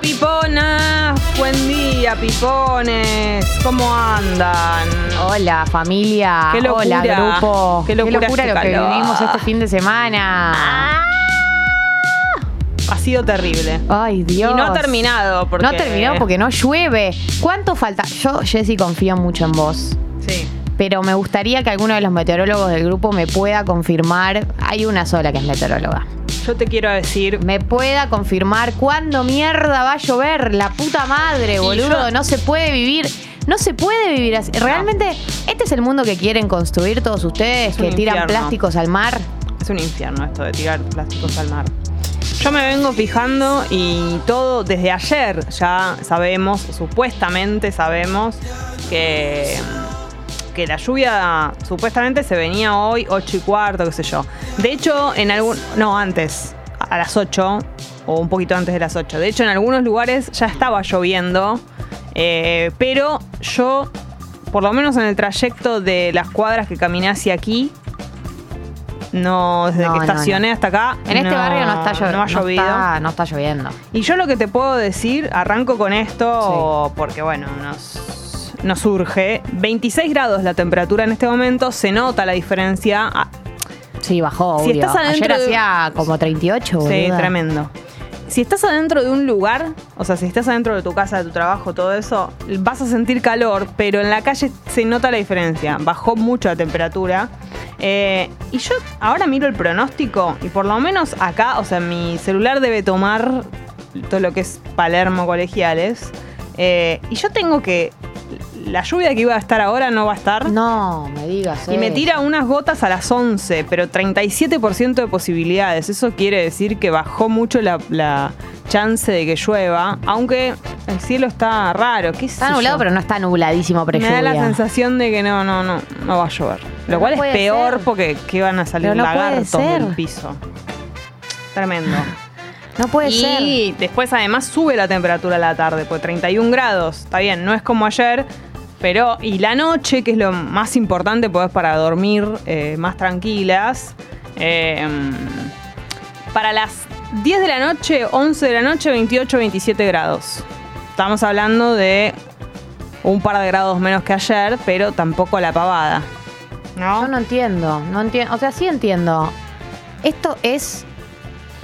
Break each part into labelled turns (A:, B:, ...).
A: día, piponas. Buen día, pipones. ¿Cómo andan?
B: Hola familia,
A: Qué locura.
B: hola grupo,
A: Qué locura este
B: lo que
A: calor.
B: vivimos este fin de semana.
A: Ha sido terrible.
B: Ay Dios.
A: Y no ha terminado. Porque...
B: No ha terminado porque no llueve. ¿Cuánto falta? Yo, Jessy, confío mucho en vos.
A: Sí.
B: Pero me gustaría que alguno de los meteorólogos del grupo me pueda confirmar. Hay una sola que es meteoróloga.
A: Yo te quiero decir.
B: Me pueda confirmar cuándo mierda va a llover. La puta madre, boludo.
A: yo-
B: No se puede vivir. No se puede vivir así. Realmente, este es el mundo que quieren construir todos ustedes,
A: Es
B: que tiran
A: infierno.
B: plásticos al mar.
A: Es un infierno esto de tirar plásticos al mar. Yo me vengo fijando y todo desde ayer ya sabemos, supuestamente sabemos que, que la lluvia supuestamente se venía hoy 8 y cuarto, qué sé yo. De hecho, en algún... No, antes, a las 8 o un poquito antes de las 8. De hecho, en algunos lugares ya estaba lloviendo, eh, pero yo, por lo menos en el trayecto de las cuadras que caminé hacia aquí, no, desde
B: No,
A: que
B: no,
A: estacioné
B: no.
A: hasta acá.
B: En este barrio no está, llo-
A: no ha llovido.
B: está- no está lloviendo.
A: Y yo lo que te puedo decir, arranco con esto porque, bueno, nos, nos surge. 26 grados la temperatura en este momento, se nota la diferencia. Ah,
B: Sí, bajó,
A: Si
B: obvio.
A: estás adentro
B: Ayer
A: de-
B: hacía como 38,
A: sí,
B: boluda.
A: tremendo. Si estás adentro de un lugar, o sea, si estás adentro de tu casa, de tu trabajo, todo eso, vas a sentir calor, pero en la calle se nota la diferencia. Bajó mucho la temperatura. Eh, y yo ahora miro el pronóstico y por lo menos acá, o sea, mi celular debe tomar todo lo que es Palermo colegiales. eh, y yo tengo que. La lluvia que iba a estar ahora no va a estar.
B: No, me digas.
A: Y me
B: eso.
A: tira unas gotas a las 11, pero 37% de posibilidades. Eso quiere decir que bajó mucho la, la chance de que llueva, aunque el cielo está raro. ¿Qué
B: Está nublado,
A: yo?
B: pero no está nubladísimo pre
A: Me da la sensación de que no, no, no, no va a llover. Lo cual
B: no
A: es peor
B: ser.
A: porque que van a salir
B: no
A: lagartos del piso. Tremendo.
B: No puede ser.
A: Y después además sube la temperatura a la tarde, pues 31 grados. Está bien, no es como ayer, pero y la noche, que es lo más importante, pues para dormir eh, más tranquilas. eh, para las 10 de la noche, 11 de la noche, 28, 27 grados. Estamos hablando de un par de grados menos que ayer, pero tampoco la pavada. ¿No?
B: Yo no entiendo, no entiendo. O sea, sí entiendo. Esto es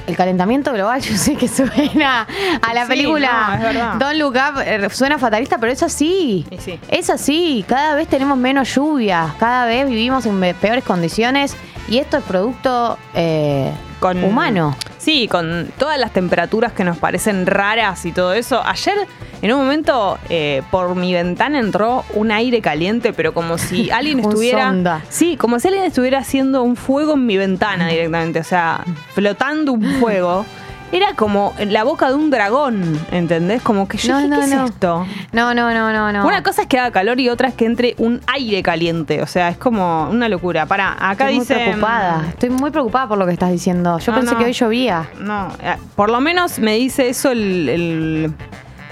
B: el calentamiento global. Yo sé que suena a la
A: Sí,
B: película
A: no.
B: Don't Look Up, eh, suena fatalista, pero es así.
A: Sí.
B: Es así. Cada vez tenemos menos lluvias, cada vez vivimos en peores condiciones y esto es producto eh,
A: Con-
B: humano.
A: Sí, con todas las temperaturas que nos parecen raras y todo eso. Ayer, en un momento, eh, por mi ventana entró un aire caliente, pero como si alguien estuviera.
B: sonda.
A: Sí, como si alguien estuviera haciendo un fuego en mi ventana directamente. O sea, flotando un fuego. Era como la boca de un dragón, ¿entendés? Como que yo
B: No,
A: dije,
B: no,
A: ¿qué
B: no.
A: es esto?
B: No, no, no, no, no.
A: Una cosa es que haga calor y otra es que entre un aire caliente. O sea, es como una locura. Para, acá
B: Estoy
A: dice.
B: muy preocupada. Estoy muy preocupada por lo que estás diciendo. Yo pensé que hoy llovía.
A: No, eh, por lo menos me dice eso el, el,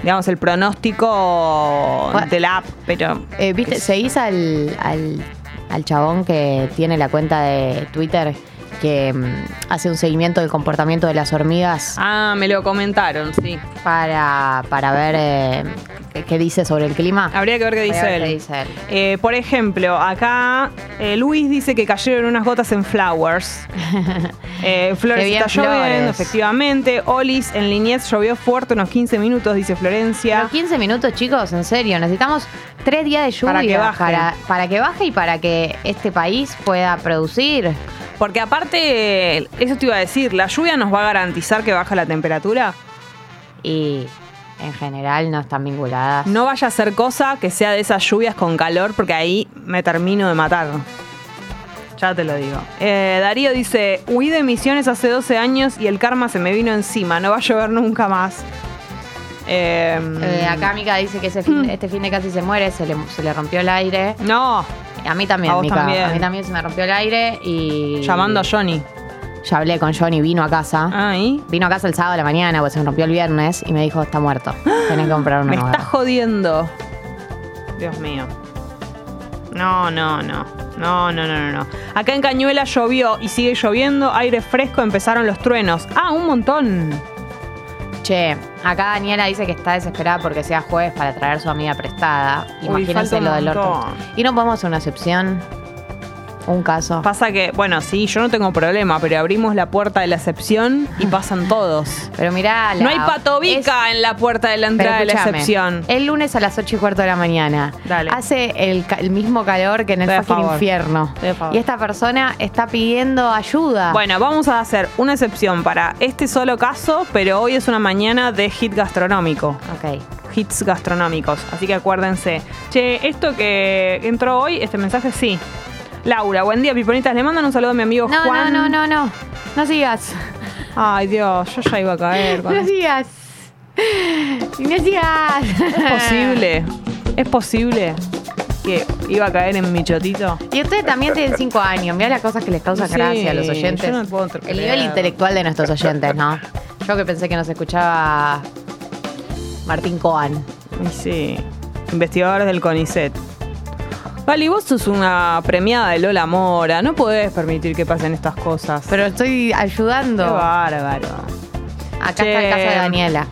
A: digamos, el pronóstico de la app, pero...
B: Eh, ¿Viste? ¿Seguís al, al, al chabón que tiene la cuenta de Twitter que mm, hace un seguimiento del comportamiento de las hormigas
A: Ah, me lo comentaron, sí.
B: para, para ver eh, qué, qué dice sobre el clima?
A: Habría que ver qué dice
B: ver
A: él.
B: qué dice él.
A: Eh, por ejemplo, acá eh, Luis dice que cayeron unas gotas en Flowers. Flores está lloviendo, efectivamente. Olis en Liniers llovió fuerte unos 15 minutos, dice Florencia.
B: Pero 15 minutos, chicos, en serio. Necesitamos tres días de lluvia
A: Para que baje.
B: para, para que baje y para que este país pueda producir.
A: Porque aparte, eso te iba a decir, ¿la lluvia nos va a garantizar que baja la temperatura?
B: Y en general no están vinculadas.
A: No vaya a ser cosa que sea de esas lluvias con calor, porque ahí me termino de matar. Ya te lo digo. Eh, Darío dice, huí de misiones hace 12 años y el karma se me vino encima, no va a llover nunca más. Eh,
B: Eh, acá Mica dice que ese fin- este fin de casi se muere, se le, se le rompió el aire.
A: No,
B: A mí también,
A: A vos
B: Mica.
A: también.
B: A mí también se me rompió el aire y.
A: llamando a Johnny.
B: Ya hablé con Johnny, vino a casa.
A: Ah, ¿y?
B: Vino a casa el sábado a la mañana, pues se me rompió el viernes y me dijo, está muerto. Tenés que comprar una
A: Me
B: nueva.
A: estás jodiendo. Dios mío. No, no, no. No, no, no, no, no. Acá en Cañuela llovió y sigue lloviendo, aire fresco, empezaron los truenos. Ah, un montón.
B: Che, acá Daniela dice que está desesperada porque sea jueves para traer su amiga prestada. Imagínense lo del orto. Y no podemos hacer una excepción. Un caso.
A: Pasa que, bueno, sí, yo no tengo problema, pero abrimos la puerta de la excepción y pasan todos.
B: Pero mirá, la-
A: No hay patobica en la puerta de la entrada de la excepción.
B: El lunes a las 8 y cuarto de la mañana.
A: Dale.
B: Hace el, mismo calor que en el fucking infierno. Y esta persona está pidiendo ayuda.
A: Bueno, vamos a hacer una excepción para este solo caso, pero hoy es una mañana de hit gastronómico.
B: Ok.
A: Hits gastronómicos. Así que acuérdense. Che, esto que entró hoy, este mensaje sí. Laura, buen día, Piponitas. Le mandan un saludo a mi amigo
B: No,
A: Juan.
B: no, no, no, no. No sigas.
A: Ay, Dios, yo ya iba a caer. con
B: No sigas. No sigas.
A: ¿Es posible? ¿Es posible que iba a caer en mi chotito?
B: Y ustedes también tienen cinco años. Mirá las cosas que les causan
A: Sí,
B: gracia a los oyentes.
A: yo no puedo
B: el nivel intelectual de nuestros oyentes, ¿no? Yo que pensé que nos escuchaba Martín Coan.
A: Sí, investigadores del CONICET. Y vos sos una premiada de Lola Mora. No podés permitir que pasen estas cosas.
B: Pero estoy ayudando.
A: Qué bárbaro.
B: Acá
A: Che.
B: está el caso de Daniela.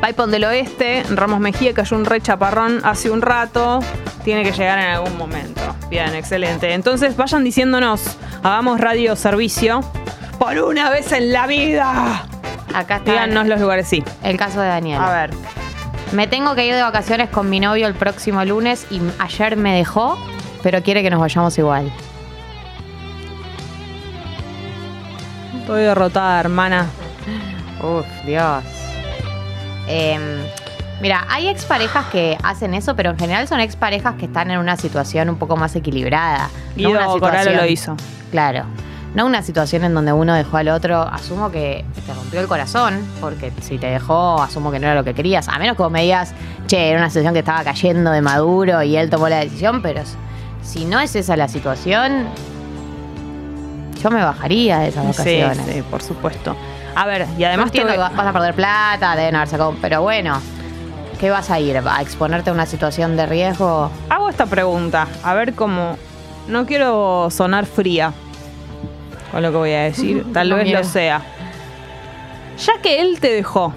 A: Paipon del Oeste, Ramos Mejía cayó un re chaparrón hace un rato. Tiene que llegar en algún momento. Bien, excelente. Entonces vayan diciéndonos, hagamos radio servicio. Por una vez en la vida.
B: Acá está
A: Díganos los lugares, sí.
B: el caso de Daniela.
A: A ver.
B: Me tengo que ir de vacaciones con mi novio el próximo lunes y ayer me dejó, pero quiere que nos vayamos igual.
A: Estoy derrotada, hermana.
B: Uf, Dios. Em, mira, hay exparejas que hacen eso, pero en general son exparejas que están en una situación un poco más equilibrada.
A: Guido
B: una
A: Coralo lo hizo.
B: Claro. No una situación en donde uno dejó al otro, asumo que te rompió el corazón, porque si te dejó, asumo que no era lo que querías. A menos que vos me digas, che, era una situación que estaba cayendo de maduro y él tomó la decisión, pero si no es esa la situación, yo me bajaría de esas
A: Sí,
B: vacaciones.
A: sí, por supuesto. A ver, y
B: Además
A: además
B: entiendo
A: tuve-
B: que vas a perder plata, deben haber sacado, pero bueno, ¿qué vas a ir? ¿A exponerte a una situación de riesgo?
A: hago esta pregunta. A ver cómo. No quiero sonar fría con lo que voy a decir. Tal
B: No
A: vez lo sea. Ya que él te dejó.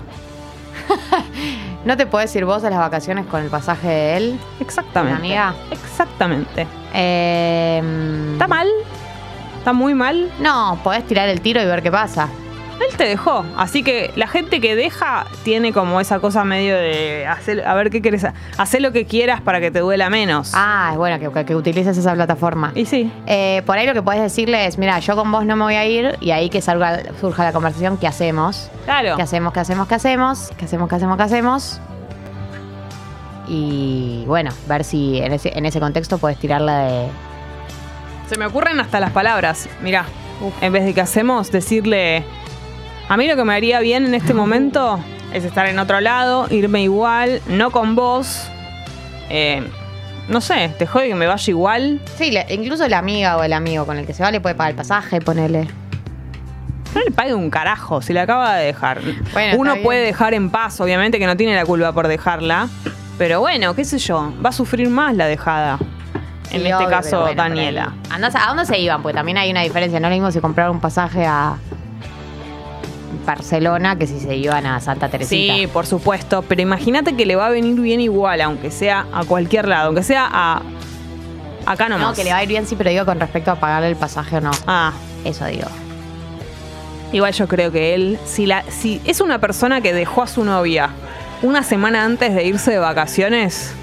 B: ¿No te puedes ir vos a las vacaciones con el pasaje de él?
A: Exactamente.
B: Amiga.
A: Exactamente.
B: Eh,
A: ¿Está mal? ¿Está muy mal?
B: No, podés tirar el tiro y ver qué pasa.
A: Él te dejó. Así que la gente que deja tiene como esa cosa medio de hacer, a ver qué quieres. Hacer lo que quieras para que te duela menos.
B: Ah, es bueno que, que- que utilices esa plataforma.
A: Y sí.
B: Eh, por ahí lo que podés decirle es, mira, yo con vos no me voy a ir y ahí que salga, surja la conversación, ¿qué hacemos?
A: Claro.
B: ¿Qué hacemos? ¿Qué hacemos? ¿Qué hacemos? ¿Qué hacemos? ¿Qué hacemos? ¿Qué hacemos? Y bueno, ver si en ese, en ese contexto puedes tirarla de...
A: Se me ocurren hasta las palabras. Mirá, en vez de que hacemos, decirle. A mí lo que me haría bien en este momento es estar en otro lado, irme igual, no con vos. Eh, no sé, te jode que me vaya igual.
B: Sí, le- incluso la amiga o el amigo con el que se va le puede pagar el pasaje, ponele.
A: No le pague un carajo si la acaba de dejar. Uno
B: bien.
A: puede dejar en paz, obviamente que no tiene la culpa por dejarla. Pero bueno, qué sé yo, va a sufrir más la dejada. En
B: Sí,
A: este
B: obvio,
A: caso,
B: pero bueno,
A: Daniela.
B: por ahí. Andá- ¿A dónde se iban? Pues también hay una diferencia. No es lo mismo si compraron un pasaje a Barcelona que si se iban a Santa Teresita.
A: Sí, por supuesto, pero imagínate que le va a venir bien igual, aunque sea a cualquier lado, aunque sea a acá nomás.
B: No, que le va a ir bien, sí, pero digo con respecto a pagarle el pasaje o no.
A: Ah,
B: Eso digo.
A: igual yo creo que él, si la, si es una persona que dejó a su novia una semana antes de irse de vacaciones,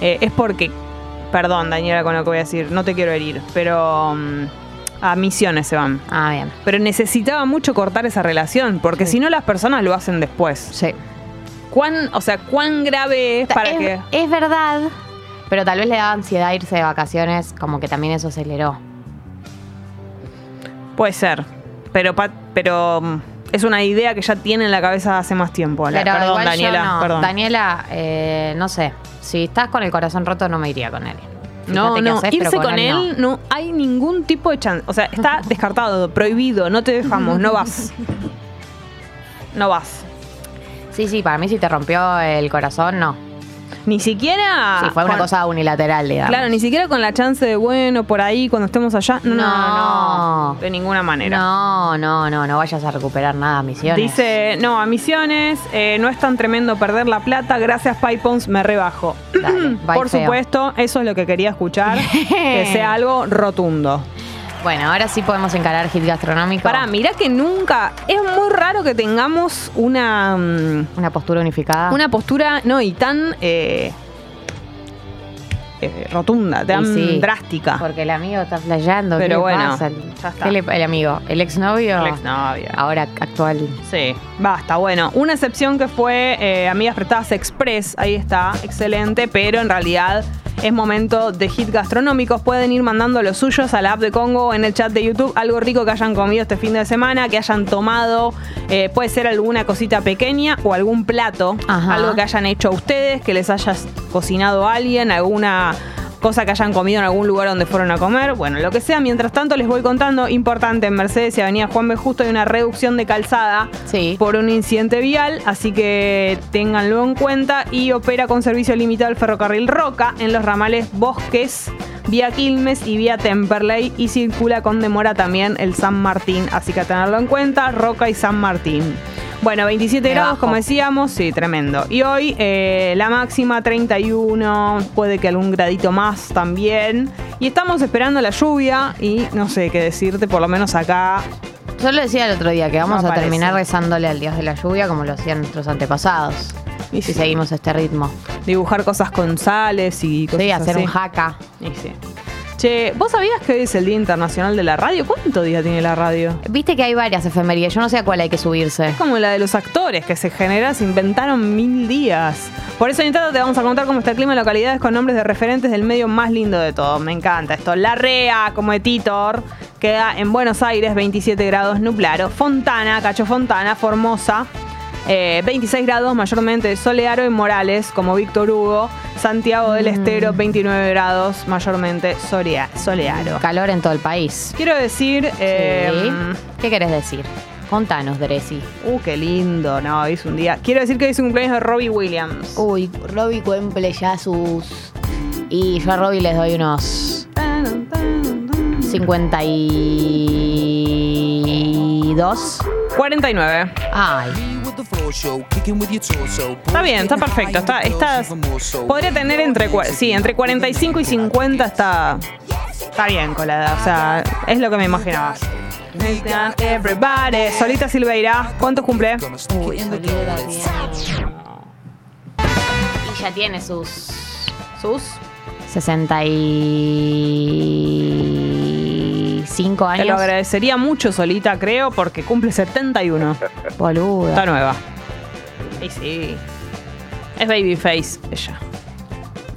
A: eh, es porque, perdón Daniela con lo que voy a decir, no te quiero herir, pero mm, a misiones se van.
B: Ah, bien.
A: Pero necesitaba mucho cortar esa relación, porque
B: Sí.
A: si no las personas lo hacen después.
B: Sí.
A: ¿Cuán, o sea, cuán grave es para
B: es,
A: que...
B: es verdad, pero tal vez le daba ansiedad irse de vacaciones, como que también eso aceleró.
A: Puede ser, pero pero mm, es una idea que ya tiene en la cabeza hace más tiempo.
B: Pero
A: perdón,
B: igual yo
A: Daniela,
B: no.
A: perdón.
B: Daniela, eh, no sé. Si estás con el corazón roto, no me iría con él.
A: No, no,
B: haces,
A: irse con, él,
B: no.
A: no. hay ningún tipo de chance. O sea, está descartado, prohibido, no te dejamos, no vas. No vas.
B: Sí, sí, para mí si te rompió el corazón, no.
A: Ni siquiera.
B: Sí, fue una
A: con-
B: cosa unilateral, digamos.
A: Claro, ni siquiera con la chance de, bueno, por ahí cuando estemos allá. No, no, no. De ninguna manera.
B: No, no, no, no vayas a recuperar nada, misiones.
A: Dice, no, a Misiones, eh, no es tan tremendo perder la plata, gracias Pipons, me rebajo.
B: Dale,
A: Por
B: feo.
A: supuesto, eso es lo que quería escuchar, que sea algo rotundo.
B: Bueno, ahora sí podemos encarar hit gastronómico.
A: Pará, mirá que nunca, es muy raro que tengamos una, mm,
B: Una postura unificada.
A: una postura, no, y tan eh, eh, rotunda, tan
B: Y sí,
A: drástica.
B: Porque el amigo está flayando. ¿qué
A: Pero
B: le
A: bueno,
B: pasa?
A: ya está.
B: ¿Qué le- el amigo? ¿El exnovio?
A: El exnovio.
B: Ahora actual.
A: Sí, basta. Bueno, una excepción que fue eh, Amigas Prestadas Express, ahí está, excelente, pero en realidad es momento de hit gastronómicos. Pueden ir mandando los suyos a la app de Congo en el chat de YouTube, algo rico que hayan comido este fin de semana, que hayan tomado, eh, puede ser alguna cosita pequeña o algún plato,
B: Ajá.
A: algo que hayan hecho ustedes, que les haya cocinado alguien, alguna cosa que hayan comido en algún lugar donde fueron a comer, bueno, lo que sea. Mientras tanto, les voy contando, importante, en Mercedes y Avenida Juan B. Justo hay una reducción de calzada
B: Sí.
A: por un incidente vial, así que ténganlo en cuenta y opera con servicio limitado el ferrocarril Roca en los ramales Bosques, vía Quilmes y vía Temperley y circula con demora también el San Martín, así que a tenerlo en cuenta, Roca y San Martín. Bueno, 27
B: Me
A: grados,
B: bajo.
A: como decíamos, sí, tremendo. Y hoy eh, la máxima 31, puede que algún gradito más también. Y estamos esperando la lluvia y no sé qué decirte, por lo menos acá
B: Yo lo decía el otro día que vamos
A: No
B: a terminar rezándole al dios de la lluvia como lo hacían nuestros antepasados.
A: Y
B: Y si
A: sí.
B: seguimos este ritmo.
A: dibujar cosas con sales y cosas
B: Sí, hacer
A: así.
B: un jaca.
A: Y sí. Che, ¿vos sabías que hoy es el Día Internacional de la Radio? ¿Cuánto día tiene la radio?
B: Viste que hay varias efemerías. Yo no sé a cuál hay que subirse.
A: Es como la de los actores que se genera, se inventaron mil días. Por eso en te vamos a contar cómo está el clima en localidades con nombres de referentes del medio más lindo de todo. Me encanta esto. La Rea, como de Titor, queda en Buenos Aires, 27 grados nublado. Fontana, Cacho Fontana, Formosa, eh, 26 grados, mayormente Solearo y Morales, como Víctor Hugo. Santiago del Estero, 29 grados, mayormente Soria- Solearo.
B: Calor en todo el país.
A: Quiero decir... eh,
B: Sí. ¿Qué querés decir? Contanos, Dresi.
A: Uh, qué lindo, no, hoy es un día. Quiero decir que hoy es un cumpleaños de Robbie Williams.
B: Uy, Robbie cumple ya sus. Y yo a Robbie les doy unos 52.
A: 49.
B: Ay,
A: Está bien, está perfecto. Está, está- podría tener entre, sí, entre 45 y 50 está, está bien con la edad. O sea, es lo que me imaginaba. Everybody. Solita Silveira, ¿cuántos cumple?
B: uy, Solita tiene. Y ya tiene sus
A: Sus.
B: 65
A: Te lo
B: años.
A: agradecería mucho, Solita, creo, porque cumple 71. Está
B: Boluda.
A: nueva. Y sí. Es babyface, ella.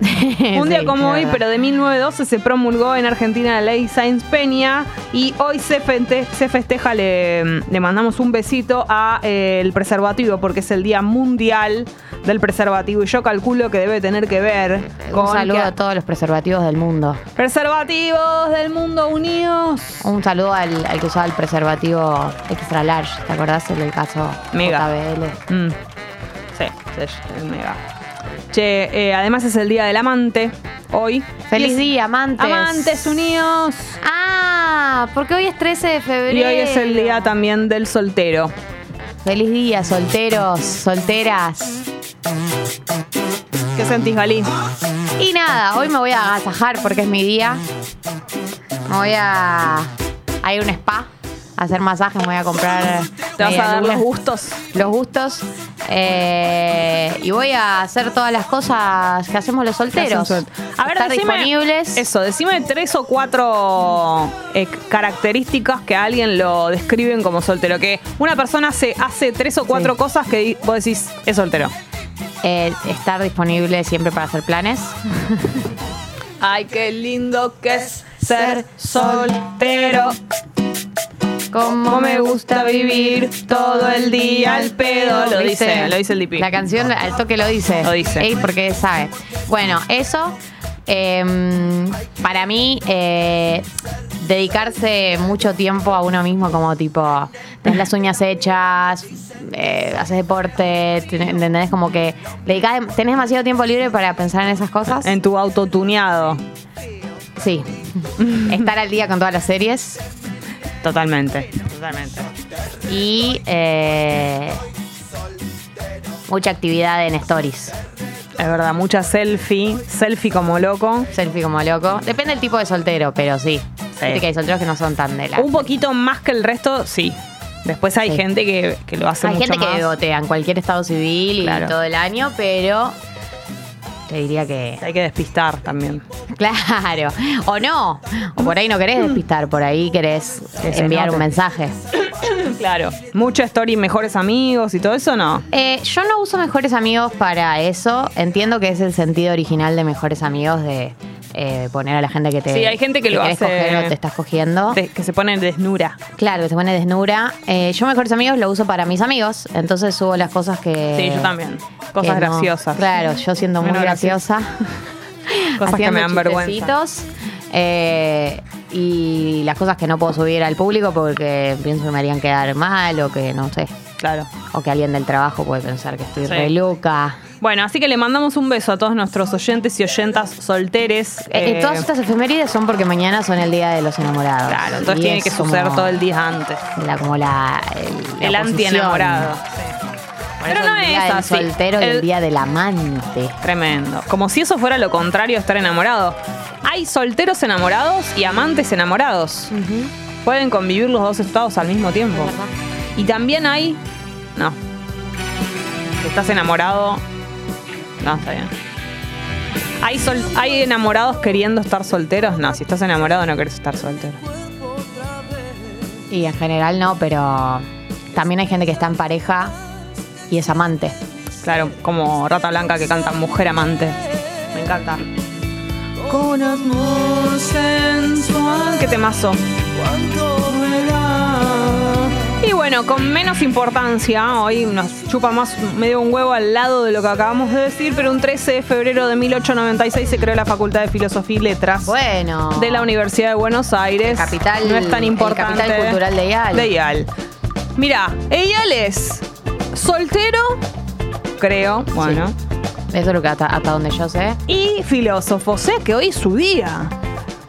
A: Un día
B: Sí,
A: como hoy, pero de 1912, se promulgó en Argentina la ley Sáenz Peña y hoy se, feste- se festeja, le, le mandamos un besito a eh, el preservativo porque es el Día Mundial del Preservativo y yo calculo que debe tener que ver con
B: Un saludo
A: que-
B: a todos los preservativos del mundo.
A: preservativos del mundo unidos.
B: Un saludo al, al que usaba el preservativo extra large. ¿Te acordás el del caso
A: Mega.
B: JBL?
A: Mm. Mega. Che, eh, además es el Día del Amante hoy.
B: ¡Feliz día, amantes!
A: Amantes unidos.
B: Ah, porque hoy es 13 de febrero.
A: Y hoy es el día también del soltero.
B: Feliz día, solteros, solteras.
A: ¿Qué sentís, Galí?
B: Y nada, hoy me voy a agasajar porque es mi día. Me voy a, a un spa, hacer masaje, me voy a comprar.
A: ¿Te vas a dar los gustos?
B: los gustos eh, y voy a hacer todas las cosas que hacemos los solteros.
A: A ver,
B: Estar
A: decime,
B: disponibles.
A: Eso, decime tres o cuatro eh, características que a alguien lo describen como soltero. Que una persona hace, hace tres o cuatro
B: Sí.
A: cosas que vos decís es soltero.
B: Eh, estar disponible siempre para hacer planes.
A: Ay, qué lindo que es ser soltero. Cómo me gusta vivir todo el día al pedo. Lo dice, lo dice el DP.
B: La canción al toque lo dice.
A: Lo dice.
B: Ey, porque sabe. Bueno, eso. em, para mí, eh, dedicarse mucho tiempo a uno mismo, como tipo, tenés las uñas hechas, eh, haces deporte, ten- ¿entendés? Como que dedicás, tenés demasiado tiempo libre para pensar en esas cosas.
A: En tu autotuneado.
B: Sí. Estar al día con todas las series.
A: Totalmente. Totalmente.
B: Y eh, mucha actividad en stories.
A: Es verdad, mucha selfie. Selfie como loco.
B: Selfie como loco. Depende del tipo de soltero, pero sí. Viste que hay solteros que no son tan de la.
A: Un poquito más que el resto, sí. Después hay
B: Sí.
A: gente que, que lo hace
B: Hay
A: mucho
B: gente que botea en cualquier estado civil y todo el año, pero te diría que.
A: Hay que despistar también.
B: Claro. O no. O por ahí no querés despistar, por ahí querés enviar un mensaje.
A: Claro. Mucha story, mejores amigos y todo eso, ¿no?
B: Eh, yo no uso mejores amigos para eso. Entiendo que es el sentido original de mejores amigos de eh, poner a la gente que te.
A: Sí, hay gente que lo hace-
B: coger o te estás cogiendo.
A: Que se pone desnura.
B: Claro, que se pone desnuda. Eh, yo mejores amigos lo uso para mis amigos, entonces subo las cosas que...
A: Sí, yo también. Cosas
B: no-
A: graciosas.
B: Claro, yo siendo muy
A: Menos
B: graciosa.
A: Cosas que me dan vergüenza.
B: eh, y las cosas que no puedo subir al público porque pienso que me harían quedar mal o que no sé.
A: Claro.
B: O que alguien del trabajo puede pensar que estoy
A: Sí.
B: re loca.
A: Bueno, así que le mandamos un beso a todos nuestros oyentes y oyentas solteres.
B: Eh,
A: Eh,
B: todas estas efemérides son porque mañana son el día de los enamorados.
A: Claro, entonces
B: Y
A: tiene
B: es
A: que suceder todo el día antes.
B: La, como la. El,
A: El anti-enamorado. Pero no
B: el
A: es
B: día del
A: así.
B: soltero y
A: El-
B: el día del amante.
A: Tremendo. Como si eso fuera lo contrario de estar enamorado. Hay solteros enamorados y amantes enamorados. Pueden convivir los dos estados al mismo tiempo. Y también hay. No. Si estás enamorado. No, está bien. ¿Hay, sol- ¿Hay enamorados queriendo estar solteros? No, si estás enamorado no querés estar soltero.
B: Y en general no, pero también hay gente que está en pareja y es amante.
A: Claro, como Rata Blanca que canta Mujer Amante. Me encanta. Con amor sensual. Qué temazo. Y bueno, con menos importancia, hoy nos chupa más medio un huevo al lado de lo que acabamos de decir, pero un 13 de febrero de 1896 se creó la Facultad de Filosofía y Letras
B: Bueno.
A: de la Universidad de Buenos Aires.
B: Capital-
A: no es tan
B: el
A: importante.
B: capital cultural de IAL.
A: De IAL. Mira, Eyal es soltero, creo, bueno,
B: Eso es lo que hasta, hasta donde yo sé.
A: y filósofo. Sea que hoy es su día,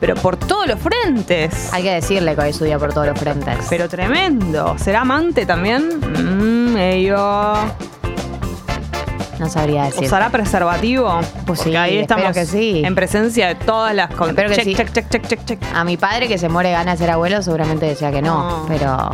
A: pero por todos los frentes.
B: Hay que decirle que hoy es su día por todos los frentes.
A: Pero tremendo. ¿Será amante también? Mmm, ello.
B: no sabría decir.
A: ¿Usará preservativo?
B: Pues
A: Porque
B: sí,
A: ahí estamos
B: que sí.
A: en presencia de todas las
B: que
A: check,
B: sí.
A: check, check, check, check, check.
B: A mi padre que se muere de ganas de ser abuelo seguramente decía que no,
A: No.
B: pero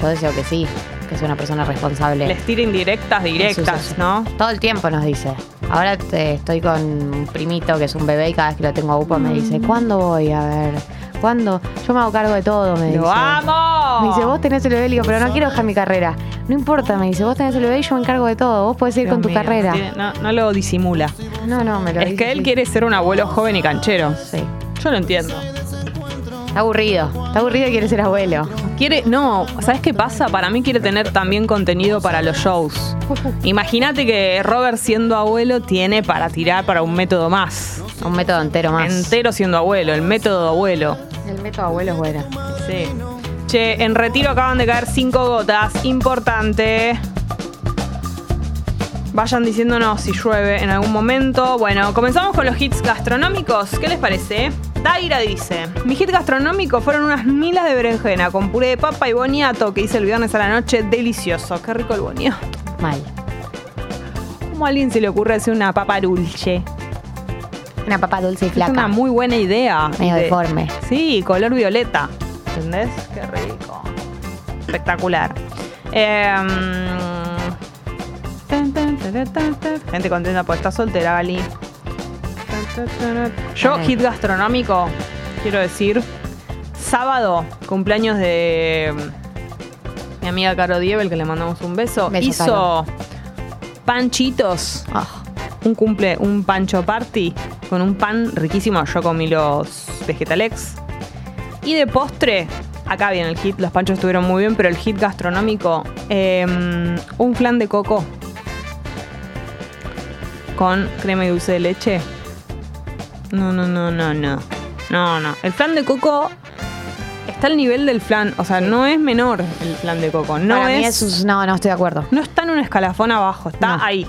B: yo deseo que sí, que sea una persona responsable.
A: Les tira indirectas, directas. ¿no?
B: Todo el tiempo nos dice. Ahora te- estoy con un primito que es un bebé y cada vez que lo tengo a UPA me dice, ¿cuándo voy? A ver, ¿cuándo? Yo me hago cargo de todo, me dice.
A: ¡Lo amo!
B: Me dice, vos tenés el bebé, le digo, pero no quiero dejar mi carrera. No importa, me dice, vos tenés el bebé y yo me encargo de todo. Vos podés ir
A: Dios
B: con tu
A: mío,
B: carrera.
A: No, no- lo disimula.
B: No, no, me lo
A: Es
B: dice
A: que él quiere ser un abuelo joven y canchero.
B: Sí.
A: Yo lo entiendo.
B: Está aburrido. Está aburrido y quiere ser abuelo.
A: Quiere, no, ¿sabes qué pasa? Para mí quiere tener también contenido para los shows. Imagínate que Robert siendo abuelo tiene para tirar para un método más.
B: Un método entero más.
A: Entero siendo abuelo, el método abuelo.
B: El método abuelo es bueno.
A: Sí. Che, en retiro acaban de caer cinco gotas. Importante. Vayan diciéndonos si llueve en algún momento. Bueno, comenzamos con los hits gastronómicos. ¿Qué les parece? Daira dice: Mi hit gastronómico fueron unas milas de berenjena con puré de papa y boniato que hice el viernes a la noche. Delicioso. Qué rico el boniato.
B: Mal.
A: ¿Cómo a alguien se le ocurre hacer una papa dulce?
B: Una papa dulce y
A: Es
B: flaca.
A: una muy buena idea.
B: Medio
A: De-
B: deforme.
A: Sí, color violeta. ¿Entendés? Qué rico. Espectacular. Em. Gente contenta por estar soltera, Gali. Yo, hit gastronómico, quiero decir, sábado, cumpleaños de mm, mi amiga Caro Dievel, que le mandamos un beso,
B: Beso,
A: hizo
B: Caro.
A: panchitos
B: Ah,
A: un cumple, un pancho party con un pan riquísimo. Yo comí los vegetalex. Y de postre, acá viene el hit. Los panchos estuvieron muy bien, pero el hit gastronómico, em, un flan de coco con crema y dulce de leche. No, no, no, no, no. No, no. El flan de coco está al nivel del flan. O sea, no es menor el flan de coco. No
B: Para mí
A: es.
B: eso es- no, no estoy de acuerdo.
A: No está en un escalafón abajo, está
B: No.
A: ahí.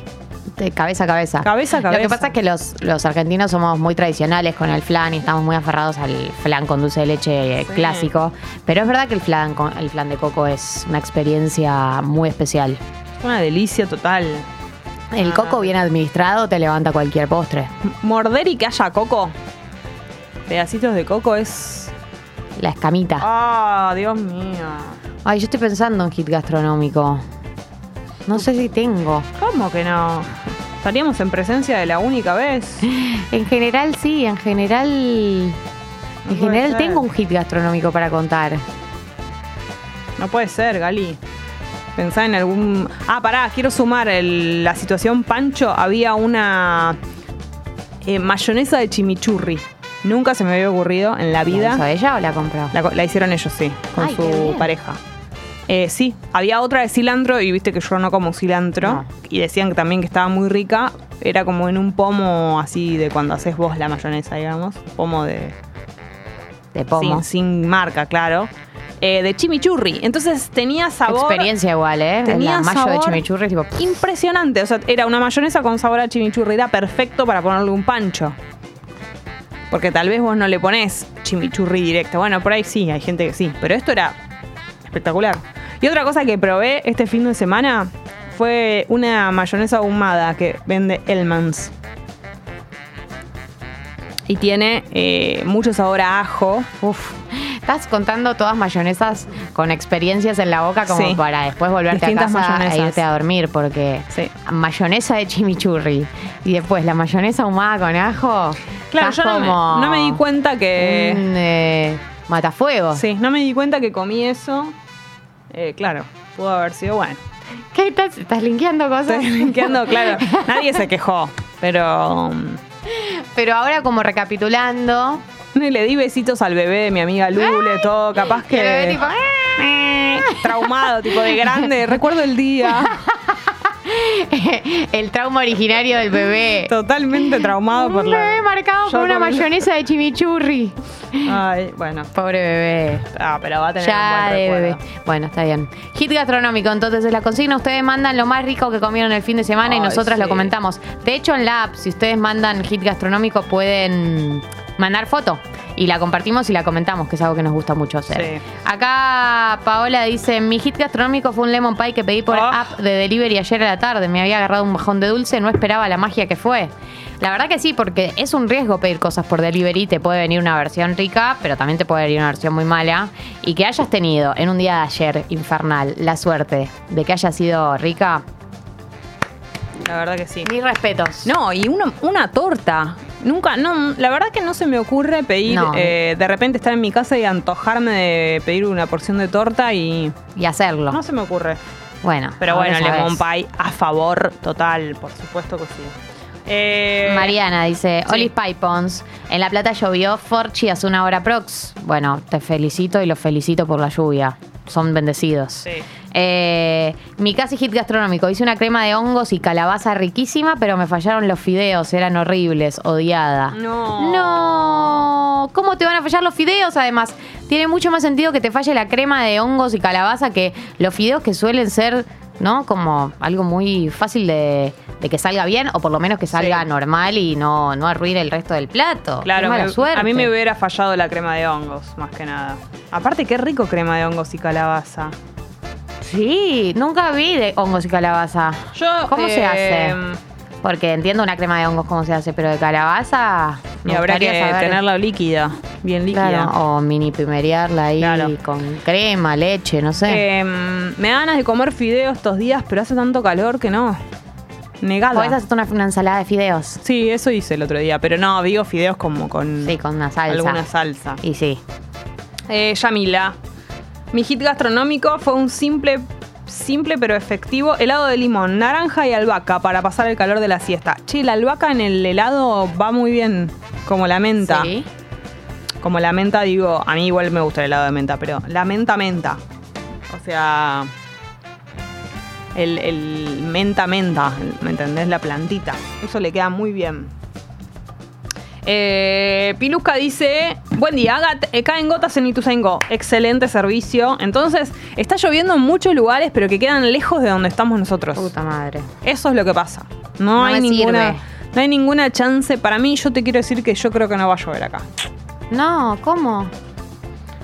B: De cabeza a cabeza.
A: Cabeza a
B: Lo que
A: cabeza.
B: pasa es que los, los argentinos somos muy tradicionales con el flan y estamos muy aferrados al flan con dulce de leche eh,
A: Sí.
B: clásico. Pero es verdad que el flan, con, el flan de coco es una experiencia muy especial.
A: Es una delicia total.
B: El
A: Ah.
B: coco bien administrado te levanta cualquier postre.
A: Morder y que haya coco. Pedacitos de coco es.
B: La escamita.
A: Ah, Dios mío.
B: Ay, yo estoy pensando en hit gastronómico. No sé si tengo.
A: ¿Cómo que no? Estaríamos en presencia de la única vez.
B: En general sí, en general.
A: No
B: En general
A: ser.
B: tengo un hit gastronómico para contar.
A: No puede ser, Gali. Pensá en algún. Ah, pará, quiero sumar el- la situación Pancho. Había una eh, mayonesa de chimichurri. Nunca se me había ocurrido en la
B: ¿La hizo
A: vida.
B: ella o la compró?
A: La, hicieron ellos, sí, con
B: Ay,
A: su pareja. Eh, sí, había otra de cilantro y viste que yo no como cilantro.
B: No.
A: Y decían que también que estaba muy rica. Era como en un pomo así de cuando haces vos la mayonesa, digamos. Pomo de,
B: De pomo.
A: sin, sin marca, claro. Eh, de chimichurri. Entonces tenía sabor.
B: Experiencia igual, ¿eh?
A: Tenía
B: la mayo de
A: sabor
B: chimichurri, tipo.
A: Impresionante. O sea, era una mayonesa con sabor a chimichurri. Era perfecto para ponerle un pancho. Porque tal vez vos no le ponés chimichurri directo. Bueno, por ahí sí, hay gente que sí. Pero esto era espectacular. Y otra cosa que probé este fin de semana fue una mayonesa ahumada que vende Elmans. Y tiene eh, mucho sabor a ajo.
B: Uf. Estás contando todas mayonesas con experiencias en la boca como
A: Sí.
B: para después volverte
A: Distintas
B: a casa
A: mayonesas.
B: e irte a dormir, porque
A: Sí.
B: mayonesa de chimichurri y después la mayonesa ahumada con ajo.
A: Claro,
B: estás
A: yo no me,
B: como
A: no me di cuenta que.
B: Un eh, matafuego.
A: Sí, no me di cuenta que comí eso. Eh, claro, pudo haber sido bueno.
B: ¿Qué estás? ¿Estás linkeando cosas?
A: Estoy linkeando, claro. Nadie se quejó, pero. um,
B: Pero ahora como recapitulando,
A: y le di besitos al bebé de mi amiga Lule, todo. Capaz
B: el bebé
A: que.
B: tipo,
A: Eh, traumado, tipo de grande. Recuerdo el día.
B: el trauma originario del bebé.
A: Totalmente traumado por
B: Un
A: la.
B: bebé marcado por una mayonesa de chimichurri.
A: Ay, bueno.
B: Pobre bebé.
A: Ah, pero va a tener
B: Ya
A: un buen
B: de
A: recuerdo.
B: bebé. Bueno, está bien. Hit gastronómico, entonces es la consigna. Ustedes mandan lo más rico que comieron el fin de semana y nosotras lo comentamos. De hecho, en la app, si ustedes mandan hit gastronómico, pueden mandar foto y la compartimos y la comentamos, que es algo que nos gusta mucho hacer.
A: Sí.
B: Acá Paola dice: Mi hit gastronómico fue un lemon pie que pedí por
A: Ah.
B: app de delivery ayer a la tarde. Me había agarrado un bajón de dulce, no esperaba la magia que fue. La verdad que sí, porque es un riesgo pedir cosas por delivery. Te puede venir una versión rica, pero también te puede venir una versión muy mala. Y que hayas tenido en un día de ayer infernal la suerte de que haya sido rica,
A: La verdad que sí.
B: mis respetos.
A: No, y una, una torta. Nunca, no, la verdad que no se me ocurre pedir,
B: No.
A: eh, de repente estar en mi casa y antojarme de pedir una porción de torta y
B: Y hacerlo.
A: no se me ocurre.
B: Bueno,
A: Pero bueno, lemon pie a favor total, por supuesto que sí. Eh,
B: Mariana dice,
A: sí.
B: Olis Pipons, en La Plata llovió, Forchi hace una hora prox. Bueno, te felicito y los felicito por la lluvia. Son bendecidos.
A: Sí.
B: Eh, mi casi hit gastronómico. Hice una crema de hongos y calabaza riquísima, pero me fallaron los fideos, eran horribles, odiada.
A: No.
B: No. ¿Cómo te van a fallar los fideos? Además, tiene mucho más sentido que te falle la crema de hongos y calabaza que los fideos que suelen ser, ¿no? Como algo muy fácil de, de que salga bien, o por lo menos que salga
A: Sí.
B: normal y no, no arruine el resto del plato.
A: Claro,
B: mala
A: me-
B: suerte.
A: a mí me hubiera fallado la crema de hongos, más que nada. Aparte, qué rico crema de hongos y calabaza.
B: Sí, nunca vi de hongos y calabaza.
A: Yo,
B: ¿Cómo se
A: eh,
B: hace? Porque entiendo una crema de hongos cómo se hace, pero de calabaza.
A: Y
B: me
A: habrá que
B: saber.
A: tenerla líquida, bien líquida.
B: Claro, o mini primerearla ahí
A: Claro.
B: con crema, leche, no sé.
A: Eh, me da ganas de comer fideos estos días, pero hace tanto calor que no. Negada.
B: Podés hacerte una, una ensalada de fideos.
A: Sí, eso hice el otro día, pero no, digo fideos como con
B: Sí, con una salsa.
A: alguna salsa.
B: Y sí.
A: Eh, Yamila, mi hit gastronómico fue un simple, simple pero efectivo helado de limón, naranja y albahaca para pasar el calor de la siesta. Che, la albahaca en el helado va muy bien, como la menta.
B: Sí.
A: Como la menta, digo, a mí igual me gusta el helado de menta, pero la menta menta. O sea, el, el menta menta, ¿me entendés? La plantita. Eso le queda muy bien. Eh, Pilusca dice, buen día, eh, caen gotas en Ituzaingó. Excelente servicio. Entonces, está lloviendo en muchos lugares, pero que quedan lejos de donde estamos nosotros.
B: Puta madre.
A: Eso es lo que pasa. No,
B: No
A: hay ninguna...
B: sirve.
A: No hay ninguna chance. Para mí, yo te quiero decir que yo creo que no va a llover acá.
B: No, ¿cómo?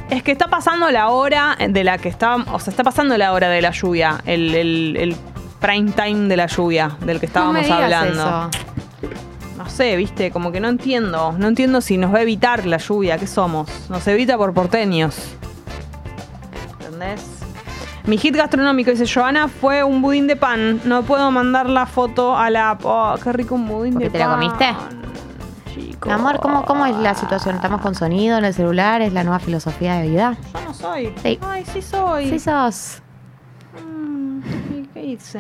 A: Es que está pasando la hora de la que estábamos. O sea, está pasando la hora de la lluvia. El, el- el prime time de la lluvia del que estábamos
B: no me digas
A: hablando.
B: eso.
A: No sé, viste, como que no entiendo. No entiendo si nos va a evitar la lluvia. ¿Qué somos? Nos evita por porteños. ¿Entendés? Mi hit gastronómico, dice Joana, fue un budín de pan. No puedo mandar la foto a la... Oh, qué rico un budín
B: ¿Porque
A: de
B: te la
A: pan.
B: comiste?
A: Chico.
B: Amor, ¿cómo, ¿cómo es la situación? ¿Estamos con sonido en el celular? ¿Es la nueva filosofía de vida?
A: Yo no soy.
B: Sí.
A: Ay, sí soy.
B: Sí sos.
A: Mm, ¿y ¿Qué hice?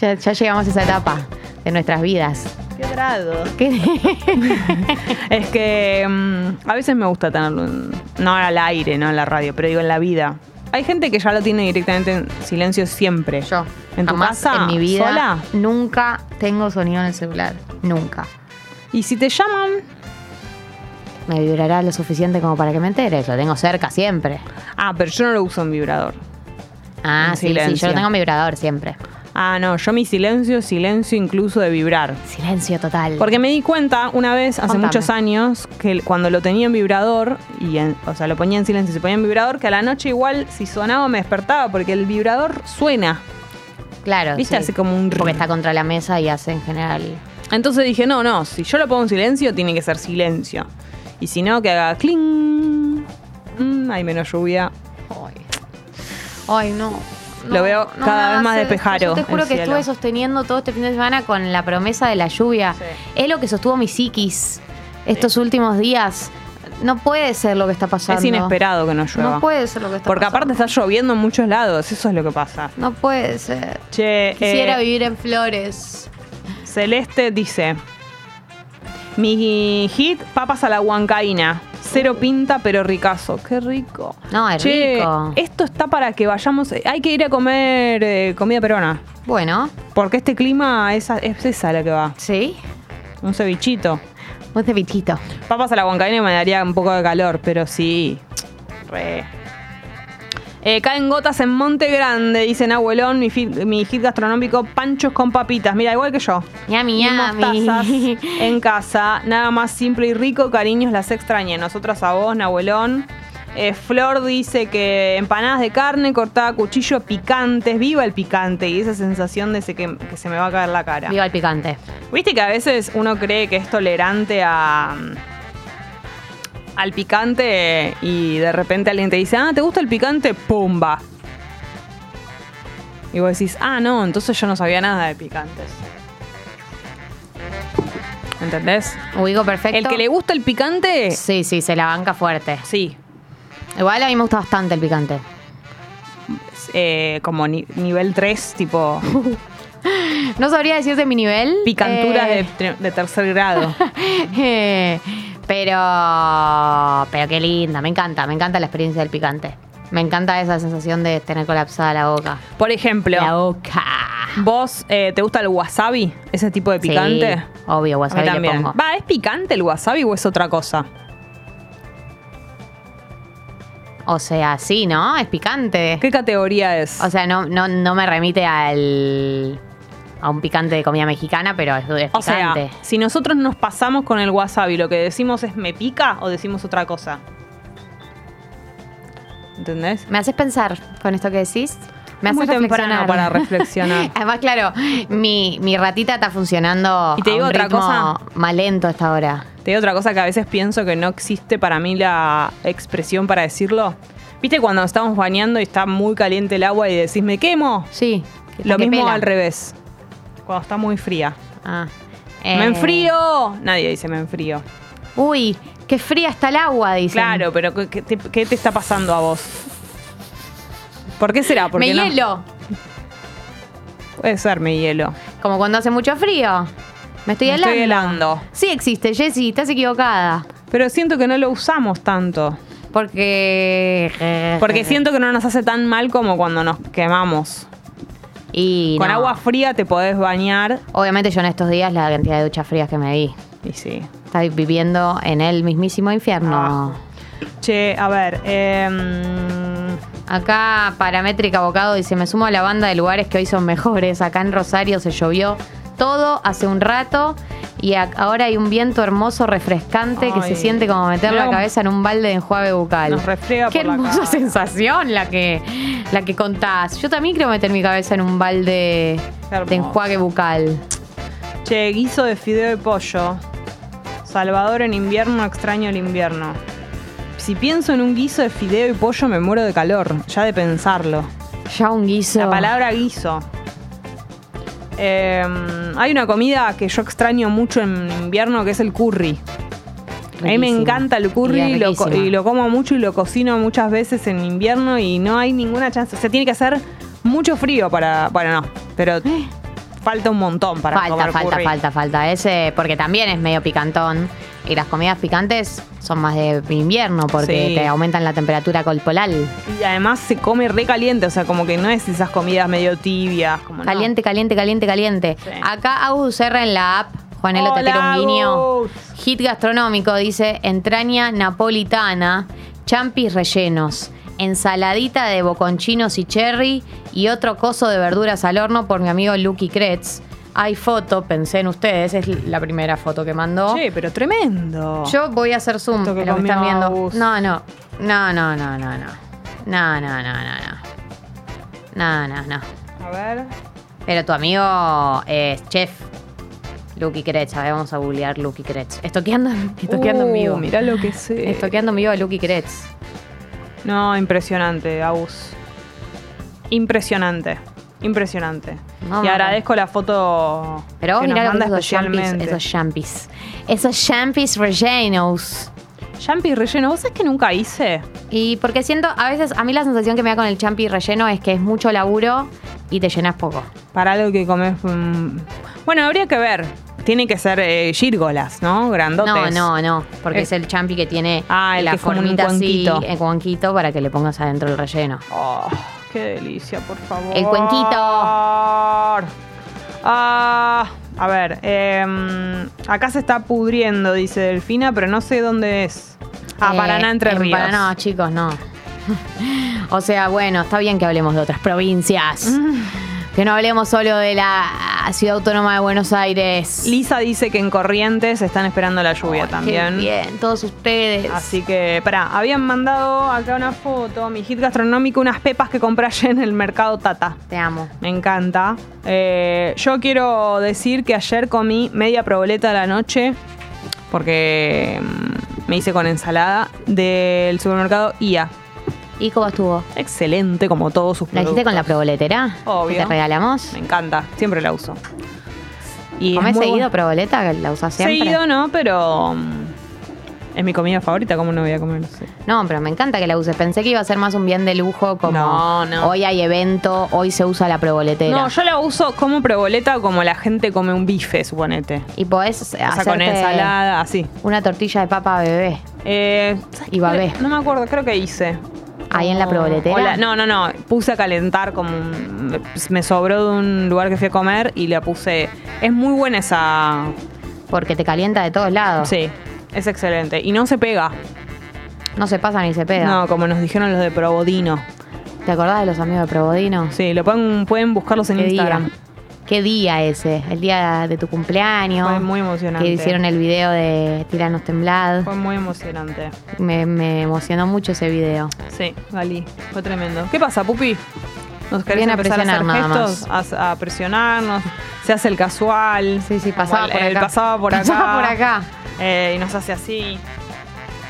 B: Ya, ya llegamos a esa etapa de nuestras vidas.
A: ¿Qué grado?
B: ¿Qué?
A: Es que mm, a veces me gusta tenerlo, en- no al aire, no en la radio, pero digo en la vida. Hay gente que ya lo tiene directamente en silencio siempre.
B: Yo.
A: ¿En tu
B: jamás
A: casa?
B: en mi vida
A: ¿Sola?
B: nunca tengo sonido en el celular. Nunca.
A: Y si te llaman,
B: Me vibrará lo suficiente como para que me entere. Lo tengo cerca siempre.
A: ah, pero yo no lo uso en vibrador.
B: Ah, sí, sí,
A: silencio.
B: yo lo tengo en vibrador siempre.
A: Ah, no, yo mi silencio silencio incluso de vibrar.
B: Silencio total.
A: Porque me di cuenta una vez, hace
B: Contame.
A: muchos años, que cuando lo tenía en vibrador, y en- o sea, lo ponía en silencio y se ponía en vibrador, que a la noche igual si sonaba me despertaba, porque el vibrador suena.
B: Claro.
A: ¿Viste?
B: sí.
A: Hace como un...
B: Porque está contra la mesa y hace en general.
A: Entonces dije, no, no, si yo lo pongo en silencio, tiene que ser silencio. Y si no, que haga cling. Mm, hay menos lluvia.
B: Ay, Ay, no.
A: Lo veo
B: no
A: cada vez más
B: esto. Yo te juro que
A: cielo.
B: estuve sosteniendo todo este fin de semana con la promesa de la lluvia.
A: Sí.
B: Es lo que sostuvo mi psiquis estos últimos días. No puede ser lo que está pasando.
A: Es inesperado que no llueva.
B: No puede ser lo que está
A: Porque
B: pasando.
A: aparte está lloviendo en muchos lados, eso es lo que pasa.
B: No puede ser.
A: Che,
B: Quisiera
A: eh,
B: vivir en flores.
A: Celeste dice: Mi hit, papas a la huancaína. Cero pinta, pero ricazo. Qué rico.
B: No, es
A: Che,
B: rico.
A: esto está para que vayamos. Hay que ir a comer eh, comida peruana.
B: Bueno,
A: Porque este clima es, es esa la que va.
B: sí.
A: Un cevichito.
B: Un cevichito.
A: Papas a la huancaína me daría un poco de calor, pero sí. Re. Eh, caen gotas en Monte Grande, dicen abuelón, mi, fit- mi hit gastronómico, panchos con papitas. Mira, igual que yo.
B: Yami, yami.
A: en casa, nada más simple y rico, cariños, las extrañé. Nosotras a vos, Nahuelón. Eh, Flor dice que empanadas de carne cortada a cuchillo picantes, viva el picante y esa sensación de ese que, que se me va a caer la cara.
B: Viva el picante.
A: Viste que a veces uno cree que es tolerante a al picante y de repente alguien te dice, ah, ¿te gusta el picante? ¡Pumba! Y vos decís, ah, no, entonces yo no sabía nada de picantes. ¿Entendés?
B: Ubico perfecto.
A: El que le gusta el picante,
B: Sí, sí, se la banca fuerte.
A: sí.
B: Igual a mí me gusta bastante el picante.
A: eh, como ni- nivel 3, tipo
B: No sabría decirte mi nivel.
A: picanturas
B: eh,
A: de tercer grado.
B: eh, pero. Pero qué linda, me encanta, me encanta la experiencia del picante. Me encanta esa sensación de tener colapsada la boca.
A: Por ejemplo,
B: La boca.
A: ¿vos eh, te gusta el wasabi? ¿Ese tipo de picante?
B: Sí, obvio, wasabi le
A: también.
B: pongo.
A: Va, ¿es picante el wasabi o es otra cosa?
B: O sea, sí, ¿no? Es picante.
A: ¿Qué categoría es?
B: O sea, no, no, no me remite al. A un picante de comida mexicana, pero es, es
A: O sea, si nosotros nos pasamos con el wasabi, lo que decimos es me pica o decimos otra cosa. ¿Entendés?
B: Me haces pensar con esto que decís. Me
A: Es
B: haces
A: muy temprano para reflexionar.
B: Además, claro, mi, mi ratita está funcionando
A: Y te
B: a
A: digo
B: un
A: otra
B: ritmo
A: cosa.
B: más lento a esta hora.
A: Te digo otra cosa que a veces pienso que no existe para mí la expresión para decirlo. ¿Viste cuando estamos bañando y está muy caliente el agua y decís me quemo?
B: Sí.
A: Lo mismo
B: pela.
A: al revés. Cuando está muy fría.
B: Ah.
A: ¡Me
B: Eh,
A: enfrío! Nadie dice me enfrío.
B: Uy, qué fría está el agua, dicen.
A: Claro, pero ¿qué qué te, qué te está pasando a vos? ¿Por qué será? Porque
B: Me
A: no-
B: hielo.
A: Puede ser, me hielo.
B: Como cuando hace mucho frío. Me estoy
A: Me
B: helando.
A: estoy helando.
B: Sí existe, Jessy, estás equivocada.
A: Pero siento que no lo usamos tanto.
B: Porque.
A: Porque siento que no nos hace tan mal como cuando nos quemamos.
B: Y
A: Con
B: no.
A: agua fría te podés bañar.
B: Obviamente yo en estos días la cantidad de duchas frías que me di.
A: Y sí.
B: está viviendo en el mismísimo infierno.
A: Che, a ver. em,
B: Acá Paramétrica Abocado dice, me sumo a la banda de lugares que hoy son mejores. Acá en Rosario se llovió todo hace un rato y ahora hay un viento hermoso, refrescante, que se siente como meter la cabeza en un balde de enjuague bucal.
A: Nos
B: Qué
A: por
B: hermosa sensación la que, la que contás. Yo también quiero meter mi cabeza en un balde de enjuague bucal.
A: che, guiso de fideo de pollo. Salvador en invierno, extraño el invierno. Si pienso en un guiso de fideo y pollo, me muero de calor, ya de pensarlo.
B: Ya un guiso.
A: La palabra guiso. Em, hay una comida que yo extraño mucho en invierno que es el curry. A mí me encanta el curry
B: Y
A: lo, y como mucho y lo cocino muchas veces en invierno y no hay ninguna chance. O sea, tiene que hacer mucho frío para. Bueno, no, pero falta un montón para
B: falta,
A: comer
B: falta,
A: curry.
B: falta, falta. Ese, porque también es medio picantón. Y las comidas picantes son más de invierno porque
A: Sí.
B: te aumentan la temperatura corporal.
A: Y además se come re caliente, o sea, como que no es esas comidas medio tibias. Como no.
B: Caliente, caliente, caliente, caliente.
A: Sí.
B: Acá Agus Serra en la app. Juanelo te
A: Hola,
B: tira un guiño.
A: Agus.
B: Hit gastronómico dice entraña napolitana, champis rellenos, ensaladita de boconchinos y cherry y otro coso de verduras al horno por mi amigo Lucky Kretz. Hay foto, pensé en ustedes, es la primera foto que mandó.
A: Che, pero tremendo.
B: Yo voy a hacer zoom en lo que están viendo. No, no. No, no, no, no, no. No, no, no, no, no. No, no, no.
A: A ver.
B: Pero tu amigo es chef. Lucky Kretz, a ver, vamos a googlear Lucky Kretz. Estoqueando, estoqueando en
A: Uh,
B: vivo.
A: Mirá lo que sé.
B: Estoqueando en vivo a Lucky Kretz.
A: No, impresionante, Agus. Impresionante. Impresionante.
B: No,
A: y agradezco la foto
B: Pero vos
A: que nos
B: mirá que
A: manda
B: es esos champis,
A: especialmente.
B: esos champis. Esos champis rellenos.
A: Champi relleno, ¿vos sabés que nunca hice?
B: Y porque siento, a veces, a mí la sensación que me da con el champi relleno es que es mucho laburo y te llenas poco.
A: Para algo que comes. mm, Bueno, habría que ver. Tiene que ser eh, gírgolas, ¿no? Grandotes.
B: No, no, no, porque
A: Es-
B: es, el champi que tiene
A: Ah, el
B: la
A: que
B: formita así, el cuenquito para que le pongas adentro el relleno.
A: Oh, qué delicia, por favor.
B: El cuenquito.
A: Ah, a ver, em, acá se está pudriendo, dice Delfina, pero no sé dónde es. Ah,
B: Eh,
A: Paraná, Entre
B: en
A: Ríos.
B: Paraná, chicos, no. o sea, bueno, está bien que hablemos de otras provincias. Que no hablemos solo de la ciudad autónoma de Buenos Aires.
A: Lisa dice que en Corrientes están esperando la lluvia
B: Ay,
A: también.
B: Bien, todos ustedes.
A: Así que, pará, habían mandado acá una foto, mi hit gastronómico, unas pepas que compré ayer en el mercado Tata.
B: Te amo.
A: Me encanta. Eh, yo quiero decir que ayer comí media proboleta a la noche, porque mm, me hice con ensalada del supermercado IA.
B: ¿Y cómo estuvo?
A: Excelente, como todos sus
B: ¿La hiciste con la proboletera?
A: Obvio.
B: ¿Que te regalamos?
A: Me encanta, siempre la uso. Y
B: ¿Comés seguido proboleta? ¿La usás siempre?
A: Seguido no, pero mm, es mi comida favorita, ¿cómo no voy a comer? No sé.
B: No, pero me encanta que la uses. Pensé que iba a ser más un bien de lujo como
A: No, no.
B: hoy hay evento, hoy se usa la proboletera.
A: No, yo la uso como proboleta como la gente come un bife, suponete.
B: Y podés
A: O sea, con ensalada, así.
B: una tortilla de papa bebé.
A: Eh, ¿sabes
B: Y babé.
A: No me acuerdo, creo que hice.
B: ¿Ahí en la proboletera?
A: no, no, no. Puse a calentar como. un- me- me sobró de un lugar que fui a comer y la puse. Es muy buena esa.
B: Porque te calienta de todos lados.
A: Sí, es excelente. Y no se pega.
B: No se pasa ni se pega.
A: No, como nos dijeron los de Probodino.
B: ¿Te acordás de los amigos de Probodino?
A: Sí, lo pueden, pueden buscarlos en
B: ¿Qué
A: Instagram.
B: día? ¿Qué día ese? El día de tu cumpleaños.
A: Fue muy emocionante.
B: Que hicieron el video de Tiranos Temblad.
A: Fue muy emocionante.
B: Me, me emocionó mucho ese video.
A: Sí, Gali, fue tremendo. ¿Qué pasa, Pupi? ¿Nos querés
B: Viene a
A: empezar a hacer gestos? A, a presionarnos. Se hace el casual.
B: Sí, sí, pasaba
A: el-
B: por
A: el
B: acá.
A: pasaba por acá.
B: Pasaba por acá.
A: Eh, y nos hace así.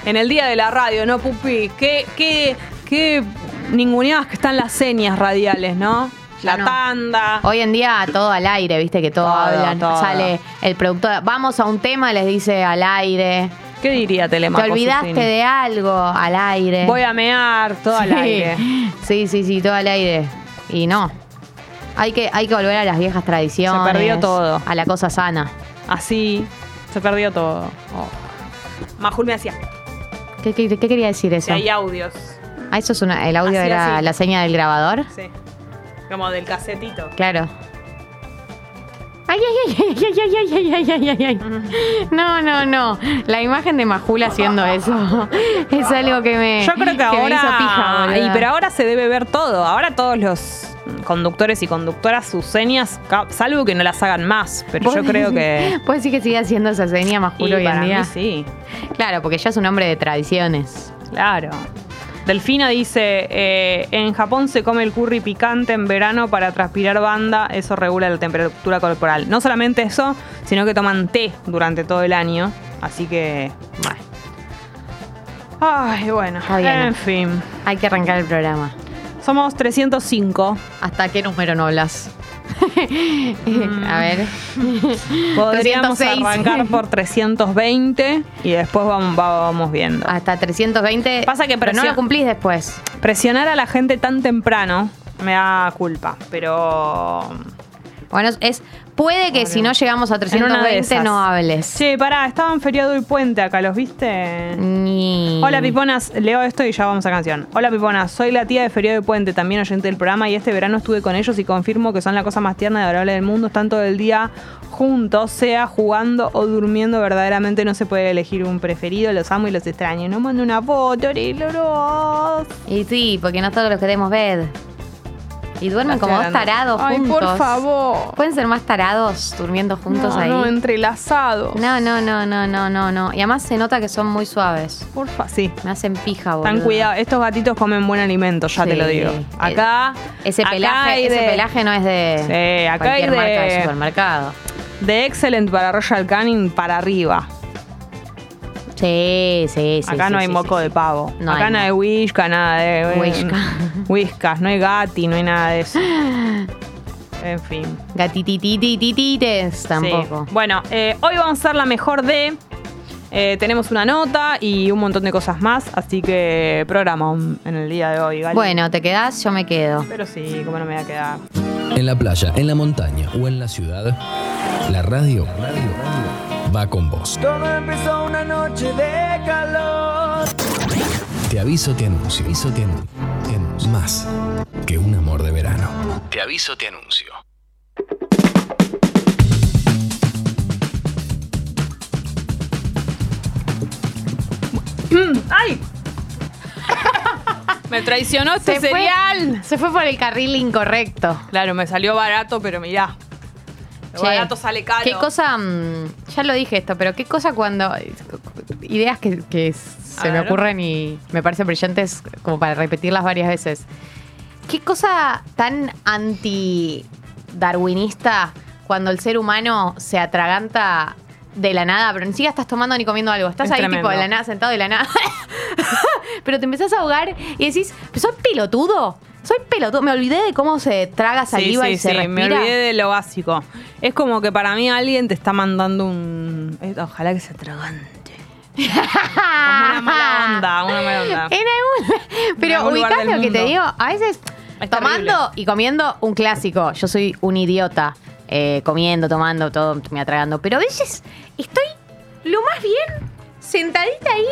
A: En el día de la radio, ¿no, Pupi? ¿Qué, qué, qué ninguneadas que están las señas radiales, ¿no? La
B: no.
A: tanda.
B: Hoy en día todo al aire, viste que todo,
A: Todo,
B: hablan.
A: todo.
B: Sale el productor, vamos a un tema, les dice al aire.
A: ¿Qué diría Telemaco?
B: Te olvidaste
A: Susini?
B: de algo al aire.
A: Voy a mear todo al aire.
B: Sí, sí, sí, todo al aire. Y no. Hay que, hay que volver a las viejas tradiciones.
A: Se perdió todo.
B: A la cosa sana.
A: Así, se perdió todo.
B: Oh.
A: Majul me hacía.
B: ¿Qué, qué- qué quería decir eso?
A: hay audios.
B: Ah, eso es una. El audio
A: Así,
B: era
A: así.
B: la seña del grabador.
A: Sí. Como del casetito.
B: Claro. Ay, ay, ay, ay, ay, ay, ay, ay, ay, ay, ay. No, no, no. La imagen de Majula haciendo eso es algo que me.
A: Yo creo que, ahora.
B: hizo pija, boluda.
A: y, pero ahora se debe ver todo. Ahora todos los conductores y conductoras sus señas, salvo que no las hagan más. Pero
B: ¿Vos
A: yo creo que.
B: ¿Puedes decir que sigue haciendo esa seña Majulo
A: y
B: hoy en
A: para
B: día?
A: mí sí,
B: Claro, porque ya es un hombre de tradiciones.
A: claro. Delfina dice, eh, en Japón se come el curry picante en verano para transpirar banda, eso regula la temperatura corporal. No solamente eso, sino que toman té durante todo el año, así que...
B: Bueno,
A: Ay, bueno, en fin.
B: hay que arrancar el programa.
A: Somos 305.
B: ¿Hasta qué número no hablas? A ver.
A: Podríamos
B: 306.
A: arrancar por 320 y después vamos, vamos viendo.
B: Hasta 320.
A: Pasa que
B: pero no lo cumplís después.
A: Presionar a la gente tan temprano me da culpa, pero...
B: Bueno, es. Puede que si no llegamos a
A: En una de
B: 320
A: esas.
B: no hables.
A: Che, pará, estaban feriado y puente acá, ¿los viste?
B: Ni-
A: Hola Piponas, leo esto y ya vamos a canción. Hola Piponas, soy la tía de Feriado de Puente, también oyente del programa y este verano estuve con ellos y confirmo que son la cosa más tierna y adorable del mundo, están todo el día juntos, sea jugando o durmiendo, verdaderamente no se puede elegir un preferido, los amo y los extraño. No mando una foto.
B: Y sí, porque no todos los queremos ver. Y duermen como dos tarados
A: Ay,
B: juntos.
A: por favor.
B: ¿Pueden ser más tarados durmiendo juntos
A: no,
B: ahí?
A: no, entrelazados.
B: No, no, no, no, no, no, no. Y además se nota que son muy suaves.
A: Porfa, sí.
B: Me hacen pija, boludo.
A: Tan cuidado, estos gatitos comen buen alimento, ya te lo digo. Acá.
B: Ese
A: acá
B: pelaje, ese
A: de-
B: pelaje no es de
A: Sí, acá
B: cualquier marca de- supermercado.
A: De Excellent para Royal Canin para arriba.
B: Sí, sí, sí.
A: Acá
B: sí,
A: no hay
B: sí,
A: moco
B: sí,
A: de pavo.
B: No
A: Acá
B: hay
A: nada de nada de.
B: Whisca.
A: Whiskas, no hay gati, no hay nada de eso. En fin.
B: Gatititititites tampoco.
A: Sí. Bueno, eh, hoy vamos a hacer la mejor de. eh, tenemos una nota y un montón de cosas más, así que programa en el día de hoy. Gali.
B: Bueno, te quedás, yo me quedo.
A: Pero sí, como no me voy a quedar.
C: En la playa, en la montaña o en la ciudad, la radio, va con vos.
D: Todo empezó una noche de calor.
C: Te aviso, te anuncio. Aviso, te anuncio. Te anuncio. Más que un amor de verano. Te aviso, te anuncio.
A: ¡Ay! me traicionó este
B: Se fue-
A: cereal.
B: Se fue por el carril incorrecto.
A: Claro, me salió barato, pero mirá. Lo
B: Che,
A: barato sale caro.
B: ¿Qué cosa? mm, ya lo dije esto, pero qué cosa cuando. Ideas que, que se me ocurren y me parecen brillantes como para repetirlas varias veces. ¿Qué cosa tan anti-darwinista cuando el ser humano se atraganta de la nada, pero ni siquiera estás tomando ni comiendo algo? Estás
A: Es
B: ahí
A: tremendo.
B: tipo de la nada, sentado de la nada. pero te empezás a ahogar y decís, "¿Pero soy pelotudo. Soy pelotudo. Me olvidé de cómo se traga saliva
A: sí, sí,
B: y se
A: sí,
B: respira.
A: me olvidé de lo básico. Es como que para mí alguien te está mandando un... Ojalá que se atragante. Como una mala onda, una mala onda.
B: En algún- Pero
A: algún lugar
B: ubicás lo que te digo, a veces
A: Es
B: tomando
A: terrible.
B: y comiendo un clásico. Yo soy un idiota. eh, comiendo, tomando, todo me atragando. Pero a veces estoy lo más bien sentadita ahí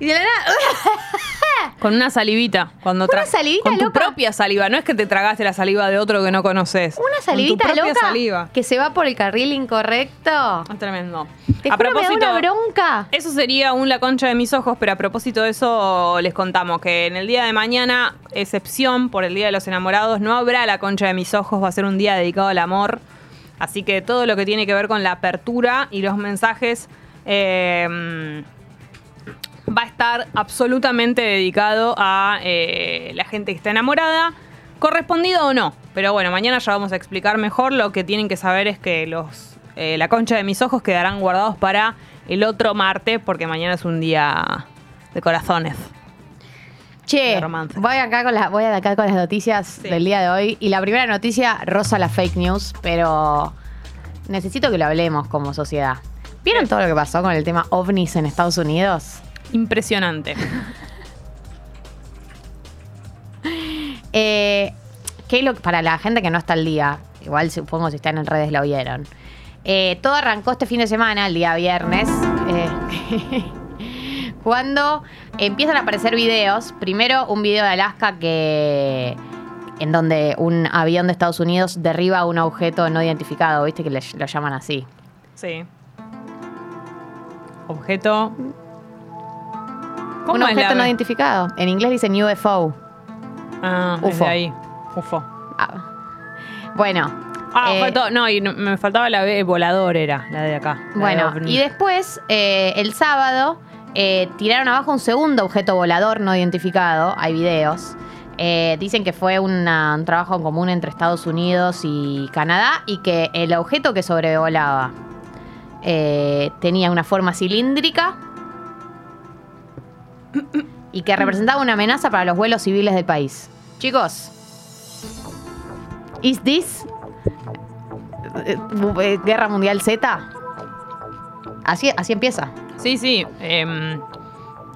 B: y de la nada.
A: Con una salivita. Cuando
B: Una salivita
A: Con tu
B: loca.
A: propia saliva. No es que te tragaste la saliva de otro que no conoces.
B: Una salivita
A: Con tu propia
B: loca
A: saliva.
B: que se va por el carril incorrecto.
A: Es tremendo.
B: Te
A: a
B: juro, me da
A: propósito,
B: una bronca.
A: Eso sería un la concha de mis ojos, pero a propósito de eso les contamos que en el día de mañana, excepción por el Día de los Enamorados, no habrá la concha de mis ojos, va a ser un día dedicado al amor. Así que todo lo que tiene que ver con la apertura y los mensajes eh, va a estar absolutamente dedicado a eh, la gente que está enamorada, correspondido o no. Pero bueno, mañana ya vamos a explicar mejor. Lo que tienen que saber es que los eh, la concha de mis ojos quedarán guardados para el otro martes, porque mañana es un día de corazones.
B: Che, voy acá con la, voy acá con las noticias
A: Sí.
B: del día de hoy. Y la primera noticia rosa la fake news, pero necesito que lo hablemos como sociedad. ¿Vieron todo lo que pasó con el tema ovnis en Estados Unidos?
A: Impresionante.
B: Eh, ¿Qué lo para la gente que no está al día? Igual supongo si están en redes lo vieron. Eh, todo arrancó este fin de semana, el día viernes, eh, cuando empiezan a aparecer videos. Primero un video de Alaska que, en donde un avión de Estados Unidos derriba un objeto no identificado, viste que le- lo llaman así.
A: Sí. Objeto. ¿Cómo
B: un objeto no identificado. En inglés dicen UFO.
A: Ah,
B: UFO.
A: Ahí. UFO.
B: Ah. Bueno.
A: Ah,
B: eh,
A: objeto. No, y no- me faltaba la B, volador era, la de acá. la
B: Bueno, y después, eh, el sábado, eh, tiraron abajo un segundo objeto volador no identificado. Hay videos. Eh, dicen que fue una- un trabajo en común entre Estados Unidos y Canadá y que el objeto que sobrevolaba eh, tenía una forma cilíndrica y que representaba una amenaza para los vuelos civiles del país. Chicos, ¿is this eh, eh, Guerra Mundial Z? Así, así empieza.
A: Sí, sí. em,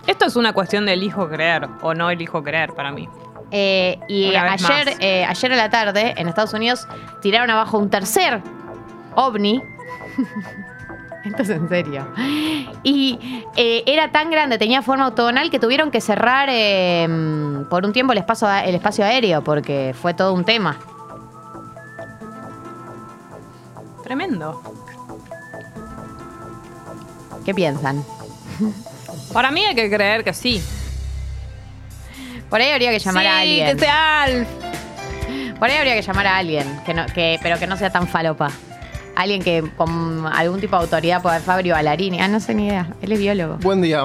A: esto es una cuestión de elijo creer o no elijo creer para mí.
B: Eh, y ayer, eh, ayer a la tarde, en Estados Unidos, tiraron abajo un tercer ovni. Esto es en serio. Y eh, era tan grande, tenía forma octogonal que tuvieron que cerrar eh, por un tiempo el espacio, el espacio aéreo porque fue todo un tema.
A: Tremendo.
B: ¿Qué piensan?
A: Para mí hay que creer que sí.
B: Por ahí habría que llamar
A: sí,
B: a alguien.
A: que sea Alf.
B: Por ahí habría que llamar a alguien, que no, que, pero que no sea tan falopa. Alguien que con algún tipo de autoridad pueda Fabio Ballarini. Ah, no sé ni idea. Él es biólogo.
E: Buen día.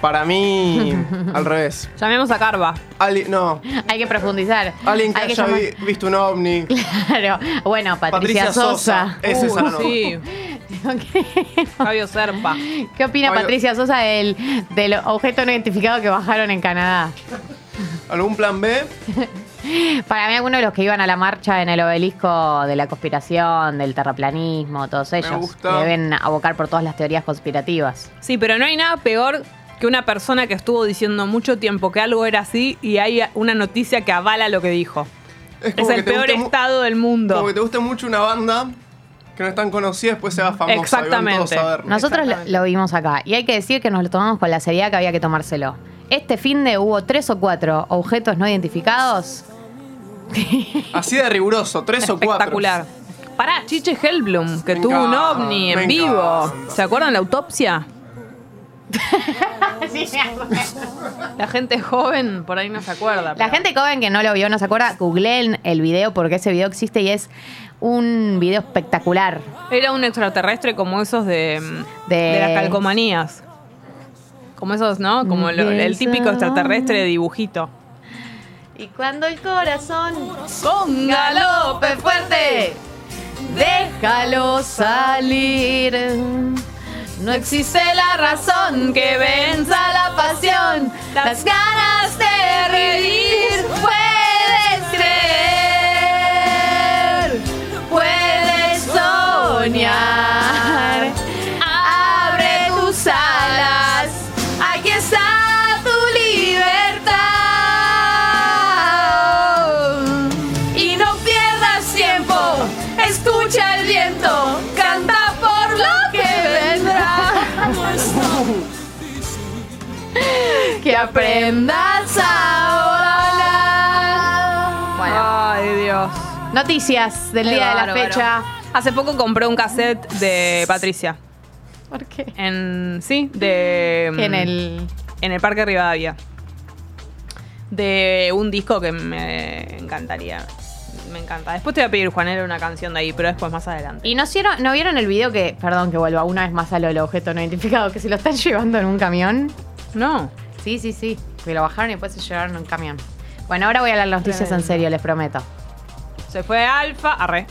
E: Para mí, al revés.
A: Llamemos a Carva.
E: Ali- no,
B: Hay que profundizar.
E: alguien que
B: Hay
E: haya
B: llamar-
E: vi- visto un ovni.
B: Claro. Bueno, Patricia, Sosa.
E: Ese es sano.
A: sí. Fabio Serpa.
B: ¿Qué opina
E: Fabio-
B: Patricia Sosa del, del objeto no identificado que bajaron en Canadá?
E: ¿Algún plan B?
B: Para mí, algunos de los que iban a la marcha en el obelisco de la conspiración, del terraplanismo, todos ellos,
E: gusta.
B: deben abocar por todas las teorías conspirativas.
A: Sí, pero no hay nada peor que una persona que estuvo diciendo mucho tiempo que algo era así y hay una noticia que avala lo que dijo. Es
E: como que
A: el
E: te
A: peor estado del mundo.
E: Como que te guste mucho una banda que no es tan conocida, después se va famosa. y van
A: Exactamente.
E: todos a.
B: Nosotros lo, lo vimos acá y hay que decir que nos lo tomamos con la seriedad que había que tomárselo. Este fin de hubo tres o cuatro objetos no identificados.
E: Así de riguroso, tres o cuatro.
A: Espectacular. Pará, Chiche Hellblum, que
E: Me
A: tuvo un ovni en vivo.
E: encanta.
A: ¿Se acuerdan la autopsia? La gente joven por ahí no se acuerda.
B: La
A: pero-
B: gente joven que no lo vio, no se acuerda, googleen el video porque ese video existe y es un video espectacular.
A: Era un extraterrestre como esos de, mm,
B: De-
A: de las calcomanías. Como esos, ¿no? Como lo- el típico extraterrestre de dibujito.
B: Y cuando el corazón
A: Con
B: galope fuerte, déjalo salir. No existe la razón que venza la pasión, las ganas de reír. Puedes creer, puedes soñar. Que aprendas a volar. Bueno,
A: Ay, Dios.
B: noticias del
A: Qué
B: día de la
A: bárbaro.
B: fecha.
A: Hace poco compré un cassette de Patricia.
B: ¿Por qué?
A: En. Sí, de.
B: En el.
A: En el Parque Rivadavia. De un disco que me encantaría. Me encanta. Después te voy a pedir, Juanela, una canción de ahí, pero después más adelante.
B: ¿Y no vieron, no vieron el video que, perdón que vuelva una vez más a lo del objeto no identificado, que se lo están llevando en un camión?
A: No.
B: Sí, sí, sí. Que lo bajaron y después se llevaron en un camión. Bueno, ahora voy a las noticias en serio, les prometo.
A: Se fue Alfa. Arre.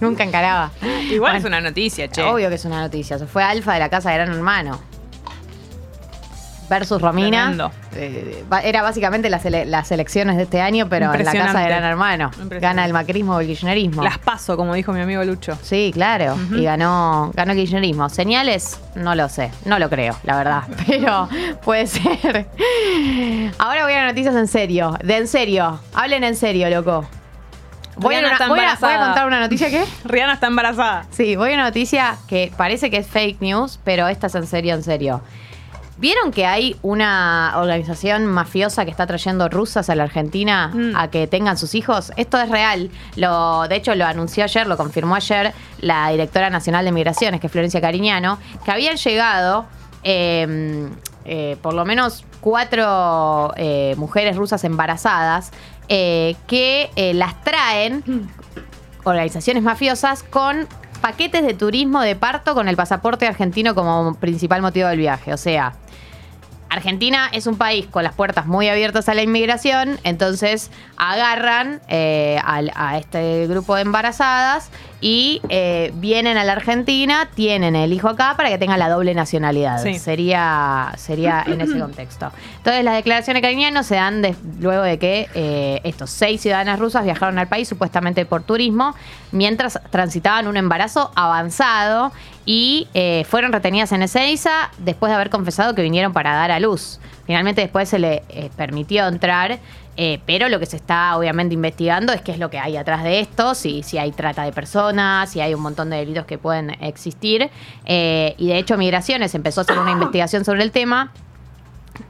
B: Nunca encaraba.
A: Igual
B: Bueno,
A: es una noticia, che.
B: Obvio que es una noticia. Se fue Alfa de la casa de Gran Hermano. Versus Romina. Eh, era básicamente las, ele- las elecciones de este año, pero en la casa de. Gran Hermano. Gana el macrismo o el kirchnerismo.
A: Las paso, como dijo mi amigo Lucho.
B: Sí, claro. Y ganó, ganó el kirchnerismo. Señales, no lo sé. No lo creo, la verdad. Pero puede ser. Ahora voy a noticias en serio. De en serio. Hablen en serio, loco. Voy a, una- voy a- voy a
A: embarazada.
B: contar una noticia que.
A: Rihanna está embarazada.
B: Sí, voy a una noticia que parece que es fake news, pero esta es en serio, en serio. ¿Vieron que hay una organización mafiosa que está trayendo rusas a la Argentina
A: Mm.
B: a que tengan sus hijos? Esto es real. Lo, de hecho, lo anunció ayer, lo confirmó ayer la directora nacional de Migraciones, que es Florencia Cariñano, que habían llegado eh, eh, por lo menos cuatro eh, mujeres rusas embarazadas eh, que las traen organizaciones mafiosas con paquetes de turismo de parto con el pasaporte argentino como principal motivo del viaje. O sea, Argentina es un país con las puertas muy abiertas a la inmigración, entonces agarran eh, al- a, este grupo de embarazadas y eh, vienen a la Argentina, tienen el hijo acá para que tengan la doble nacionalidad.
A: Sí.
B: Sería, sería en ese contexto. Entonces las declaraciones cariñanas se dan de- luego de que eh, estos seis ciudadanas rusas viajaron al país supuestamente por turismo, mientras transitaban un embarazo avanzado y eh, fueron retenidas en Ezeiza después de haber confesado que vinieron para dar a luz. Finalmente después se le permitió entrar, eh, pero lo que se está obviamente investigando es qué es lo que hay atrás de esto, si, si hay trata de personas, si hay un montón de delitos que pueden existir. Eh, y de hecho Migraciones empezó a hacer una investigación sobre el tema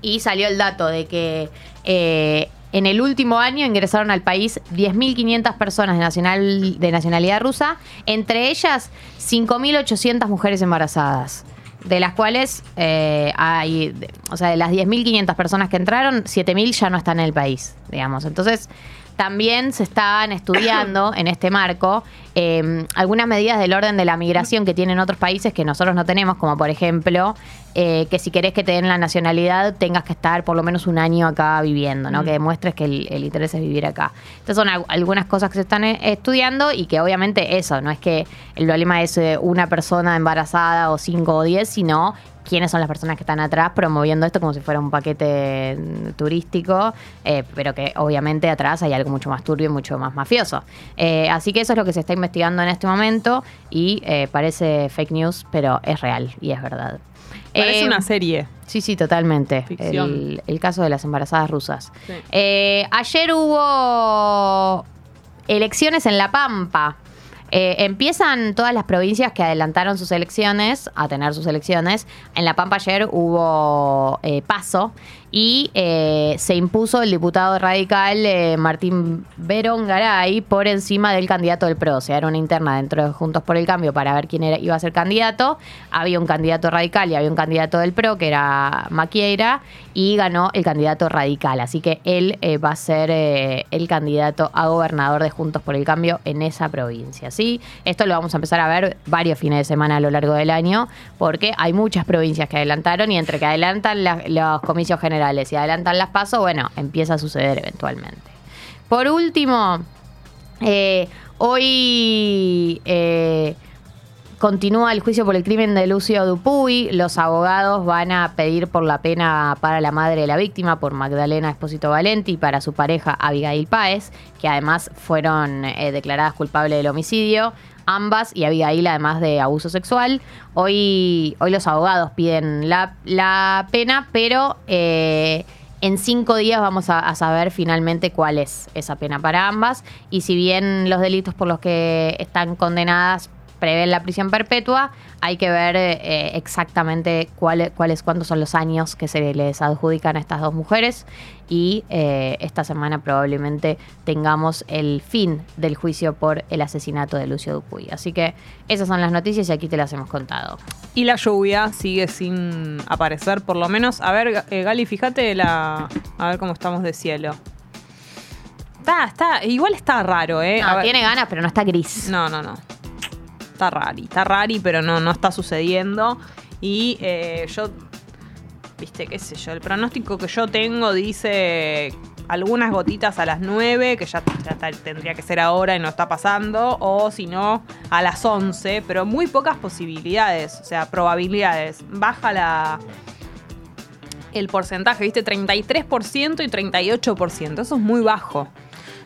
B: y salió el dato de que eh, en el último año ingresaron al país 10.500 personas de, nacional, de nacionalidad rusa, entre ellas 5.800 mujeres embarazadas. De las cuales eh, hay, o sea, de las 10.500 personas que entraron, 7.000 ya no están en el país, digamos. Entonces, también se están estudiando en este marco eh, algunas medidas del orden de la migración que tienen otros países que nosotros no tenemos, como por ejemplo eh, que si querés que te den la nacionalidad tengas que estar por lo menos un año acá viviendo, ¿no? Que demuestres que el, el interés es vivir acá. Entonces son al- algunas cosas que se están eh, estudiando y que obviamente eso, no es que el problema es eh, una persona embarazada o cinco o diez, sino quiénes son las personas que están atrás promoviendo esto como si fuera un paquete mm, turístico, eh, pero que obviamente atrás hay algo mucho más turbio y mucho más mafioso. Eh, así que eso es lo que se está investigando en este momento y eh, parece fake news, pero es real y es verdad.
A: Parece una serie.
B: Sí, sí, totalmente. El, el caso de las embarazadas rusas.
A: Sí.
B: Ayer hubo elecciones en La Pampa. Eh, empiezan todas las provincias que adelantaron sus elecciones a tener sus elecciones. En La Pampa ayer hubo eh, paso y eh, se impuso el diputado radical eh, Martín Verón Garay por encima del candidato del PRO. O sea, era una interna dentro de Juntos por el Cambio para ver quién iba a ser candidato. Había un candidato radical y había un candidato del PRO que era Maquieira y ganó el candidato radical. Así que él eh, va a ser el candidato a gobernador de Juntos por el Cambio en esa provincia. ¿sí? Esto lo vamos a empezar a ver varios fines de semana a lo largo del año porque hay muchas provincias que adelantaron y entre que adelantan la- los comicios generales y adelantan las pasos, bueno, empieza a suceder eventualmente. Por último, eh, hoy eh, continúa el juicio por el crimen de Lucio Dupuy. Los abogados van a pedir por la pena para la madre de la víctima, por Magdalena Espósito Valenti, y para su pareja Abigail Páez, que además fueron eh, declaradas culpables del homicidio. Ambas y Abigail, además de abuso sexual. Hoy, hoy los abogados piden la, la pena, pero eh, en cinco días vamos a, a saber finalmente cuál es esa pena para ambas. Y si bien los delitos por los que están condenadas prevén la prisión perpetua, hay que ver eh, exactamente cuáles, cuáles, cuántos son los años que se les adjudican a estas dos mujeres. Y eh, esta semana probablemente tengamos el fin del juicio por el asesinato de Lucio Dupuy. Así que esas son las noticias y aquí te las hemos contado.
A: Y la lluvia sigue sin aparecer, por lo menos. A ver, eh, Gali, fíjate la. A ver cómo estamos de cielo. Está, está, igual está raro, ¿eh? A
B: No,
A: ver.
B: tiene ganas, pero no está gris.
A: No, no, no. Está rari, está rari, pero no, no está sucediendo. Y eh, yo, viste, qué sé yo, el pronóstico que yo tengo dice algunas gotitas a las 9, que ya, ya tendría que ser ahora y no está pasando, o si no, a las 11, pero muy pocas posibilidades, o sea, probabilidades. Baja la el porcentaje, viste, 33% y 38%, eso es muy bajo.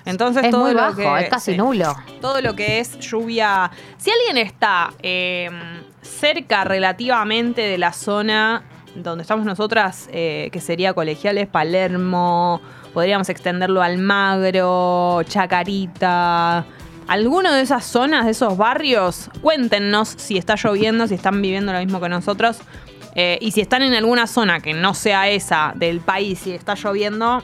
A: Entonces
B: es
A: todo
B: muy
A: lo
B: bajo,
A: que-
B: es casi
A: sí
B: nulo.
A: todo lo que es lluvia. Si alguien está eh, cerca relativamente de la zona donde estamos nosotras, eh, que sería Colegiales, Palermo, podríamos extenderlo al Magro, Chacarita. Alguno de esas zonas, de esos barrios, cuéntenos si está lloviendo, si están viviendo lo mismo que nosotros. Eh, y si están en alguna zona que no sea esa del país y está lloviendo,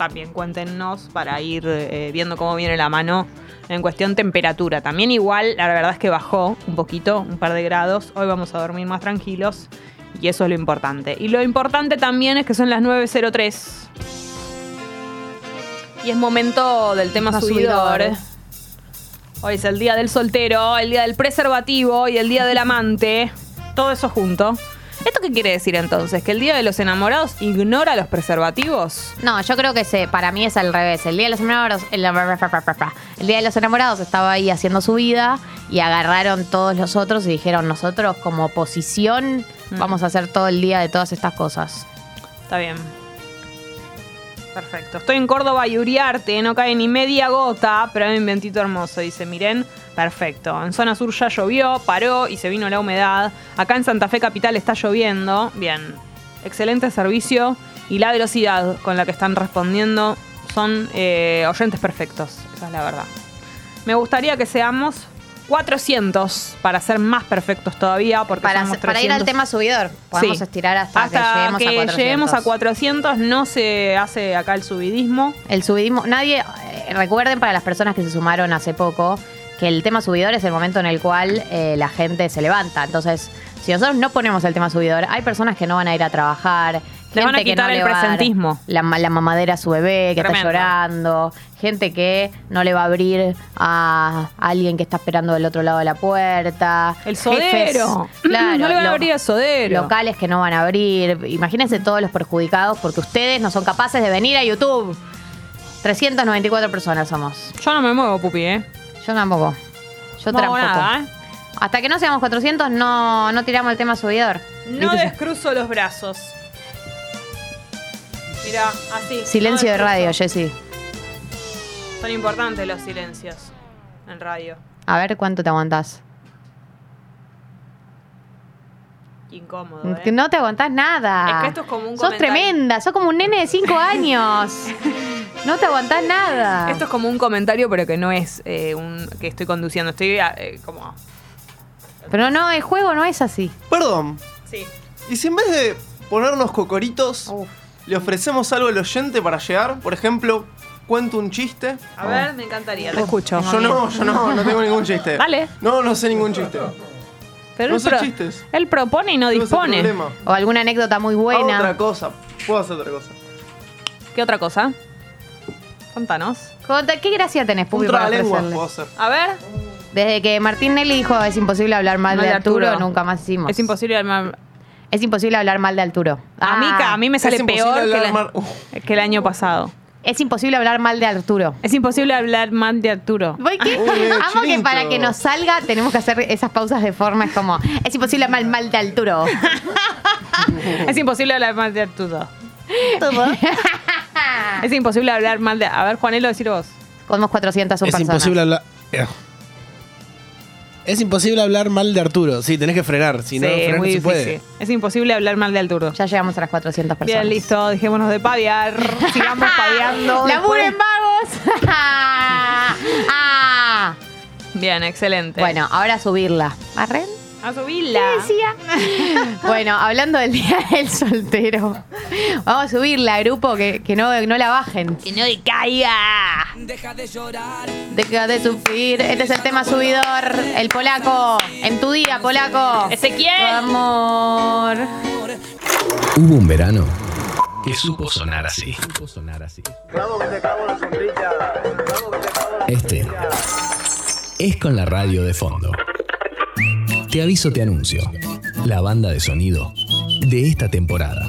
A: también cuéntenos para ir eh, viendo cómo viene la mano en cuestión temperatura. También igual, la verdad es que bajó un poquito, un par de grados. Hoy vamos a dormir más tranquilos y eso es lo importante. Y lo importante también es que son las 9.03. Y es momento del tema
B: subidor.
A: Hoy es el día del soltero, el día del preservativo y el día del amante. Todo eso junto. ¿Esto qué quiere decir entonces? ¿Que el día de los enamorados ignora los preservativos?
B: No, yo creo que se, para mí es al revés. El día de los enamorados, el, el día de los enamorados estaba ahí haciendo su vida y agarraron todos los otros y dijeron nosotros como oposición
A: Mm.
B: vamos a hacer todo el día de todas estas cosas.
A: Está bien. Perfecto. Estoy en Córdoba y Uriarte, no cae ni media gota, pero hay un vientito hermoso, dice Miren. Perfecto. En zona sur ya llovió, paró y se vino la humedad. Acá en Santa Fe Capital está lloviendo. Bien. Excelente servicio y la velocidad con la que están respondiendo son eh, oyentes perfectos. Esa es la verdad. Me gustaría que seamos 400 para ser más perfectos todavía, porque
B: Para,
A: somos
B: para ir al
A: 300.
B: tema subidor, podemos
A: Sí.
B: estirar hasta,
A: Hasta
B: que lleguemos a 400.
A: lleguemos a 400, no se hace acá el subidismo.
B: El subidismo, nadie, eh, recuerden para las personas que se sumaron hace poco, que el tema subidor es el momento en el cual eh, la gente se levanta. Entonces, si nosotros no ponemos el tema subidor, hay personas que no van a ir a trabajar.
A: Le van a
B: gente que
A: quitar
B: no
A: el
B: le va a dar
A: presentismo.
B: La, ma- la mamadera a su bebé, que
A: Tremendo.
B: está llorando. Gente que no le va a abrir a alguien que está esperando del otro lado de la puerta.
A: El
B: Jefes,
A: sodero.
B: claro,
A: no le va a abrir el sodero.
B: locales que no van a abrir. Imagínense todos los perjudicados porque ustedes no son capaces de venir a YouTube. 394 personas somos.
A: Yo no me muevo, pupi, ¿eh?
B: Yo tampoco. Yo
A: no
B: tampoco.
A: nada, ¿eh?
B: Hasta que no seamos 400 no, no tiramos el tema subidor.
A: No descruzo los brazos. Mira, así.
B: Silencio
A: no
B: de radio. Jessy.
A: Son importantes los silencios en radio.
B: A ver cuánto te aguantás.
A: Incómodo,
B: Que
A: ¿eh?
B: No te aguantás nada.
A: Es que esto es como un
B: Sos
A: comentario.
B: tremenda, sos como un nene de 5 años. No te aguantás nada.
A: Esto es como un comentario, pero que no es eh, un que estoy conduciendo. Estoy eh, como...
B: Pero no, el juego no es así.
E: Perdón.
A: Sí.
E: ¿Y si en vez de ponernos cocoritos,
B: Uf.
E: Le ofrecemos algo al oyente para llegar? Por ejemplo, cuento un chiste.
A: A ver, me encantaría. Te escucho.
E: Yo no, yo no, no tengo ningún chiste.
A: Dale.
E: No, no sé ningún chiste.
A: Pero
E: no
A: él,
E: sé
A: pro-
E: chistes.
A: él propone y no
E: ese
A: dispone.
E: problema.
B: O alguna anécdota muy
E: Hago
B: buena.
E: otra cosa. Puedo hacer otra cosa.
A: ¿Qué otra cosa? Contanos.
B: Conta- ¿Qué gracia tenés,
E: Un
B: Pupi, para
E: trabalenguas
B: ofrecerle?
E: puedo hacer.
A: A ver.
B: Desde que Martín Nelly dijo es imposible hablar mal
A: Mal
B: de
A: de
B: Arturo,
A: Arturo.
B: nunca más hicimos.
A: Es imposible armar.
B: Es imposible hablar mal de Arturo.
A: A, mí,
B: Ah,
A: a mí me sale
E: imposible
A: peor que,
E: hablar
A: la-
E: Uf.
A: que el año pasado.
B: Es imposible hablar mal de Arturo.
A: Es imposible hablar mal de Arturo.
B: ¿Voy qué?
E: Uy,
B: Amo que para que nos salga tenemos que hacer esas pausas de forma. Es como, es imposible hablar mal de Arturo.
A: Es imposible hablar mal de Arturo. Es imposible hablar mal de. A ver, Juanelo, decir vos.
B: Somos 400 son
F: Es
B: personas.
F: imposible hablar. Eh. Es imposible hablar mal de Arturo. Sí, tenés que frenar. Si no,
A: sí,
F: frenar
A: es
F: no
A: muy
F: se
A: difícil.
F: puede.
A: Es imposible hablar mal de Arturo.
B: Ya llegamos a las 400 personas.
A: Bien, listo. Dejémonos de paviar. Sigamos paviando.
B: ¡Laburen
A: después.
B: vagos! Ah.
A: Bien, excelente.
B: Bueno, ahora subirla. ¿Arren?
A: A subirla.
B: decía? bueno, hablando del día del soltero, vamos a subirla, grupo, que, que no, no la bajen.
A: Que no decaiga.
B: Deja de sufrir. Este es el tema subidor. El polaco. En tu día, polaco. Tu
A: Ezequiel.
B: amor.
C: Hubo un verano que supo sonar así. Supo sonar así. Este es con la radio de fondo. Te aviso, te anuncio. La banda de sonido de esta temporada.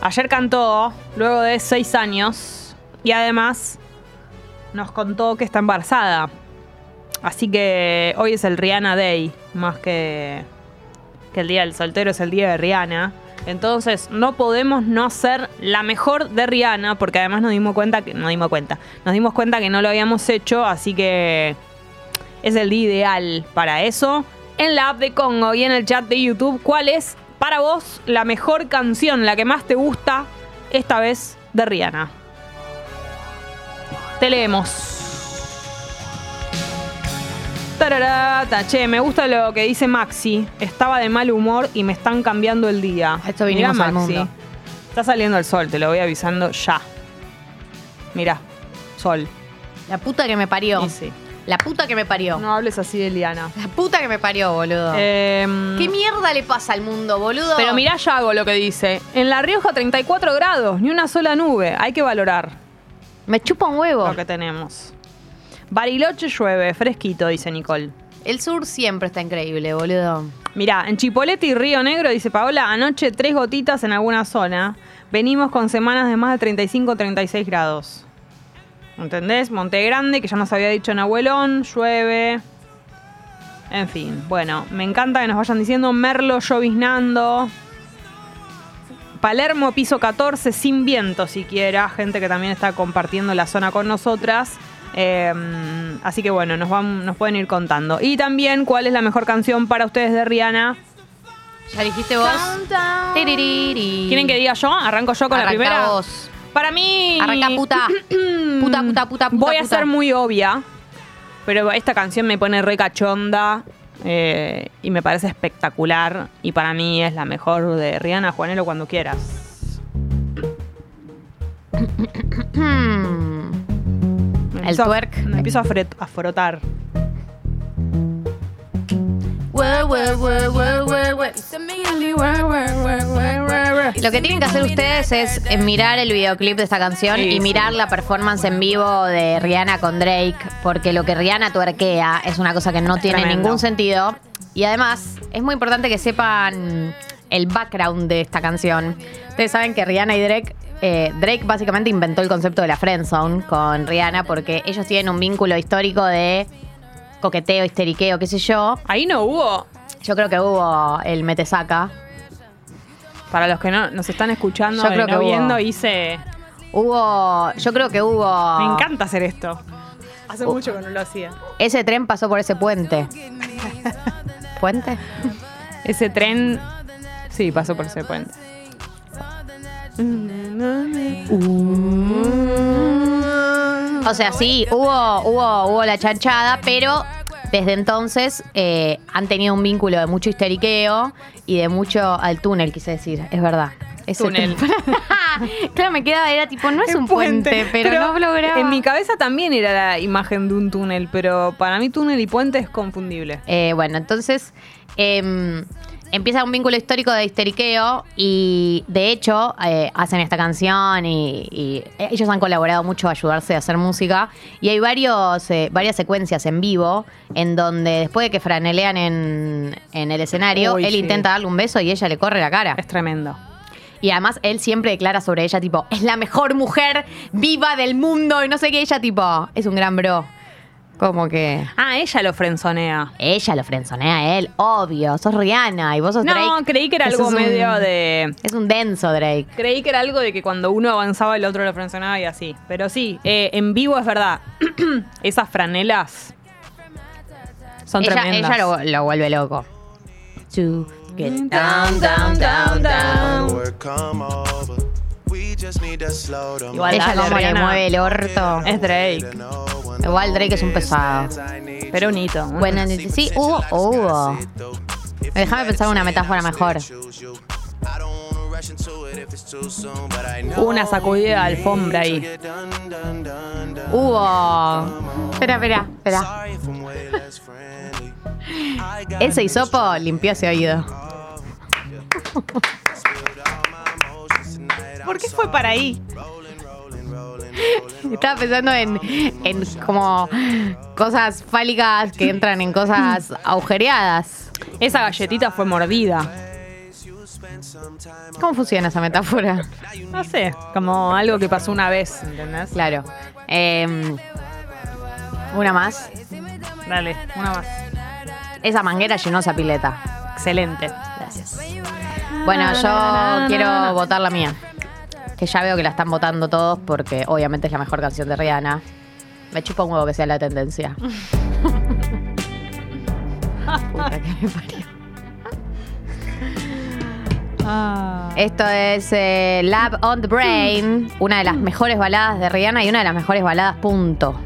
A: Ayer cantó, luego de seis años, y además nos contó que está embarazada. Así que hoy es el Rihanna Day, más que, que el Día del Soltero es el Día de Rihanna. Entonces no podemos no ser la mejor de Rihanna, porque además nos dimos cuenta que nos dimos cuenta, nos dimos cuenta que no lo habíamos hecho, así que es el día ideal para eso. En la app de Congo y en el chat de YouTube, ¿cuál es para vos la mejor canción, la que más te gusta, esta vez de Rihanna? Te leemos. Tararata. Che, me gusta lo que dice Maxi. Estaba de mal humor y me están cambiando el día.
B: Esto vinimos
A: Mirá,
B: al mundo.
A: Está saliendo el sol, te lo voy avisando ya. Mirá, sol.
B: La puta que me parió.
A: Y sí.
B: La puta que me parió.
A: No hables así de Liana.
B: La puta que me parió, boludo.
A: Em,
B: ¿Qué mierda le pasa al mundo, boludo?
A: pero mirá Yago lo que dice. En La Rioja 34 grados, ni una sola nube. Hay que valorar
B: Me chupa un huevo.
A: lo que tenemos. Bariloche llueve, fresquito, dice Nicole.
B: El sur siempre está increíble, boludo.
A: Mirá, en Chipolete y Río Negro, dice Paola, anoche tres gotitas en alguna zona. Venimos con semanas de más de 35 36 grados. ¿Entendés? Monte Grande, que ya nos había dicho en Abuelón, llueve. En fin, bueno, me encanta que nos vayan diciendo Merlo lloviznando. Palermo, piso 14, sin viento siquiera. Gente que también está compartiendo la zona con nosotras. Eh, así que bueno, nos, van, nos pueden ir contando. Y también cuál es la mejor canción para ustedes de Rihanna.
B: ¿Ya dijiste vos? Tiririri.
A: ¿Quieren que diga yo? Arranco yo con la primera.
B: vos.
A: Para mí.
B: Arranca puta. puta, puta, puta, puta.
A: Voy a
B: puta.
A: ser muy obvia. Pero esta canción me pone re cachonda. eh, y me parece espectacular. Y para mí es la mejor de Rihanna, Juanelo, cuando quieras. Me
B: El
A: a-
B: twerk.
A: Me empiezo a, fret- a frotar.
B: Lo que tienen que hacer ustedes es mirar el videoclip de esta canción
A: Sí,
B: y
A: sí.
B: mirar la performance en vivo de Rihanna con Drake, porque lo que Rihanna tuerquea es una cosa que no tiene
A: tremendo.
B: ningún sentido. Y además, es muy importante que sepan el background de esta canción. Ustedes saben que Rihanna y Drake, eh, Drake básicamente inventó el concepto de la friendzone con Rihanna porque ellos tienen un vínculo histórico de coqueteo, histeriqueo, qué sé yo.
A: Ahí no hubo.
B: Yo creo que hubo el metesaca.
A: Para los que no nos están escuchando
B: Yo
A: y
B: creo
A: no
B: que hubo.
A: viendo, hice.
B: Hubo, yo creo que hubo...
A: Me encanta hacer esto. Hace mucho que no lo hacía.
B: Ese tren pasó por ese puente. ¿Puente?
A: Ese tren. Sí, pasó por ese puente.
B: O sea, sí, hubo, hubo, hubo la chanchada, pero desde entonces eh, han tenido un vínculo de mucho histeriqueo y de mucho al túnel, quise decir, es verdad.
A: Túnel.
B: claro, me quedaba, era tipo, no es un puente, pero, no lograba.
A: En mi cabeza también era la imagen de un túnel, pero para mí túnel y puente es confundible.
B: Eh, bueno, entonces em, empieza un vínculo histórico de histeriqueo y de hecho eh, hacen esta canción y, y ellos han colaborado mucho a ayudarse a hacer música y hay varios, eh, varias secuencias en vivo en donde después de que franelean en, en el escenario,
A: Uy,
B: él
A: sí.
B: intenta darle un beso y ella le corre la cara.
A: Es tremendo.
B: Y además él siempre declara sobre ella tipo, es la mejor mujer viva del mundo y no sé qué, ella tipo, es un gran bro. Como que...
A: Ah, ella lo frenzonea.
B: Ella lo frenzonea a él, obvio. Sos Rihanna y vos sos
A: No,
B: Drake.
A: creí que era algo
B: es un-
A: medio de.
B: Es un denso Drake.
A: Creí que era algo de que cuando uno avanzaba el otro lo frencionaba y así. Pero sí, eh, en vivo es verdad. Esas franelas son
B: ella
A: tremendas.
B: ella lo, lo vuelve loco. To get down, down, down, down.
A: Igual
B: Ella como le mueve el orto.
A: Es Drake.
B: Igual Drake es un pesado.
A: Pero un hito. un-
B: Bueno, sí, hubo, hubo. Déjame pensar una metáfora mejor.
A: una sacudida de alfombra ahí.
B: Hubo. Espera, espera, espera. Ese hisopo limpió ese oído.
A: ¿Por qué fue para ahí?
B: Estaba pensando en, en como cosas fálicas que entran en cosas agujereadas.
A: Esa galletita fue mordida.
B: ¿Cómo funciona esa metáfora?
A: No sé, como algo que pasó una vez, ¿entendés?
B: Claro. Eh, una más.
A: Dale, una más.
B: Esa manguera llenó esa pileta.
A: Excelente.
B: Gracias. Bueno, yo quiero votar la mía. Que ya veo que la están votando todos porque obviamente es la mejor canción de Rihanna. Me chupa un huevo que sea la tendencia. Puta que me parió.
A: Ah.
B: Esto es eh, Lab on the Brain, una de las mejores baladas de Rihanna y una de las mejores baladas, punto.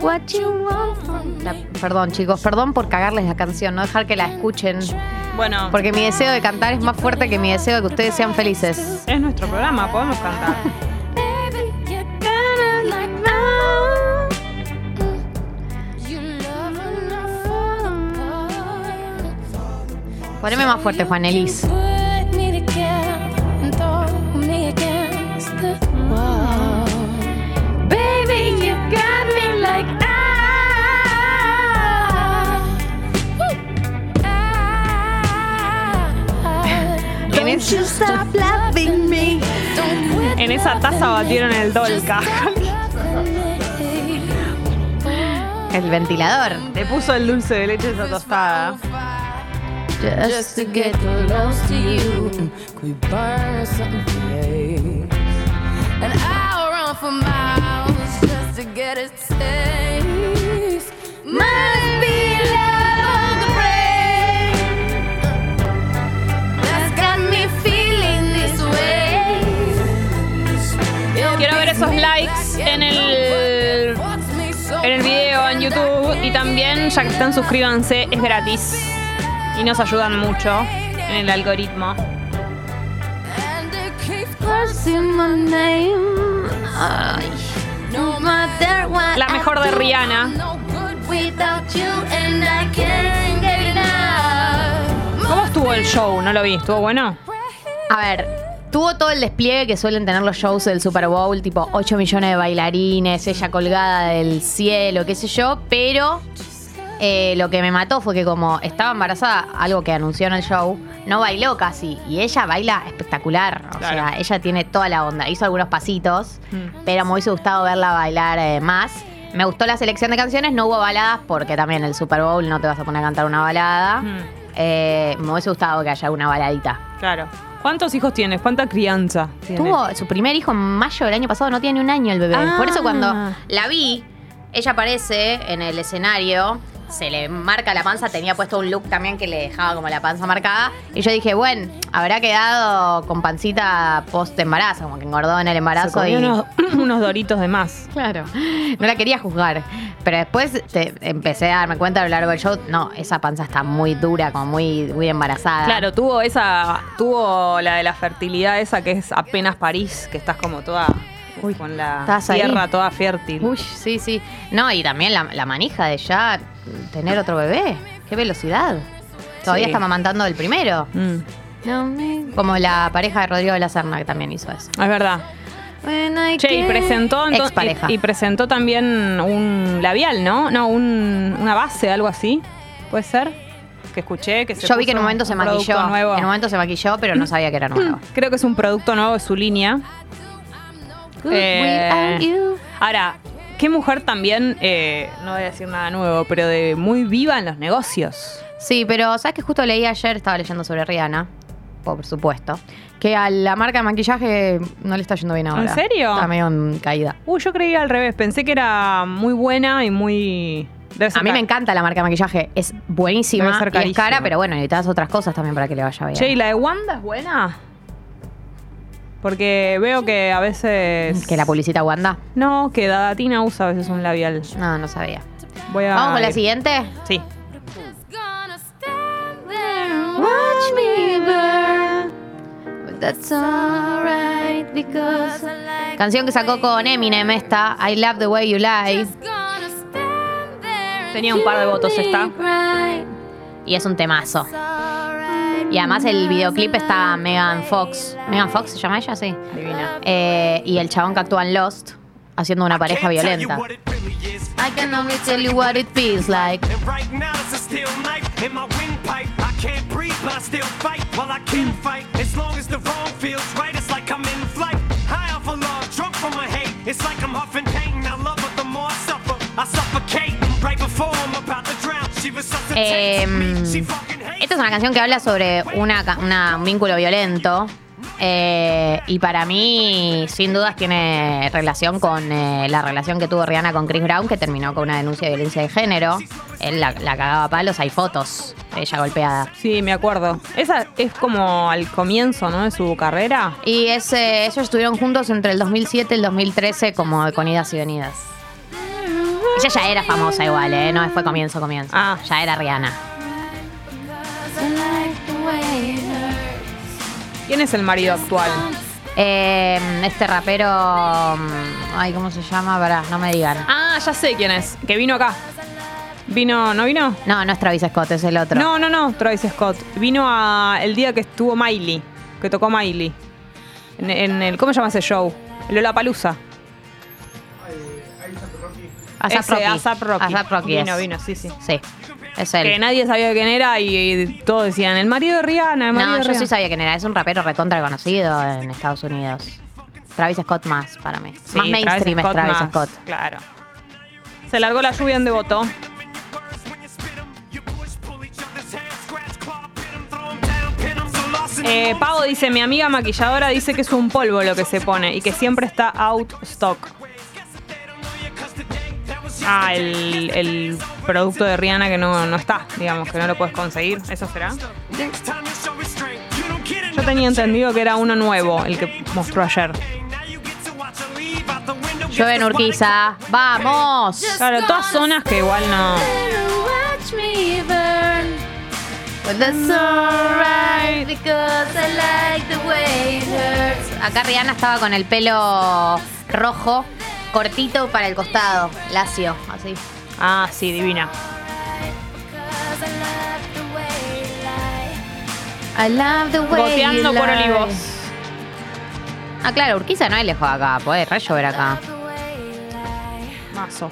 B: What you want from La- perdón, chicos, perdón por cagarles la canción, no dejar que la escuchen.
A: Bueno,
B: Porque mi deseo de cantar es más fuerte que mi deseo de que ustedes sean felices.
A: es nuestro programa, podemos cantar.
B: Poneme más fuerte, Juan Elis. En, es-
G: stop loving me.
A: En esa taza batieron el dolca.
B: el ventilador.
A: Le puso el dulce de leche esa tostada.
G: Just to get close to you, we burn something fake. And I'll run for miles just to get a taste. Must be
A: esos likes en el, en el video en YouTube y también, ya que están, suscríbanse, es gratis y nos ayudan mucho en el algoritmo. La mejor de Rihanna. ¿Cómo estuvo el show? No lo vi, ¿estuvo bueno?
B: A ver, tuvo todo el despliegue que suelen tener los shows del Super Bowl, tipo 8 millones de bailarines, ella colgada del cielo, qué sé yo, pero eh, lo que me mató fue que como estaba embarazada, algo que anunció en el show, no bailó casi. Y ella baila espectacular. O
A: Claro.
B: sea, ella tiene toda la onda. Hizo algunos pasitos,
A: Mm.
B: pero me hubiese gustado verla bailar eh, más. Me gustó la selección de canciones, no hubo baladas porque también el Super Bowl no te vas a poner a cantar una balada.
A: Mm.
B: Eh, me hubiese gustado que haya una baladita.
A: Claro. ¿Cuántos hijos tienes? ¿Cuánta crianza?
B: Tuvo su primer hijo en mayo del año pasado, no tiene ni un año el bebé.
A: Ah.
B: Por eso cuando la vi, ella aparece en el escenario, se le marca la panza, tenía puesto un look también que le dejaba como la panza marcada. Y yo dije, bueno, habrá quedado con pancita post embarazo, como que engordó en el
A: Se
B: embarazo y.
A: unos, unos doritos de más.
B: Claro, no la quería juzgar. Pero después te- empecé a darme cuenta a lo largo del show, no, esa panza está muy dura, como muy, muy embarazada.
A: Claro, tuvo esa, tuvo la de la fertilidad esa que es apenas París, que estás como toda con la
B: Estás ahí.
A: tierra toda fértil.
B: Uy, sí, sí. No, y también la, la manija de ya tener otro bebé. Qué velocidad. Todavía
A: Sí.
B: está amamantando el primero.
A: Mm,
B: Como la pareja de Rodrigo de la Serna, que también hizo eso.
A: es verdad. Che, y presentó entonces-
B: Expareja.
A: y, y presentó también un labial, ¿no? No, un, una base, algo así. ¿Puede ser? Que escuché que se
B: Yo vi que en
A: puso
B: un momento se
A: producto
B: maquilló.
A: Nuevo.
B: En un momento se maquilló, pero no sabía que era nuevo.
A: Creo que es un producto nuevo de su línea. Eh, ahora, qué mujer también, eh, no voy a decir nada nuevo, pero de muy viva en los negocios.
B: Sí, pero ¿sabes que justo leí ayer? Estaba leyendo sobre Rihanna, por supuesto. Que a la marca de maquillaje no le está yendo bien ahora.
A: serio?
B: Está medio en caída.
A: Uy, yo creía al revés. Pensé que era muy buena y muy.
B: A mí me encanta la marca de maquillaje. Es buenísima y es cara, pero bueno, necesitas otras cosas también para que le vaya bien.
A: Che, ¿y la de Wanda es buena? Porque veo que a veces.
B: Que la publicita Wanda.
A: No, que Dadatina usa a veces un labial.
B: No, no sabía.
A: Voy a.
B: Vamos con la siguiente.
A: Sí.
G: Watch me burn. But that's alright because I like
B: Canción que sacó con Eminem esta, I Love the Way You Lie.
A: Tenía un par de votos esta.
B: Y es un temazo. Y además el videoclip está Megan Fox. ¿Megan Fox se llama ella? Sí.
A: Divina.
B: Eh, y el chabón que actúa en Lost, haciendo una pareja violenta.
G: I can only tell you what it feels like.
H: And right now it's a steel knife in my windpipe. I can't breathe, but I still fight. While I can fight, as long as the wrong feels right, it's like I'm in flight. High off of love, drunk from my hate. It's like I'm huffing pain. I love her, the more I suffer, I suffocate. Right before I'm about to hates
B: Esta es una canción que habla sobre una, una- un vínculo violento. eh, y para mí, sin dudas, tiene relación con eh, la relación que tuvo Rihanna con Chris Brown, que terminó con una denuncia de violencia de género. Él la, la cagaba a palos, hay fotos de ella golpeada.
A: Sí, me acuerdo. Esa es como al comienzo, ¿no? De su carrera.
B: Y ese, ellos estuvieron juntos entre el 2007 y el 2013 como con idas y venidas. Ella ya era famosa igual, ¿eh? No fue comienzo, comienzo.
A: Ah.
B: Ya era Rihanna.
A: ¿Quién es el marido actual?
B: Eh, este rapero. mm, Ay, ¿cómo se llama? Pará, no me digan.
A: Ah, ya sé quién es. Que vino acá. Vino, ¿no vino?
B: No, no es Travis Scott, es el otro.
A: No, no, no, Travis Scott. Vino a el día que estuvo Miley, que tocó Miley. En, en el, ¿cómo se llama ese show? Lola Palusa.
B: ASAP Rocky.
A: ASAP Rocky.
B: ASAP Rocky
A: Vino,
B: es.
A: vino, sí, sí.
B: Sí, es él.
A: Que nadie sabía quién era y, y todos decían, el marido de Rihanna, el marido
B: No,
A: de
B: yo
A: Rihanna.
B: sí sabía quién era. Es un rapero recontra conocido en Estados Unidos. Travis Scott más, para mí.
A: Sí,
B: más mainstream es Travis
A: más,
B: Scott.
A: Claro. Se largó la lluvia en Devoto. Eh, Pau dice, mi amiga maquilladora dice que es un polvo lo que se pone y que siempre está out stock. Ah, el, el producto de Rihanna que no, no está, digamos, que no lo puedes conseguir. ¿Eso será? Yo tenía entendido que era uno nuevo, el que mostró ayer.
B: Llueve en Urquiza. ¡Vamos!
A: Claro, todas zonas que igual no...
B: Watch me burn. But that's alright because I like the way it hurts. Acá Rihanna estaba con el pelo rojo, cortito para el costado, lacio, así.
A: Ah, sí, divina.
B: I love the way
A: Goteando
B: you
A: por
B: lie.
A: Olivos.
B: Ah, claro, Urquiza no es lejos de acá, puede re llover acá.
A: Mazo.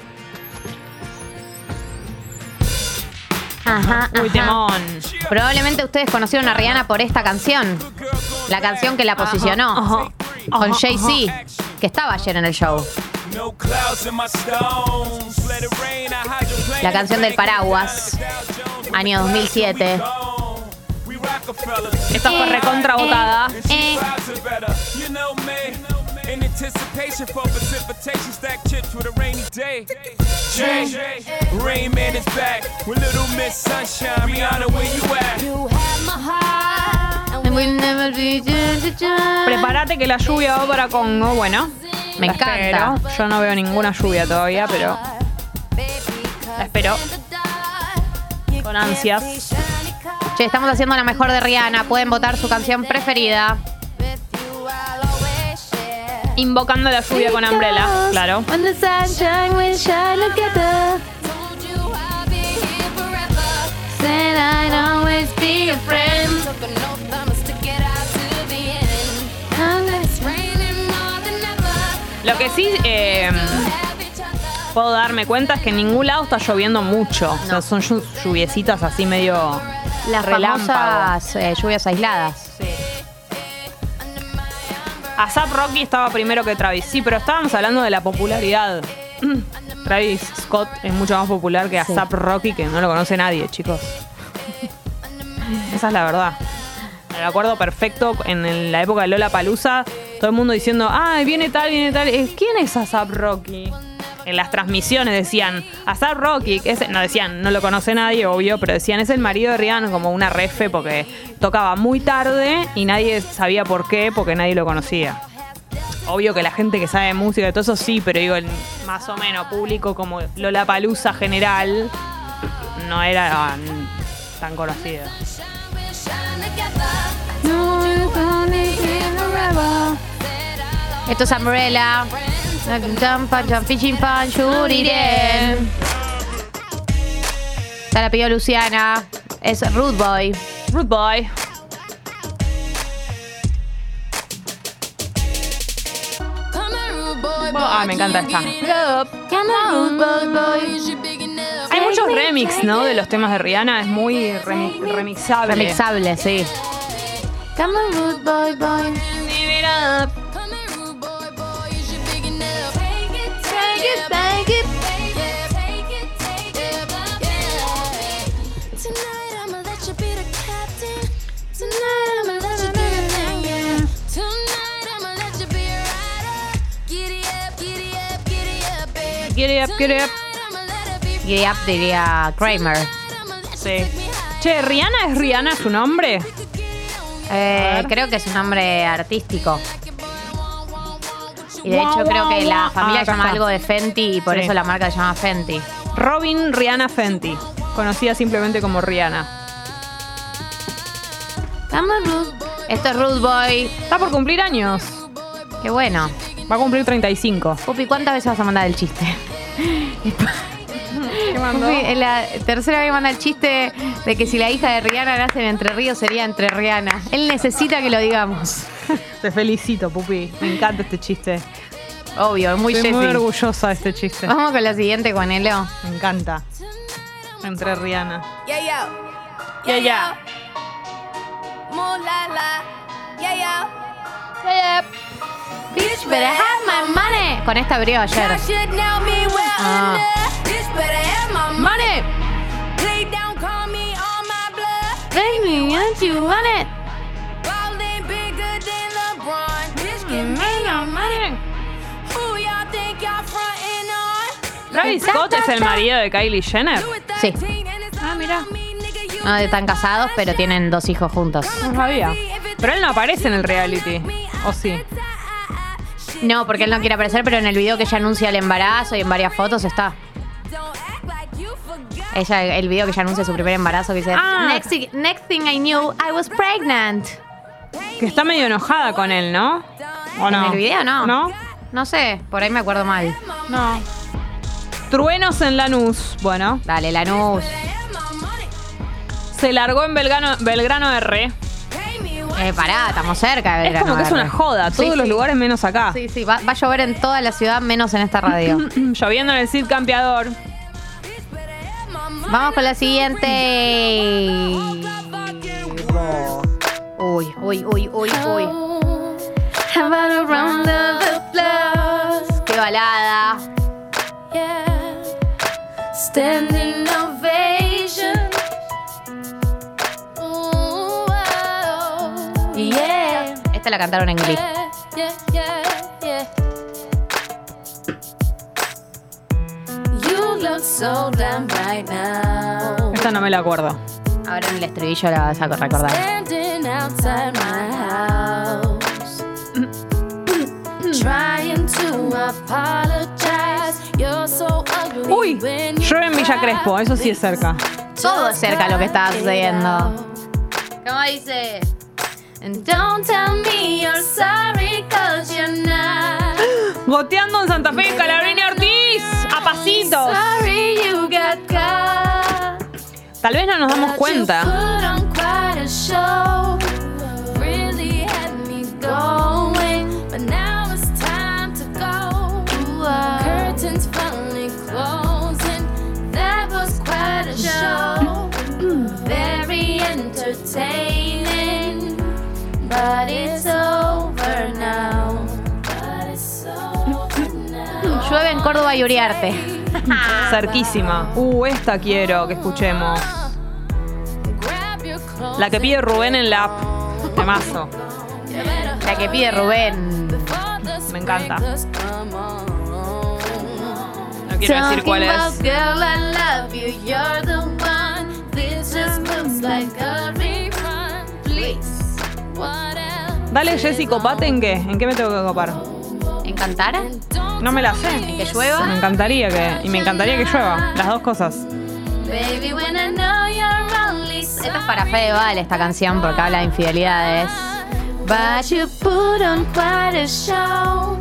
B: Ajá,
A: Uy,
B: ajá.
A: temón.
B: Probablemente ustedes conocieron a Rihanna por esta canción. La canción que la posicionó.
A: Ajá,
B: Con Jay-Z, que estaba ayer en el show. La canción del paraguas. Año 2007.
A: Esta fue recontra votada.
B: Eh,
I: In anticipation for precipitation, stack chips with a rainy day. Jay, Rain Man is back with Little Miss Sunshine. Rihanna, where you at?
B: and we'll never be-
A: Prepárate que la lluvia va para Congo. Bueno,
B: Me
A: la
B: encanta.
A: espero. Yo no veo ninguna lluvia todavía, pero la espero con ansias.
B: Che, estamos haciendo la mejor de Rihanna. Pueden votar su canción preferida.
A: Invocando la lluvia con Umbrella, claro. Lo que sí eh, puedo darme cuenta es que en ningún lado está lloviendo mucho. O sea, son llu- lluviecitas así medio
B: Las
A: relámpago.
B: famosas eh, lluvias aisladas.
A: ASAP Rocky estaba primero que Travis. Sí, pero estábamos hablando de la popularidad. Travis Scott es mucho más popular que ASAP Rocky, que no lo conoce nadie, chicos. Esa es la verdad. Me acuerdo perfecto en la época de Lola Palusa, todo el mundo diciendo, ay, viene tal, viene tal. Eh, ¿Quién es ASAP Rocky? En las transmisiones decían, ASAP Rocky, ese, no decían, no lo conoce nadie, obvio, pero decían, es el marido de Rihanna, como una refe, porque tocaba muy tarde y nadie sabía por qué, porque nadie lo conocía. Obvio que la gente que sabe música y todo eso sí, pero digo, el más o menos público como Lola Palusa general no era ah, tan conocido.
B: Esto es Umbrella. Jump, jump, jump, fishing pan, shoot it in. Se la pidió Luciana. Es Rude Boy.
A: Rude Boy. Ah, me encanta esta. Hay muchos remix, ¿no? De los temas de Rihanna, es muy remi- remixable.
B: Remixable, sí. Come on, Rude Boy, boy.
A: Up. Get up, up.
B: Diría Kramer.
A: Sí. Che, ¿Rihanna es Rihanna su nombre?
B: Eh, creo que es un nombre artístico. Y de hecho creo que la familia
A: Ah, acá
B: llama
A: está.
B: algo de Fenty y por
A: Sí.
B: eso la marca se llama Fenty.
A: Robin Rihanna Fenty, conocida simplemente como Rihanna.
B: Esto es Rude Boy.
A: Está por cumplir años.
B: Qué bueno.
A: Va a cumplir 35.
B: Pupi, ¿cuántas veces vas a mandar el chiste?
A: ¿Qué mandó?
B: En la tercera vez manda el chiste de que si la hija de Rihanna nace en Entre Ríos sería Entre Rihanna. Él necesita que lo digamos.
A: Te felicito, Pupi. Me encanta este chiste.
B: Obvio, muy
A: Estoy muy orgullosa de este chiste.
B: Vamos con la siguiente, Juanelo.
A: Me encanta. Entre Rihanna.
G: Yeah, yeah.
A: Yeah, yeah.
G: Mooh la la.
B: Bitch, better have my money. Con esta abrió ayer.
G: I should know me well
B: Ah. Money.
G: Lay down, call me on my blood.
B: Baby, want you want it?
A: Travis Scott es el marido de Kylie Jenner.
B: Sí.
G: Ah,
A: mira.
B: No están casados, pero tienen dos hijos juntos.
A: No sabía. Pero él no aparece en el reality. ¿O sí?
B: No, porque él no quiere aparecer, pero en el video que ella anuncia el embarazo y en varias fotos está. Ella, el video que ella anuncia su primer embarazo que dice
A: Ah.
B: next, thing, next thing I knew, I was pregnant.
A: Que está medio enojada con él, ¿no? ¿O no?
B: En el video no.
A: ¿No?
B: No sé, por ahí me acuerdo mal.
A: No. Truenos en Lanús. Bueno,
B: Dale, Lanús.
A: se largó en Belgrano, Belgrano R.
B: Eh, pará, estamos cerca de
A: Es como que es una joda.
B: Sí,
A: Todos los
B: sí.
A: lugares menos acá.
B: Sí, sí, va, va a llover en toda la ciudad menos en esta radio.
A: Lloviendo en el Cid Campeador.
B: Vamos con la siguiente. Uy, uy, uy, uy, uy. Qué balada.
G: Standing ovation. Yeah.
B: Esta la cantaron en Glee.
G: Yeah, yeah, yeah. You look so damn right now.
A: Esta no me la acuerdo.
B: Ahora en el estribillo la vas a recordar.
G: Standing outside my house. Trying to apologize. You're so ugly.
A: Uy, llueve en Villa. Crespo. Eso sí es cerca.
B: Todo es cerca lo que está sucediendo. ¿Cómo dice?
G: And don't tell me you're sorry cause you're not.
A: Goteando en Santa Fe, Calabrini Ortiz. A pasitos.
G: Sorry you got caught.
A: Tal vez no nos damos cuenta.
G: You put on quite a show. Really had me going. But now it's time to go. Curtains finally closing. That was quite a show. Very entertaining. But it's over now. But it's over now.
B: Llueve en Córdoba y Uriarte.
A: Cerquísima. Uh, esta quiero que escuchemos. La que pide Rubén en la app. Temazo.
B: La que pide Rubén.
A: Me encanta. No quiero decir cuál es.
G: Girl, I love you, you're the one. This just looks like a rerun. Please?
A: Dale, Jessy, copate en qué? ¿En qué me tengo que copar?
B: ¿En Cantara?
A: No me la sé.
B: ¿Que llueva?
A: Me encantaría que. Y me encantaría que llueva. Las dos cosas.
G: Baby, when I know you're only
B: Esta es para Fede Val, esta canción, porque habla de infidelidades.
G: But you put on quite a show.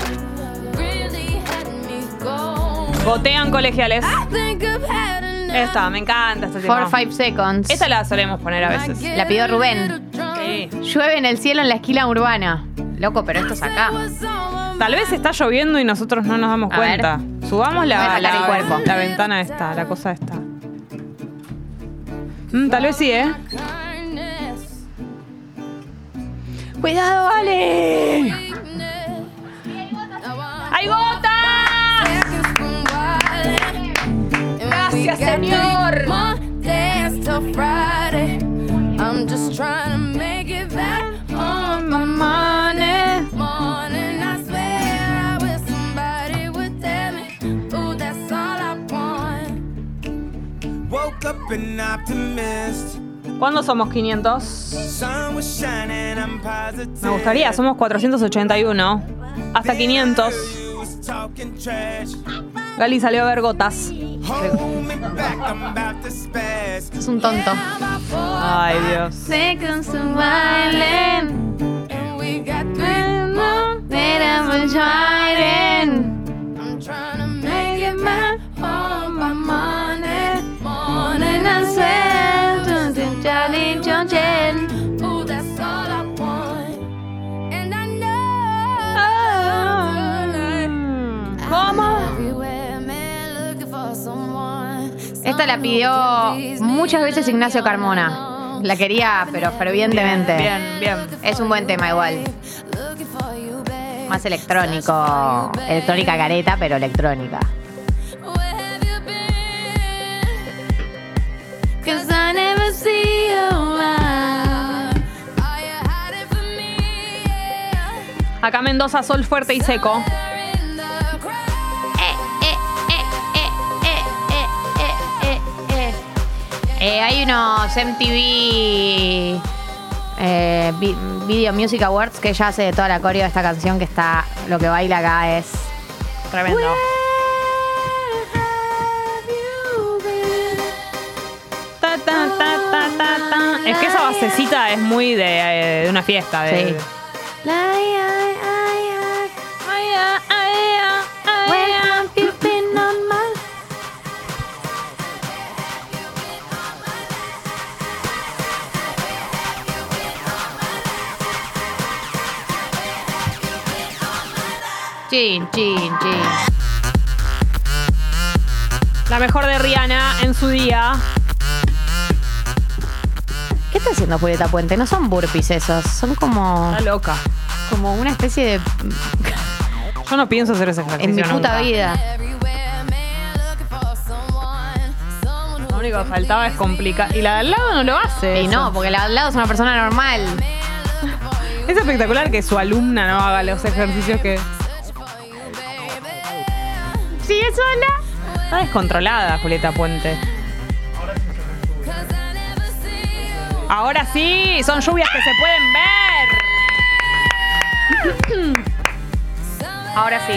G: Really had me go.
A: Gotean colegiales.
G: Think I've had enough.
A: Esta, me encanta tema.
B: For Five Seconds.
A: Esta la solemos poner a veces.
B: La pidió Rubén.
A: Sí.
B: Llueve en el cielo en la esquina urbana. Loco, pero esto es acá.
A: Tal vez está lloviendo y nosotros no nos damos
B: A ver.
A: cuenta. Subamos
B: cuerpo.
A: la ventana esta, la cosa esta. Mm, tal vez sí, ¿eh? ¡Cuidado, Ale! ¡Hay gotas! Gracias, señor.
G: I'm just trying to make it back home.
A: My money.
G: Morning, I swear I wish somebody would tell me. Ooh, that's all I want.
H: Woke up an optimist.
A: ¿Cuándo somos 500?
H: Sun was shining, I'm positive.
A: Me gustaría, somos 481. hasta 500. Gali salió a ver gotas.
B: Es un tonto.
A: Ay, Dios.
B: Esta la pidió muchas veces Ignacio Carmona. La quería, pero fervientemente.
A: Bien, bien.
B: Es un buen tema igual. Más electrónico. Electrónica careta, pero electrónica.
A: Acá Mendoza, sol fuerte y seco.
B: Eh, hay unos MTV eh, Vi- Video Music Awards que ella hace de toda la coreo de esta canción que está. Lo que baila acá es.
A: Tremendo. Ta, ta, ta, ta, ta, ta. Es que esa basecita es muy de, eh, de una fiesta. De,
B: Sí. Chin, chin, chin.
A: La mejor de Rihanna en su día.
B: ¿Qué está haciendo Julieta Puente? No son burpees esos, son como,
A: Está loca.
B: como una especie de.
A: Yo no pienso hacer ese ejercicio.
B: En mi puta
A: nunca.
B: vida.
A: Lo único que faltaba es complicar. Y la de al lado no lo hace.
B: Y
A: eso.
B: no, porque la de al lado es una persona normal.
A: Es espectacular que su alumna no haga los ejercicios que.
B: Sola?
A: Está descontrolada, Julieta Puente. Ahora sí, son lluvias que se pueden ver. Ahora sí.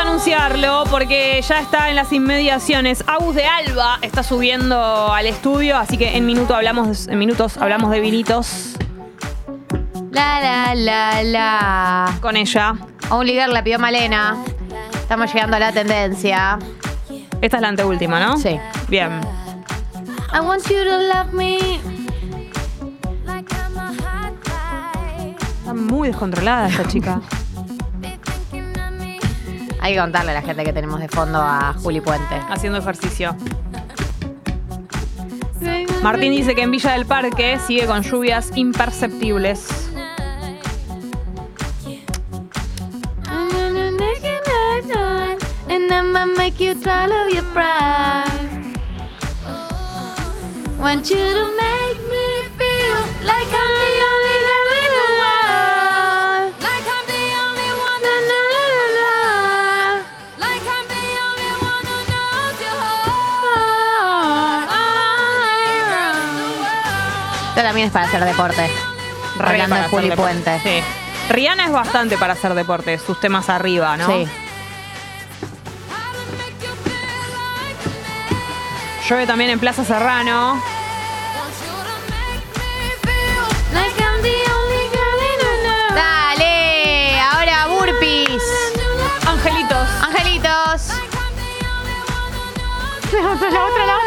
A: Anunciarlo porque ya está en las inmediaciones. Agus de Alba está subiendo al estudio, así que en minuto hablamos, en minutos hablamos de vinitos
B: la, la, la, la.
A: con ella.
B: Only Girl la pidió Malena. Estamos llegando a la tendencia.
A: Esta es la anteúltima, ¿no?
B: Sí.
A: Bien.
B: I want you to love me.
G: a.
A: Está muy descontrolada esta chica.
B: Hay que contarle a la gente que tenemos de fondo a Juli Puente.
A: haciendo ejercicio. Martín dice que en Villa del Parque sigue con lluvias imperceptibles.
G: Want you to make me feel like I'm
B: también es para hacer deporte.
A: Re
B: Hablando de Juli. Puente.
A: Sí. Rihanna es bastante para hacer deporte, sus temas arriba, ¿no?
B: Sí.
A: Llueve también en Plaza Serrano.
B: Dale, ahora burpees.
A: Angelitos.
B: Angelitos. La otra, la otra, la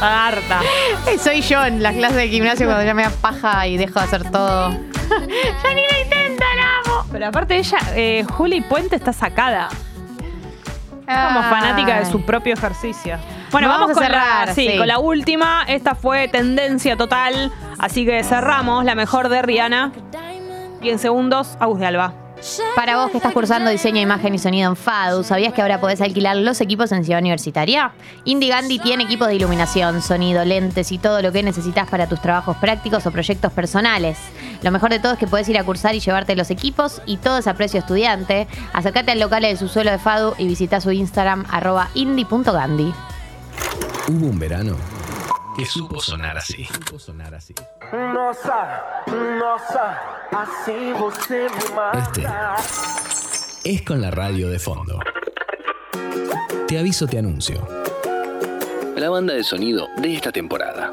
A: harta.
B: Eh, Soy yo en las clases de gimnasio cuando ya me da paja y dejo de hacer todo. ya ni lo intentan, amo.
A: Pero aparte ella, eh, Juli Puente está sacada. Como fanática de su propio ejercicio. Bueno,
B: Vamos
A: vamos,
B: a
A: con,
B: cerrar,
A: la, sí,
B: sí.
A: con la última. Esta fue tendencia total. Así que cerramos la mejor de Rihanna. Y en segundos, Agus de Alba.
B: Para vos que estás cursando diseño, imagen y sonido en FADU, ¿sabías que ahora podés alquilar los equipos en Ciudad Universitaria? Indie Gandhi tiene equipos de iluminación, sonido, lentes y todo lo que necesitas para tus trabajos prácticos o proyectos personales. Lo mejor de todo es que podés ir a cursar y llevarte los equipos y todo es a precio estudiante. Acércate al local del subsuelo de FADU y visita su Instagram arroba indie.gandhi.
C: Hubo un verano que supo sonar así. Supo sonar así.
D: Nossa, nossa, assim você me
C: Este es con la radio de fondo. Te aviso, te anuncio. La banda de sonido de esta temporada.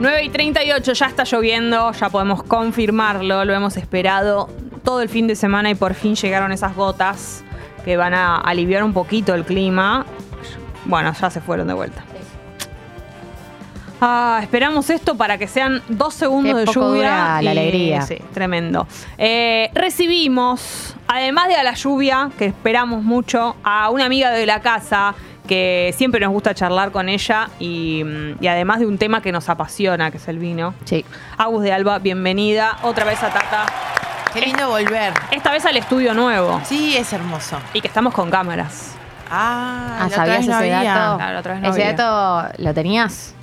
A: 9 y 38, ya está lloviendo, ya podemos confirmarlo, lo hemos esperado todo el fin de semana y por fin llegaron esas gotas que van a aliviar un poquito el clima. Bueno, ya se fueron de vuelta. Ah, esperamos esto para que sean dos segundos
B: Qué
A: de
B: poco
A: lluvia.
B: dura la alegría.
A: Sí, tremendo. Eh, recibimos, además de a la lluvia, que esperamos mucho, a una amiga de la casa que siempre nos gusta charlar con ella y, mm, y además de un tema que nos apasiona, que es el vino.
B: Sí.
A: Agus de Alba, bienvenida otra vez a Tata.
J: Qué lindo volver.
A: Esta vez al estudio nuevo
J: Sí, es hermoso.
A: y que estamos con cámaras.
J: Ah,
B: Ah, ¿sabías
J: no
B: ese
J: había.
B: dato?
A: Claro, otra vez no
B: ¿Ese
A: había.
B: dato lo tenías?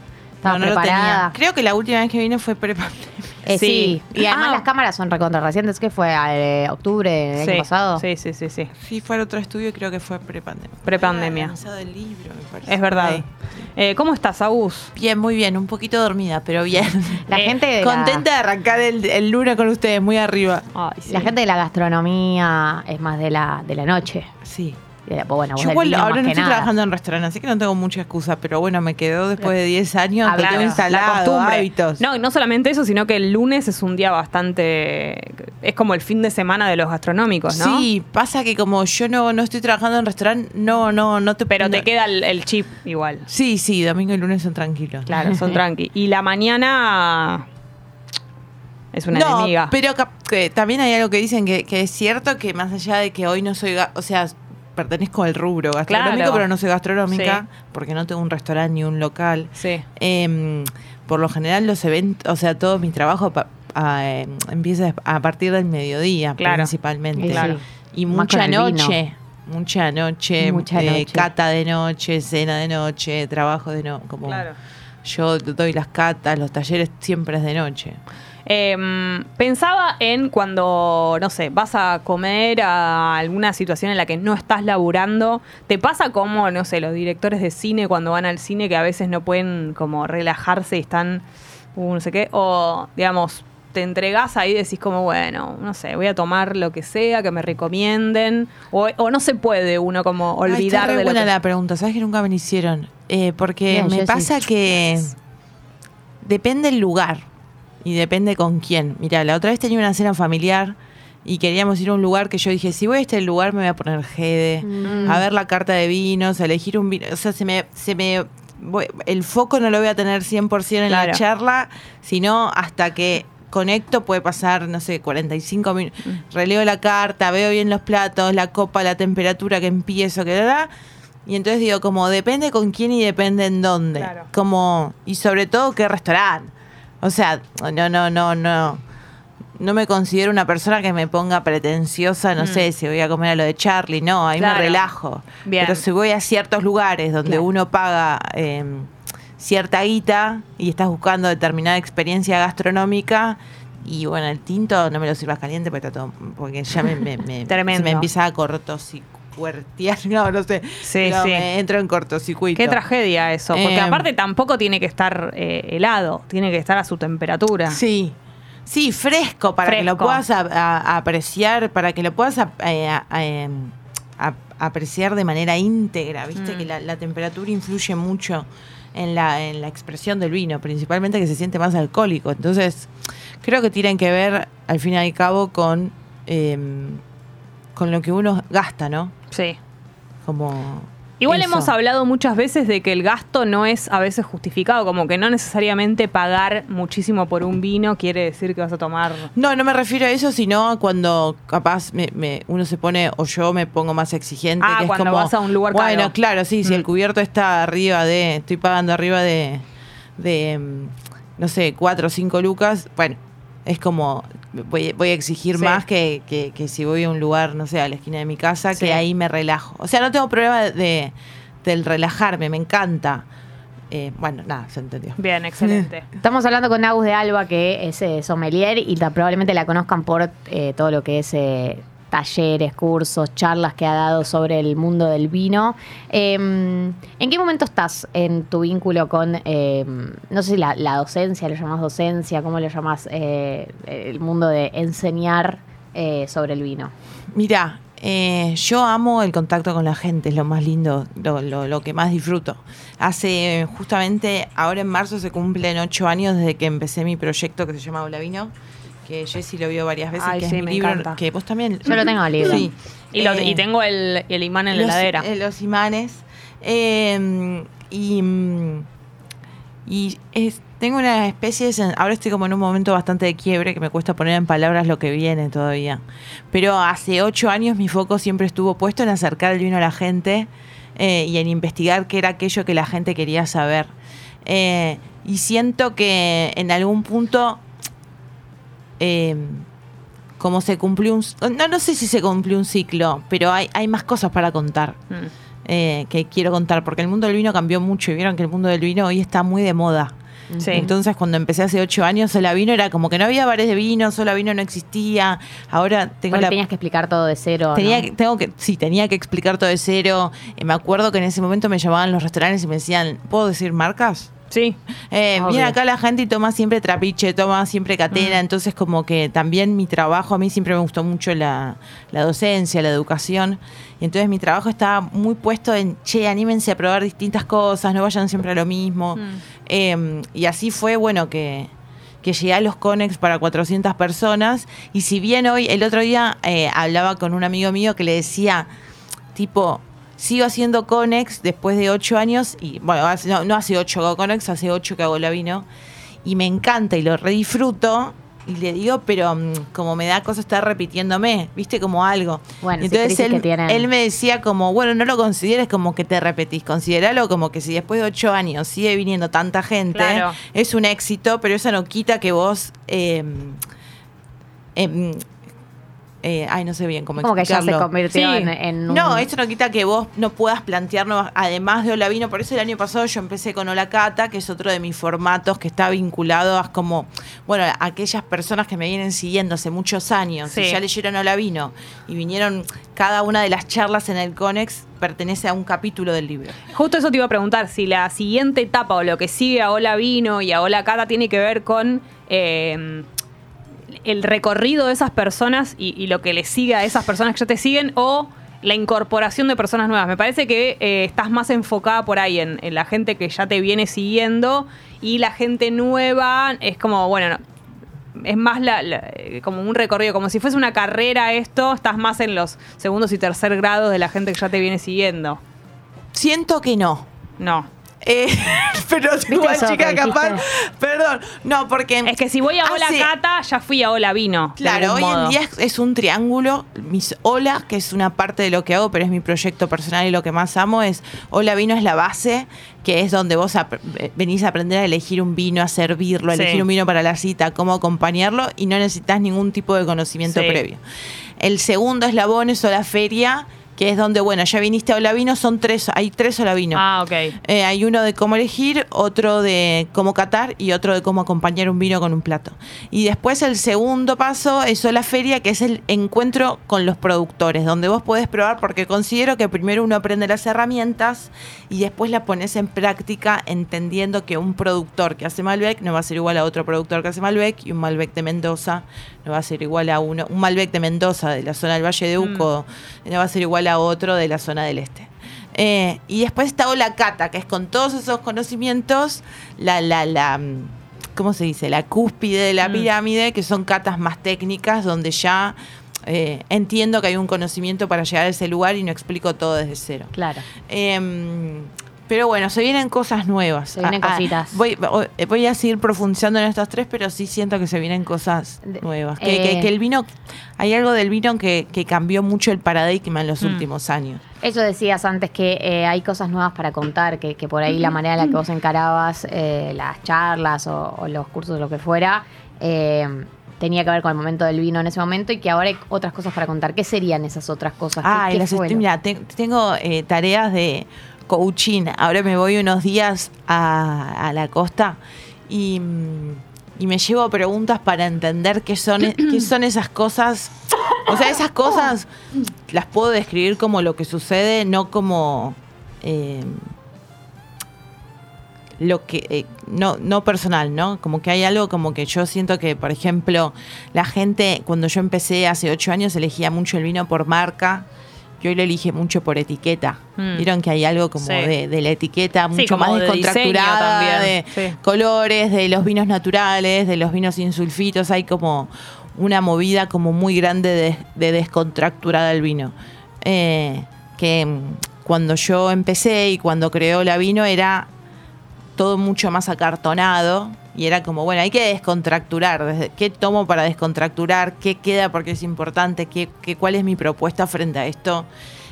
B: ¿Estabas
J: No, no lo
B: preparada?
J: tenía. Creo que la última vez que vine fue pre-pandemia.
B: Eh, sí.
A: Sí.
B: Y además
A: Ah.
B: las cámaras son recontra recientes. ¿Qué fue? ¿A- ¿Octubre del
A: Sí,
B: año pasado?
A: sí, sí, sí, sí.
J: Sí, fue al otro estudio y creo que fue pre-pandemia.
A: Prepandemia.
J: Había lanzado el libro, me parece.
A: Es verdad. Eh, ¿Cómo estás, Agus?
J: Bien, muy bien. Un poquito dormida, pero bien.
B: La
A: Eh,
B: gente de la-
J: Contenta de arrancar el, el lunes con ustedes, muy arriba.
A: Ay, sí.
B: La gente de la gastronomía es más de la, de la noche.
J: Sí.
B: Pues bueno, vos
J: Yo igual ahora no estoy
B: nada.
J: trabajando en restaurante, así que no tengo mucha excusa, pero bueno, me quedó después de 10 años, que tengo
B: La
J: instalado
A: costumbre.
J: hábitos.
A: No, y no solamente eso, sino que el lunes es un día bastante. Es como el fin de semana de los gastronómicos, ¿no?
J: Sí, pasa que como yo no, no estoy trabajando en restaurante, no, no, no te
A: Pero
J: no-
A: te queda el, el chip igual.
J: Sí, sí, domingo y lunes son tranquilos.
A: Claro, son tranqui. Y la mañana. Es una
J: no,
A: enemiga.
J: pero que también hay algo que dicen que, que es cierto que más allá de que hoy no soy, o sea, pertenezco al rubro gastronómico,
A: Claro.
J: pero no soy gastronómica,
A: Sí.
J: porque no tengo un restaurante ni un local.
A: Sí.
J: Em, por lo general los eventos, o sea, todo mi trabajo pa- a, em, empieza a partir del mediodía,
A: Claro.
J: principalmente.
A: Claro.
J: Y mucha noche. Mucha noche,
B: Mucha
J: eh,
B: noche.
J: cata de noche, cena de noche, trabajo de noche. Como
A: Claro.
J: Yo doy las catas, los talleres siempre es de noche.
A: Em, pensaba en cuando, no sé, vas a comer a alguna situación en la que no estás laburando. ¿Te pasa como, no sé, los directores de cine cuando van al cine que a veces no pueden como relajarse y están, uh, no sé qué? O, digamos, te entregás ahí y decís como, bueno, no sé, voy a tomar lo que sea, que me recomienden. O, o no se puede uno como
J: Ay,
A: olvidar
J: está re
A: de lo
J: buena
A: que...
J: la pregunta, ¿sabes que nunca me hicieron? Eh, porque
B: Bien,
J: me pasa que depende el lugar y depende con quién. Mira, la otra vez tenía una cena familiar y queríamos ir a un lugar que yo dije, si voy a este lugar me voy a poner jede,
B: Mm.
J: a ver la carta de vinos, a elegir un vino. O sea, se me... Se me voy- el foco no lo voy a tener 100% en
A: Claro.
J: la charla, sino hasta que conecto puede pasar, no sé, 45 minutos. Releo la carta, veo bien los platos, la copa, la temperatura que empiezo, que da. Y entonces digo, como depende con quién y depende en dónde.
A: Claro.
J: Como, y sobre todo qué restaurante. O sea, no, no, no, no. No me considero una persona que me ponga pretenciosa, no
A: Mm.
J: sé, si voy a comer a lo de Charlie, no, ahí
A: Claro.
J: me relajo.
A: Bien.
J: Pero si voy a ciertos lugares donde
B: Claro.
J: uno paga eh, cierta guita y estás buscando determinada experiencia gastronómica, y bueno, el tinto no me lo sirvas caliente porque, está todo- porque ya me, me, me- se me empieza a cortocicuertear, no, no sé.
A: Sí,
J: No,
A: sí.
J: me entro en cortocircuito.
A: Qué tragedia eso, porque
J: Eh,
A: aparte tampoco tiene que estar eh, helado, tiene que estar a su temperatura.
J: Sí. Sí, fresco, para que lo puedas a- a- apreciar, para que lo puedas a- eh, em, apreciar de manera íntegra. Viste
A: Mm.
J: que la, la temperatura influye mucho en la, en la expresión del vino, principalmente que se siente más alcohólico. Entonces, creo que tienen que ver, al fin y al cabo, con, em, con lo que uno gasta, ¿no?
A: Sí.
J: Como.
A: Igual
J: eso.
A: hemos hablado muchas veces de que el gasto no es a veces justificado, como que no necesariamente pagar muchísimo por un vino quiere decir que vas a tomar...
J: No, no me refiero a eso, sino a cuando capaz me, me- uno se pone, o yo me pongo más exigente.
A: Ah,
J: que es
A: cuando
J: como,
A: vas a un lugar
J: Bueno,
A: caro.
J: claro, sí, si
A: Mm.
J: el cubierto está arriba de, estoy pagando arriba de, de mm, no sé, cuatro o cinco lucas, bueno, es como, voy, voy a exigir
A: Sí.
J: más que, que- que si voy a un lugar, no sé, a la esquina de mi casa,
A: Sí.
J: que ahí me relajo. O sea, no tengo problema de, del relajarme, me encanta. Eh, bueno, nada, se entendió.
A: Bien, excelente.
B: Estamos hablando con Agus de Alba, que es eh, sommelier y probablemente la conozcan por eh, todo lo que es eh, talleres, cursos, charlas que ha dado sobre el mundo del vino. Eh, ¿En qué momento estás en tu vínculo con, eh, no sé si la, docencia, lo llamas docencia, cómo lo llamas, eh, el mundo de enseñar eh, sobre el vino?
J: Mira, eh, yo amo el contacto con la gente, es lo más lindo, lo, lo- lo que más disfruto. Hace justamente, ahora en marzo se cumplen ocho años desde que empecé mi proyecto que se llama Hola Vino, que Jessy lo vio varias veces,
A: Ay,
J: que
A: sí,
J: es mi
A: me
J: libro,
A: encanta.
J: que vos también...
B: Yo lo tengo el libro.
J: Sí.
A: Y, lo-
J: Eh,
A: y tengo el, el imán en la
J: los,
A: heladera.
J: eh, los imanes. Eh, y mm, y es- tengo una especie de... sen- Ahora estoy como en un momento bastante de quiebre que me cuesta poner en palabras lo que viene todavía. Pero hace ocho años mi foco siempre estuvo puesto en acercar el vino a la gente eh, y en investigar qué era aquello que la gente quería saber. Eh, y siento que en algún punto... eh, como se cumplió un... No, no sé si se cumplió un ciclo, pero hay, hay más cosas para contar
A: Mm.
J: eh, que quiero contar, porque el mundo del vino cambió mucho y vieron que el mundo del vino hoy está muy de moda.
A: Sí.
J: Entonces, cuando empecé hace ocho años, Sola Vino era como que no había bares de vino, Sola Vino no existía. Ahora tengo la.
B: tenías que explicar todo de cero.
J: Tenía tengo que, sí, tenía que explicar todo de cero. Eh, me acuerdo que en ese momento me llamaban los restaurantes y me decían, ¿puedo decir marcas?
A: Sí.
J: Eh,
B: Obvio.
J: viene acá la gente y toma siempre trapiche, toma siempre catena, entonces como que también mi trabajo, a mí siempre me gustó mucho la, la docencia, la educación, y entonces mi trabajo estaba muy puesto en, che, anímense a probar distintas cosas, no vayan siempre a lo mismo. Eh, y así fue, bueno, que, que llegué a los Conex para 400 personas, y si bien hoy, el otro día eh, hablaba con un amigo mío que le decía, tipo, sigo haciendo Conex después de ocho años, y bueno, hace- no, no hace ocho que hago Conex, hace ocho que hago la vino, y me encanta y lo redisfruto. Y le digo, pero mm, como me da cosa estar repitiéndome, viste, como algo.
B: Bueno,
J: Y
B: sí,
J: entonces
B: crisis
J: él, él me decía como, bueno, no lo consideres como que te repetís, consideralo como que si después de ocho años sigue viniendo tanta gente,
A: Claro.
J: es un éxito, pero eso no quita que vos... eh, em, eh, ay, no sé bien cómo
B: Como que ya se convirtió
A: Sí.
B: en, en un...
J: No, esto no quita que vos no puedas plantear nuevas, además de Hola Vino, por eso el año pasado yo empecé con Hola Cata, que es otro de mis formatos que está vinculado a como, bueno, a aquellas personas que me vienen siguiendo hace muchos años
A: Sí.
J: y ya leyeron Hola Vino y vinieron, cada una de las charlas en el Conex pertenece a un capítulo del libro.
A: Justo eso te iba a preguntar, si la siguiente etapa o lo que sigue a Hola Vino y a Hola Cata tiene que ver con eh, el recorrido de esas personas y, y lo que le sigue a esas personas que ya te siguen o la incorporación de personas nuevas. Me parece que eh, estás más enfocada por ahí en, en la gente que ya te viene siguiendo y la gente nueva es como, bueno, no, es más la- la- eh, como un recorrido, como si fuese una carrera esto, estás más en los segundos y tercer grados de la gente que ya te viene siguiendo.
J: Siento que no.
A: No.
J: Eh, pero igual,
B: eso
J: chica, capaz. Perdón. No, porque.
A: Es que si voy a Hola
J: hace-
A: Cata, ya fui a Hola Vino.
J: Claro, hoy
A: modo.
J: en día es, es un triángulo. Mis Hola, que es una parte de lo que hago, pero es mi proyecto personal y lo que más amo, es Hola Vino es la base, que es donde vos ap- eh, venís a aprender a elegir un vino, a servirlo, a
A: Sí.
J: elegir un vino para la cita, cómo acompañarlo y no necesitas ningún tipo de conocimiento
A: Sí.
J: previo. El segundo eslabón es Hola Feria, que es donde, bueno, ya viniste a Hola Vino, son tres, hay tres Hola Vino.
A: Ah, ok.
J: Eh, hay uno de cómo elegir, otro de cómo catar y otro de cómo acompañar un vino con un plato. Y después el segundo paso es la feria, que es el encuentro con los productores, donde vos podés probar, porque considero que primero uno aprende las herramientas y después las pones en práctica entendiendo que un productor que hace Malbec no va a ser igual a otro productor que hace Malbec y un Malbec de Mendoza no va a ser igual a uno, un Malbec de Mendoza de la zona del Valle de Uco no va a ser igual a otro de la zona del Este. Eh, y después está Ola Cata, que es con todos esos conocimientos, la, la, la, mm, ¿cómo se dice? La cúspide de la
A: Mm.
J: pirámide, que son catas más técnicas, donde ya eh, entiendo que hay un conocimiento para llegar a ese lugar y no explico todo desde cero.
B: Claro.
J: Em, pero bueno, se vienen cosas nuevas.
B: Se vienen
J: Ah, ah,
B: cositas.
J: voy, voy a seguir profundizando en estas tres, pero sí siento que se vienen cosas nuevas. Que,
B: eh.
J: que el vino, hay algo del vino que, que cambió mucho el paradigma en los
A: Mm.
J: últimos años.
B: Eso decías antes que eh, hay cosas nuevas para contar, que, por ahí la manera en la que vos encarabas eh, las charlas o, o los cursos, lo que fuera, eh, tenía que ver con el momento del vino en ese momento y que ahora hay otras cosas para contar. ¿Qué serían esas otras cosas? ¿Qué-
J: Ah,
B: qué
J: las mira, te- tengo eh, tareas de coaching. Ahora me voy unos días a, la costa y, mm, y me llevo preguntas para entender qué son, qué son esas cosas O sea, esas cosas las puedo describir como lo que sucede, no como eh, lo que eh, no no personal, ¿no? Como que hay algo como que yo siento que, por ejemplo, la gente cuando yo empecé hace ocho años elegía mucho el vino por marca. Y hoy lo elige mucho por etiqueta.
A: Mm.
J: Vieron que hay algo como
A: Sí.
J: de, de la etiqueta
A: Sí,
J: mucho
A: como
J: más
A: de
J: descontracturada, de
A: sí.
J: colores, de los vinos naturales, de los vinos sin sulfitos. Hay como una movida como muy grande de, de descontracturada del vino. Eh, que mm, cuando yo empecé y cuando creó la vino era todo mucho más acartonado y era como, bueno, hay que descontracturar. Desde, ¿Qué tomo para descontracturar? ¿Qué queda porque es importante? ¿Qué, qué, ¿Cuál es mi propuesta frente a esto?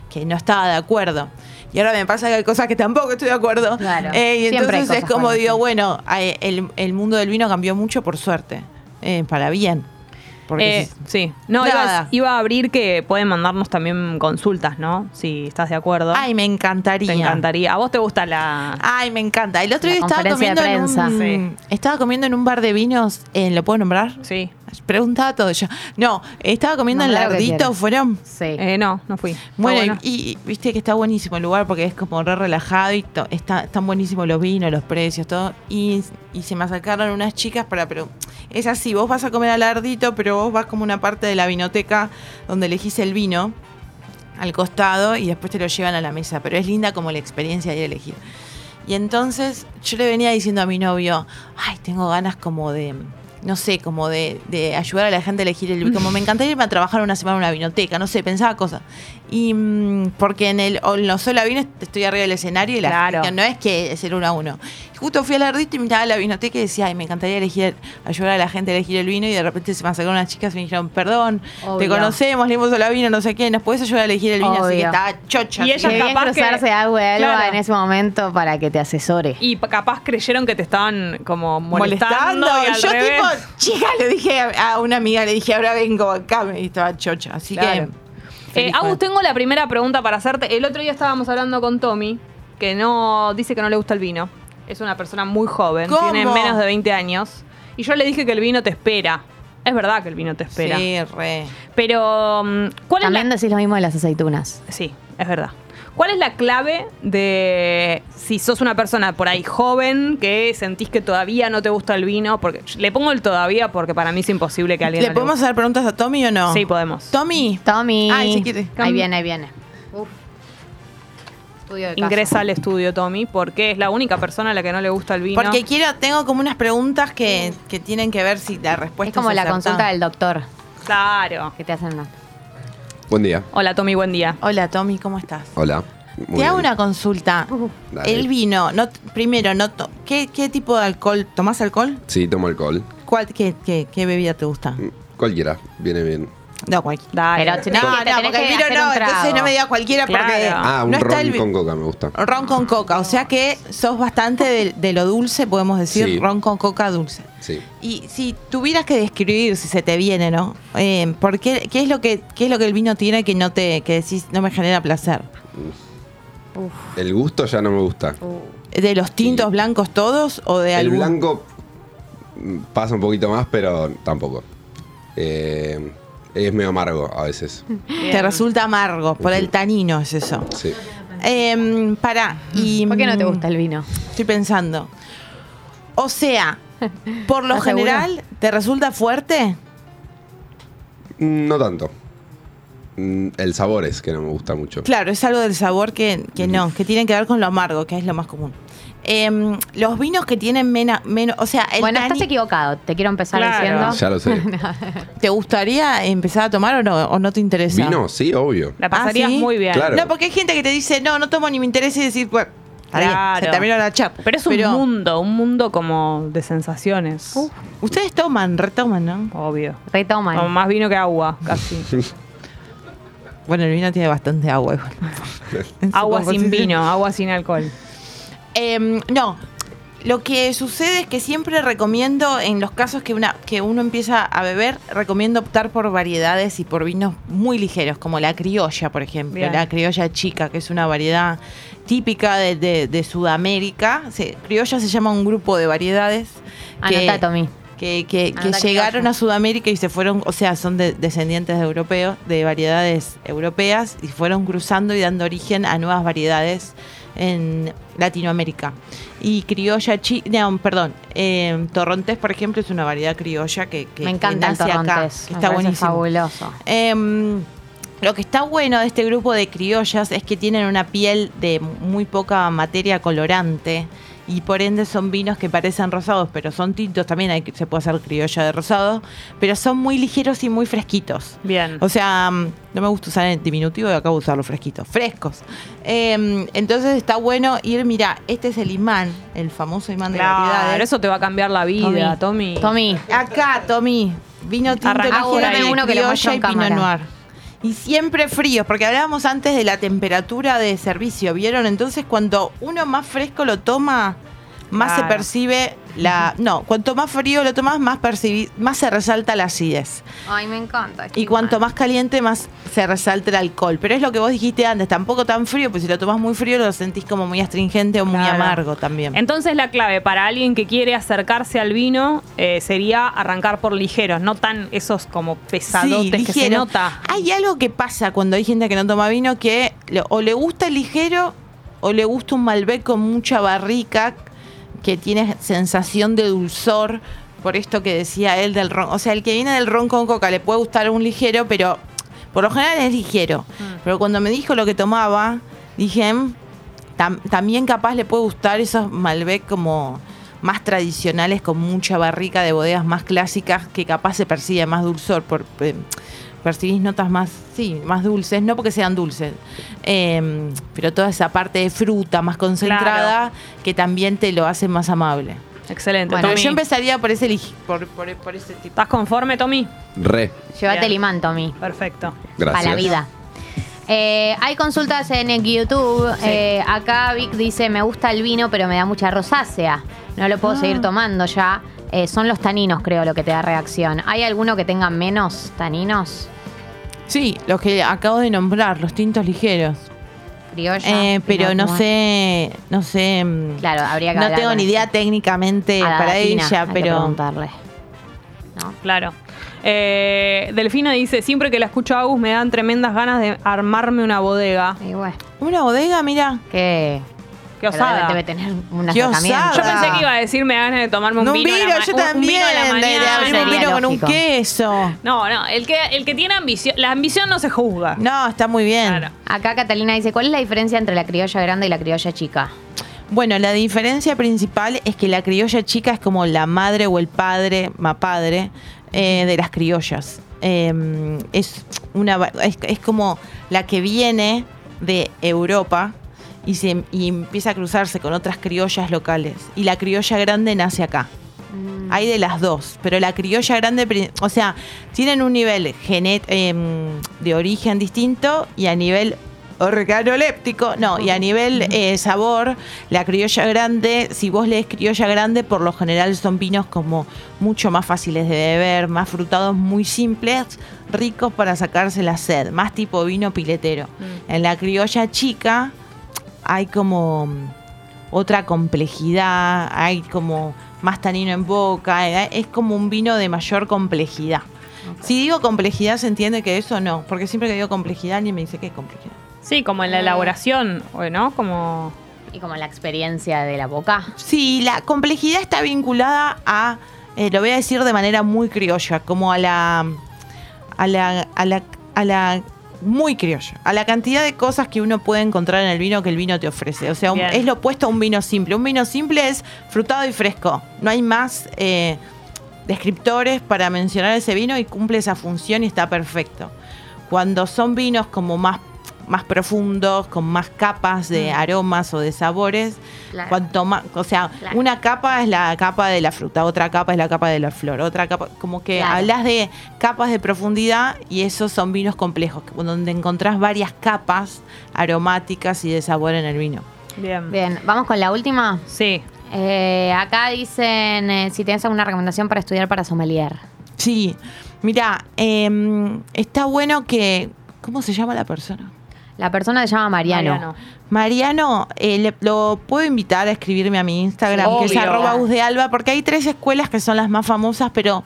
J: Que no estaba de acuerdo. Y ahora me pasa que hay cosas que tampoco estoy de acuerdo.
B: Claro.
J: Eh, y entonces es como digo, bueno, eh, el, el mundo del vino cambió mucho por suerte. eh, para bien. Porque
A: Eh,
J: si-
A: sí. No, iba, iba a abrir que pueden mandarnos también consultas, ¿no? Si estás de acuerdo.
J: Ay, me encantaría.
A: Te encantaría. ¿A vos te gusta la...?
J: Ay, me encanta. El otro
B: La
J: día estaba comiendo,
B: de
J: en un, estaba comiendo en un bar de vinos. eh, ¿Lo puedo nombrar?
A: Sí.
J: Preguntaba todo yo. No, estaba comiendo en
B: Nombrá lo que
J: Lardito,
B: quieras.
J: ¿fueron?
B: Sí.
A: Eh, no, no fui. Está
J: Bueno,
A: bueno.
J: Y, y viste que está buenísimo el lugar porque es como re relajado y to- está, están buenísimos los vinos, los precios, todo. Y, y se me acercaron unas chicas para, pero es así, vos vas a comer al ardito, pero vos vas como una parte de la vinoteca donde elegís el vino al costado y después te lo llevan a la mesa. Pero es linda como la experiencia de ir a elegir. Y entonces yo le venía diciendo a mi novio, ay, tengo ganas como de, no sé, como de, de ayudar a la gente a elegir el. Como me encantaría irme a trabajar una semana en una vinoteca, no sé, pensaba cosas. Y mm, porque en el en los sola vino estoy arriba del escenario y la
A: Claro.
J: gente no es que es el uno a uno. Y justo fui al ardito y miraba la vinoteca y decía, ay, me encantaría elegir, ayudar a la gente a elegir el vino. Y de repente se me acercaron unas chicas y me dijeron, perdón, te conocemos, leímos sola vino, no sé qué, ¿nos puedes ayudar a elegir el vino? Así que estaba chocha.
A: Y
J: así
A: ella
B: Qué
J: que-
B: bien
A: capaz que-
B: cruzarse alba
A: Claro.
B: en ese momento para que te asesore.
A: Y pa- capaz creyeron que te estaban como molestando.
J: molestando.
A: y al
J: Yo
A: revés.
J: tipo, chica, le dije a a una amiga, le dije, ahora vengo acá, y estaba chocha. Así
A: Claro.
J: que...
A: Eh, Agus, tengo la primera pregunta para hacerte. El otro día estábamos hablando con Tommy, que no dice que no le gusta el vino. Es una persona muy joven,
J: ¿Cómo?
A: tiene menos de 20 años. Y yo le dije que el vino te espera. Es verdad que el vino te espera.
J: Sí, re.
A: Pero, mm, ¿cuál
B: También
A: es la...
B: decís lo mismo de las aceitunas.
A: Sí, es verdad. ¿Cuál es la clave de si sos una persona por ahí joven que sentís que todavía no te gusta el vino? Porque le pongo el todavía porque para mí es imposible que alguien
J: ¿Le
A: no
J: podemos
A: guste.
J: hacer preguntas a Tommy o no?
A: Sí, podemos.
J: Tommy.
B: Tommy.
J: Ay.
B: Ahí viene, ahí viene. Uf. Estudio de caso.
A: Ingresa al estudio, Tommy, porque es la única persona a la que no le gusta el vino.
J: Porque quiero, tengo como unas preguntas que, que tienen que ver si la respuesta
B: Es como la consulta del doctor
A: Claro.
B: que te hacen una.
K: Buen día.
A: Hola, Tommy, buen día.
J: Hola, Tommy, ¿cómo estás?
K: Hola. Muy
J: Te hago una consulta.
K: Dale.
J: El vino, no, primero, no to- ¿qué, ¿qué tipo de alcohol? ¿Tomás alcohol?
K: Sí, tomo alcohol.
J: ¿Cuál, qué, qué, qué bebida te gusta?
K: Cualquiera, viene bien.
J: No, cualquiera.
A: Dale.
B: Pero
J: No,
B: te
J: no,
B: tenés
J: porque el vino
B: hacer
J: no,
B: un
J: entonces no me digas cualquiera porque
A: Claro.
K: Ah, un
J: no está
K: ron
J: vi-
K: con coca me gusta.
J: ron con coca. O sea que sos bastante de, de lo dulce, podemos decir,
K: Sí.
J: ron con coca dulce.
K: Sí.
J: Y si tuvieras que describir, si se te viene, ¿no? Eh, ¿por qué, qué es lo que qué es lo que el vino tiene que no te que decís no me genera placer?
K: El gusto ya no me gusta.
J: ¿De los tintos
K: Sí.
J: blancos todos o de
K: El
J: algún?
K: blanco mm, pasa un poquito más, pero tampoco. Eh, es medio amargo a veces.
J: Te resulta amargo, por el tanino es eso.
K: Sí.
J: Eh, pará. Y,
B: ¿Por qué no te
J: mm,
B: gusta el vino?
J: Estoy pensando. O sea, por lo general, ¿te resulta fuerte?
K: No tanto. Mm, El sabor es que no me gusta mucho.
J: Claro, es algo del sabor que, que no, que tiene que ver con lo amargo, que es lo más común. Em, los vinos que tienen menos, o sea, el
B: bueno, estás equivocado. Te quiero empezar
A: Claro.
B: diciendo.
K: Ya lo sé.
J: ¿te gustaría empezar a tomar o no, o no te interesa?
K: ¿Vino? Sí, obvio.
A: La pasarías
J: Ah, ¿sí?
A: muy bien.
K: Claro.
J: No, porque hay gente que te dice, no, no tomo ni me interesa y decir, bueno, está bien,
A: Claro.
J: se terminó la chapa.
A: Pero es un mundo, un mundo como de sensaciones.
J: Ustedes toman, retoman, ¿no?
A: Obvio.
B: Retoman.
A: Como más vino que agua, casi.
J: Bueno, el vino tiene bastante agua. igual. En su
A: agua sin
J: composición.
A: vino, agua sin alcohol.
J: Em, no, lo que sucede es que siempre recomiendo, en los casos que, una, que uno empieza a beber, recomiendo optar por variedades y por vinos muy ligeros, como la criolla, por ejemplo,
A: Bien.
J: la criolla chica, que es una variedad típica de, de- de Sudamérica. Criolla se llama un grupo de variedades. que-
B: Anotá, Tommy.
J: que, que- que
B: Anda,
J: llegaron a Sudamérica y se fueron, o sea, son de- descendientes de europeos, de variedades europeas, y fueron cruzando y dando origen a nuevas variedades en Latinoamérica. Y criolla chi, no, perdón, eh, torrontés, por ejemplo, es una variedad criolla que, que-
B: Me
J: que
B: encanta el
J: nace acá, que está buenísimo.
B: fabuloso.
J: Em, lo que está bueno de este grupo de criollas es que tienen una piel de muy poca materia colorante y por ende son vinos que parecen rosados, pero son tintos. También hay, se puede hacer criolla de rosado, pero son muy ligeros y muy fresquitos.
A: Bien.
J: O sea, mm, no me gusta usar el diminutivo y acabo de usarlo fresquitos, frescos. Em, entonces está bueno ir, mira, este es el imán, el famoso imán de
A: Claro,
J: variedades.
A: eso te va a cambiar la vida, Tommy.
B: Tommy.
J: Acá, Tommy, vino tinto de
A: ahí.
B: uno que
J: criolla y pinot noir. Y siempre fríos, porque hablábamos antes de la temperatura de servicio, ¿vieron? Entonces cuando uno más fresco lo toma, más se percibe la... No, cuanto más frío lo tomas, más, percibi- más se resalta la acidez.
B: Ay, me encanta.
J: Y cuanto más caliente, más se resalta el alcohol. Pero es lo que vos dijiste antes, tampoco tan frío, pues si lo tomás muy frío lo sentís como muy astringente o muy
A: Claro.
J: amargo también.
A: Entonces la clave para alguien que quiere acercarse al vino eh, sería arrancar por ligeros, no tan esos como pesadotes que se nota.
J: Hay algo que pasa cuando hay gente que no toma vino que o le gusta el ligero o le gusta un Malbec con mucha barrica que tiene sensación de dulzor. Por esto que decía él del ron. O sea, el que viene del ron con coca le puede gustar un ligero, pero por lo general es ligero. Pero cuando me dijo lo que tomaba, dije, "Mm, tam- también capaz le puede gustar esos Malbec como más tradicionales con mucha barrica de bodegas más clásicas que capaz se percibe más dulzor por eh, percibís notas más sí más dulces no porque sean dulces eh, pero toda esa parte de fruta más concentrada que también te lo hace más amable
A: Excelente.
J: bueno
A: Tommy.
J: yo empezaría por ese por, por, por ese tipo
A: ¿Estás conforme, Tommy?
K: Re.
B: Llévate
A: Bien.
B: el imán, Tommy.
A: Perfecto.
K: Gracias.
B: Para la vida. Eh, hay consultas en el YouTube. Eh, acá Vic dice, me gusta el vino, pero me da mucha rosácea. No lo puedo seguir tomando ya. Eh, son los taninos, creo, lo que te da reacción. ¿Hay alguno que tenga menos taninos?
J: Sí los que acabo de nombrar los tintos ligeros
B: Criolla.
J: Eh, pero no sé no sé mm,
B: Claro, habría que
J: no tengo ni idea técnicamente para ella
B: hay que
J: pero
B: preguntarle.
A: Claro. Eh, Delfina dice, siempre que la escucho a Agus me dan tremendas ganas de armarme una bodega.
B: Y bueno,
J: una bodega mira
B: qué,
A: Qué osada.
B: debe, tener un acercamiento.
A: Yo pensé que iba a decir me ganas de tomarme un,
J: un
A: vino, a la
J: vino,
A: ma-
J: yo
A: un- un
J: también,
A: vino a la
J: de- de
A: mañana.
J: abrir un vino con un queso.
A: No, no, el que, el que tiene ambición, la ambición no se juzga.
J: No, está muy bien.
A: Claro.
B: Acá Catalina dice, ¿cuál es la diferencia entre la criolla grande y la criolla chica?
J: Bueno, la diferencia principal es que la criolla chica es como la madre o el padre, ma padre, eh, de las criollas. Eh, es, una, es, es como la que viene de Europa y, se, y empieza a cruzarse con otras criollas locales. Y la criolla grande nace acá. Hay de las dos, pero la criolla grande, o sea, tienen un nivel genet em, de origen distinto y a nivel organoléptico, no, y a nivel eh, sabor, la criolla grande, si vos lees criolla grande, por lo general son vinos como mucho más fáciles de beber, más frutados, muy simples, ricos para sacarse la sed, más tipo vino piletero. En la criolla chica hay como otra complejidad, hay como más tanino en boca, eh, es como un vino de mayor complejidad. Si digo complejidad, se entiende que eso no, porque siempre que digo complejidad, alguien me dice que es complejidad.
A: Sí, como en la elaboración, ¿no? Como...
B: Y como la experiencia de la boca.
J: Sí, la complejidad está vinculada a, eh, lo voy a decir de manera muy criolla, como a la, a la, a la, a la muy criolla, a la cantidad de cosas que uno puede encontrar en el vino que el vino te ofrece. O sea, un- es lo opuesto a un vino simple. Un vino simple es frutado y fresco. No hay más eh, descriptores para mencionar ese vino y cumple esa función y está perfecto. Cuando son vinos como más más profundos, con más capas de aromas o de sabores.
B: Claro.
J: Cuanto más, o sea,
B: Claro.
J: una capa es la capa de la fruta, otra capa es la capa de la flor, otra capa, como que
B: Claro.
J: hablas de capas de profundidad y esos son vinos complejos, donde encontrás varias capas aromáticas y de sabor en el vino.
A: Bien.
B: Bien, vamos con la última.
A: Sí.
B: Eh, acá dicen eh, si tienes alguna recomendación para estudiar para sommelier.
J: Sí, mira, em, está bueno que, ¿cómo se llama la persona?
B: La persona se llama Mariano.
A: Mariano.
J: Mariano, eh, le- lo puedo invitar a escribirme a mi Instagram, que es
A: Obvio.
J: arroba Gus de Alba, porque hay tres escuelas que son las más famosas, pero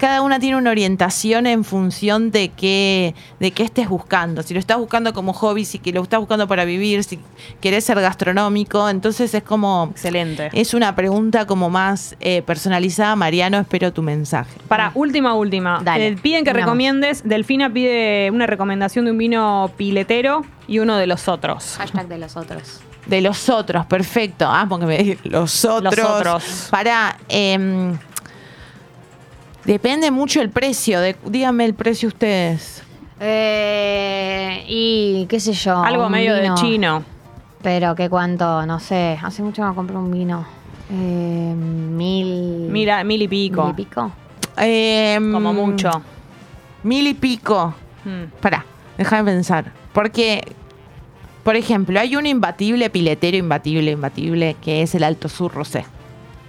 J: cada una tiene una orientación en función de qué, de qué estés buscando. Si lo estás buscando como hobby, si lo estás buscando para vivir, si querés ser gastronómico, entonces es como...
A: Excelente.
J: Es una pregunta como más eh, personalizada. Mariano, espero tu mensaje.
A: Para última, última.
B: Dale,
A: piden que recomiendes. Delfina pide una recomendación de un vino piletero y uno de los otros.
B: Hashtag de los otros.
J: De los otros, perfecto. Ah, porque me los otros.
A: Los otros.
J: Para. em, depende mucho el precio. De, díganme el precio ustedes.
B: Eh, y qué sé yo.
A: Algo medio
B: vino.
A: de chino.
B: Pero que cuánto, no sé. Hace mucho que no compré un vino. Eh, mil.
A: Mira, mil y pico.
B: Mil y pico.
J: Em,
A: Como mucho.
J: Mil y pico.
A: Mm.
J: Pará, déjame pensar. Porque, por ejemplo, hay un imbatible, piletero imbatible, imbatible, que es el Alto Sur Rosé.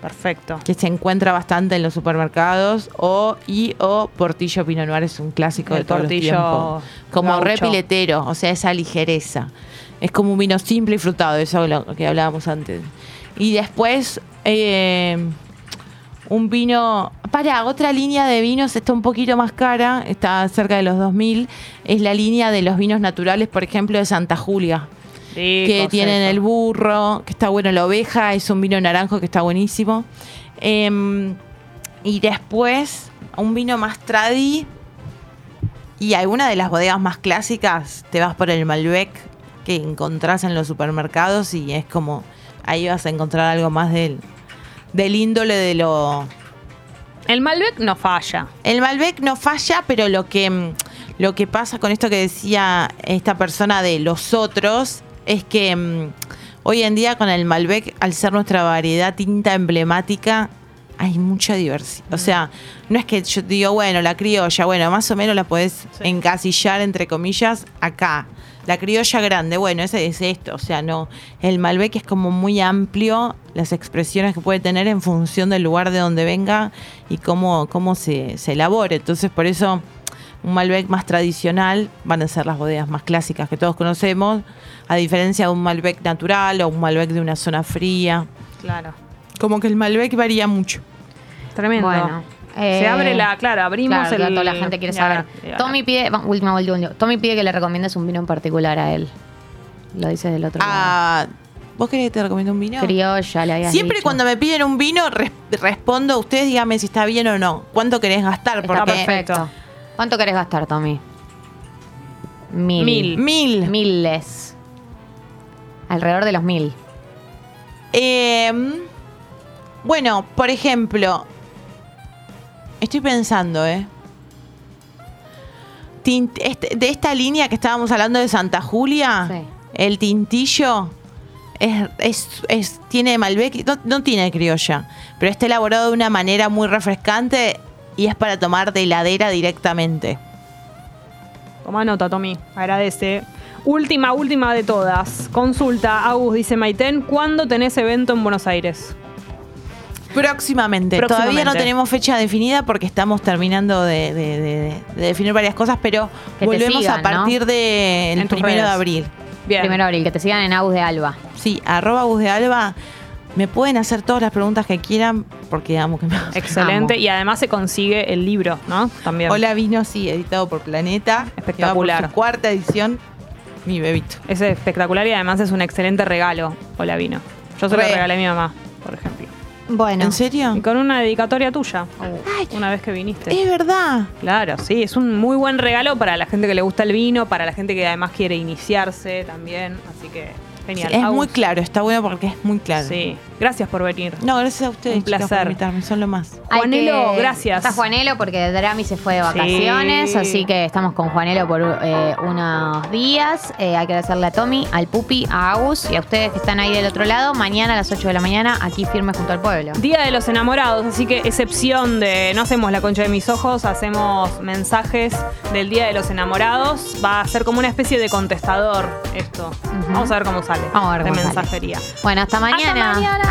A: Perfecto.
J: que se encuentra bastante en los supermercados o y o Portillo Pinot Noir es un clásico
A: El
J: de todos los
A: Portillo
J: tiempos. Como re
A: gaucho.
J: piletero, o sea, esa ligereza. Es como un vino simple y frutado, eso es lo que hablábamos antes. Y después eh, un vino para otra línea de vinos está un poquito más cara, está cerca de los 2000, es la línea de los vinos naturales, por ejemplo, de Santa Julia que tienen
A: eso.
J: el burro, que está bueno la oveja, es un vino naranjo que está buenísimo. Em, y después, un vino más tradi. Y alguna de las bodegas más clásicas, te vas por el Malbec que encontrás en los supermercados y es como, ahí vas a encontrar algo más del, del índole de lo,
A: El Malbec no falla.
J: el Malbec no falla, pero lo que, lo que pasa con esto que decía esta persona de los otros es que mm, hoy en día con el Malbec, al ser nuestra variedad tinta emblemática, hay mucha diversidad. O sea, no es que yo digo, bueno, la criolla, bueno, más o menos la podés encasillar, entre comillas, acá. La criolla grande, bueno, ese es esto. O sea, no. El Malbec es como muy amplio las expresiones que puede tener en función del lugar de donde venga y cómo, cómo se, se elabore. Entonces, por eso, un Malbec más tradicional van a ser las bodegas más clásicas que todos conocemos, a diferencia de un Malbec natural o un Malbec de una zona fría.
A: Claro.
J: Como que el Malbec varía mucho.
A: Tremendo.
B: Bueno.
A: Se
B: eh,
A: abre la, claro, abrimos
B: Claro,
A: el.
B: toda la gente quiere saber.
A: ahora- y ahora-
B: Tommy pide, va, última, última, última. Tommy pide que le recomiendes un vino en particular a él. Lo dice del otro lado.
J: Ah, ¿Vos querés que te recomiende un vino?
B: Criolla, le habías
J: Siempre
B: dicho.
J: cuando me piden un vino, res- respondo, ustedes díganme si está bien o no. ¿Cuánto querés gastar?
B: Está
J: Porque
B: perfecto. ¿Cuánto querés gastar, Tommy? Mil.
A: Mil.
J: Mil.
B: Miles. Alrededor de los mil.
J: Eh, bueno, por ejemplo, estoy pensando, ¿eh? Tint- este- de esta línea que estábamos hablando de Santa Julia,
B: Sí.
J: el tintillo es, es- es- tiene Malbec, no, no tiene criolla, pero está elaborado de una manera muy refrescante y es para tomar de heladera directamente.
A: Toma nota, Tommy. Agradece. Última, última de todas. Consulta. Agus dice Maiten, ¿cuándo tenés evento en Buenos Aires?
J: Próximamente. Todavía no
A: Próximamente.
J: tenemos fecha definida porque estamos terminando de, de- de- de definir varias cosas, pero
B: Que
J: volvemos
B: sigan,
J: a partir
B: ¿no?
J: del primero de abril.
A: Bien.
B: Primero de abril, que te sigan en Agus de Alba.
J: Sí, arroba bus de alba. Me pueden hacer todas las preguntas que quieran porque amo que me
A: Excelente.
B: Amo.
A: Y además se consigue el libro, ¿no? También.
J: Hola Vino, sí, editado por Planeta.
A: Espectacular.
J: Por su cuarta edición. Mi bebito.
A: Es espectacular y además es un excelente regalo. Hola, vino. Yo se lo
J: Re.
A: regalé a mi mamá, por ejemplo.
B: Bueno.
J: ¿En serio?
A: Y con una dedicatoria tuya.
J: Ay,
A: Una vez que viniste.
J: es verdad.
A: Claro, sí, es un muy buen regalo para la gente que le gusta el vino, para la gente que además quiere iniciarse también. Así que genial.
J: es
A: Agus,
J: muy claro, está bueno porque es muy claro.
A: Sí, gracias por venir.
J: No, gracias a ustedes.
A: Un
J: chicas, por
A: placer.
J: invitarme, son lo más.
A: Juanelo,
B: que-
A: gracias.
B: Está Juanelo porque Drami se fue de vacaciones,
A: Sí.
B: así que estamos con Juanelo por eh, unos días. Eh, hay que agradecerle a Tommy, al Pupi, a Agus y a ustedes que están ahí del otro lado. Mañana a las 8 de la mañana, aquí firme junto al pueblo.
A: Día de los enamorados, así que excepción de no hacemos la concha de mis ojos, hacemos mensajes del Día de los enamorados. Va a ser como una especie de contestador esto. Vamos a ver cómo sale.
B: Vamos a ver
A: de
B: cómo sale.
A: mensajería.
B: Bueno, hasta mañana.
A: Hasta mañana.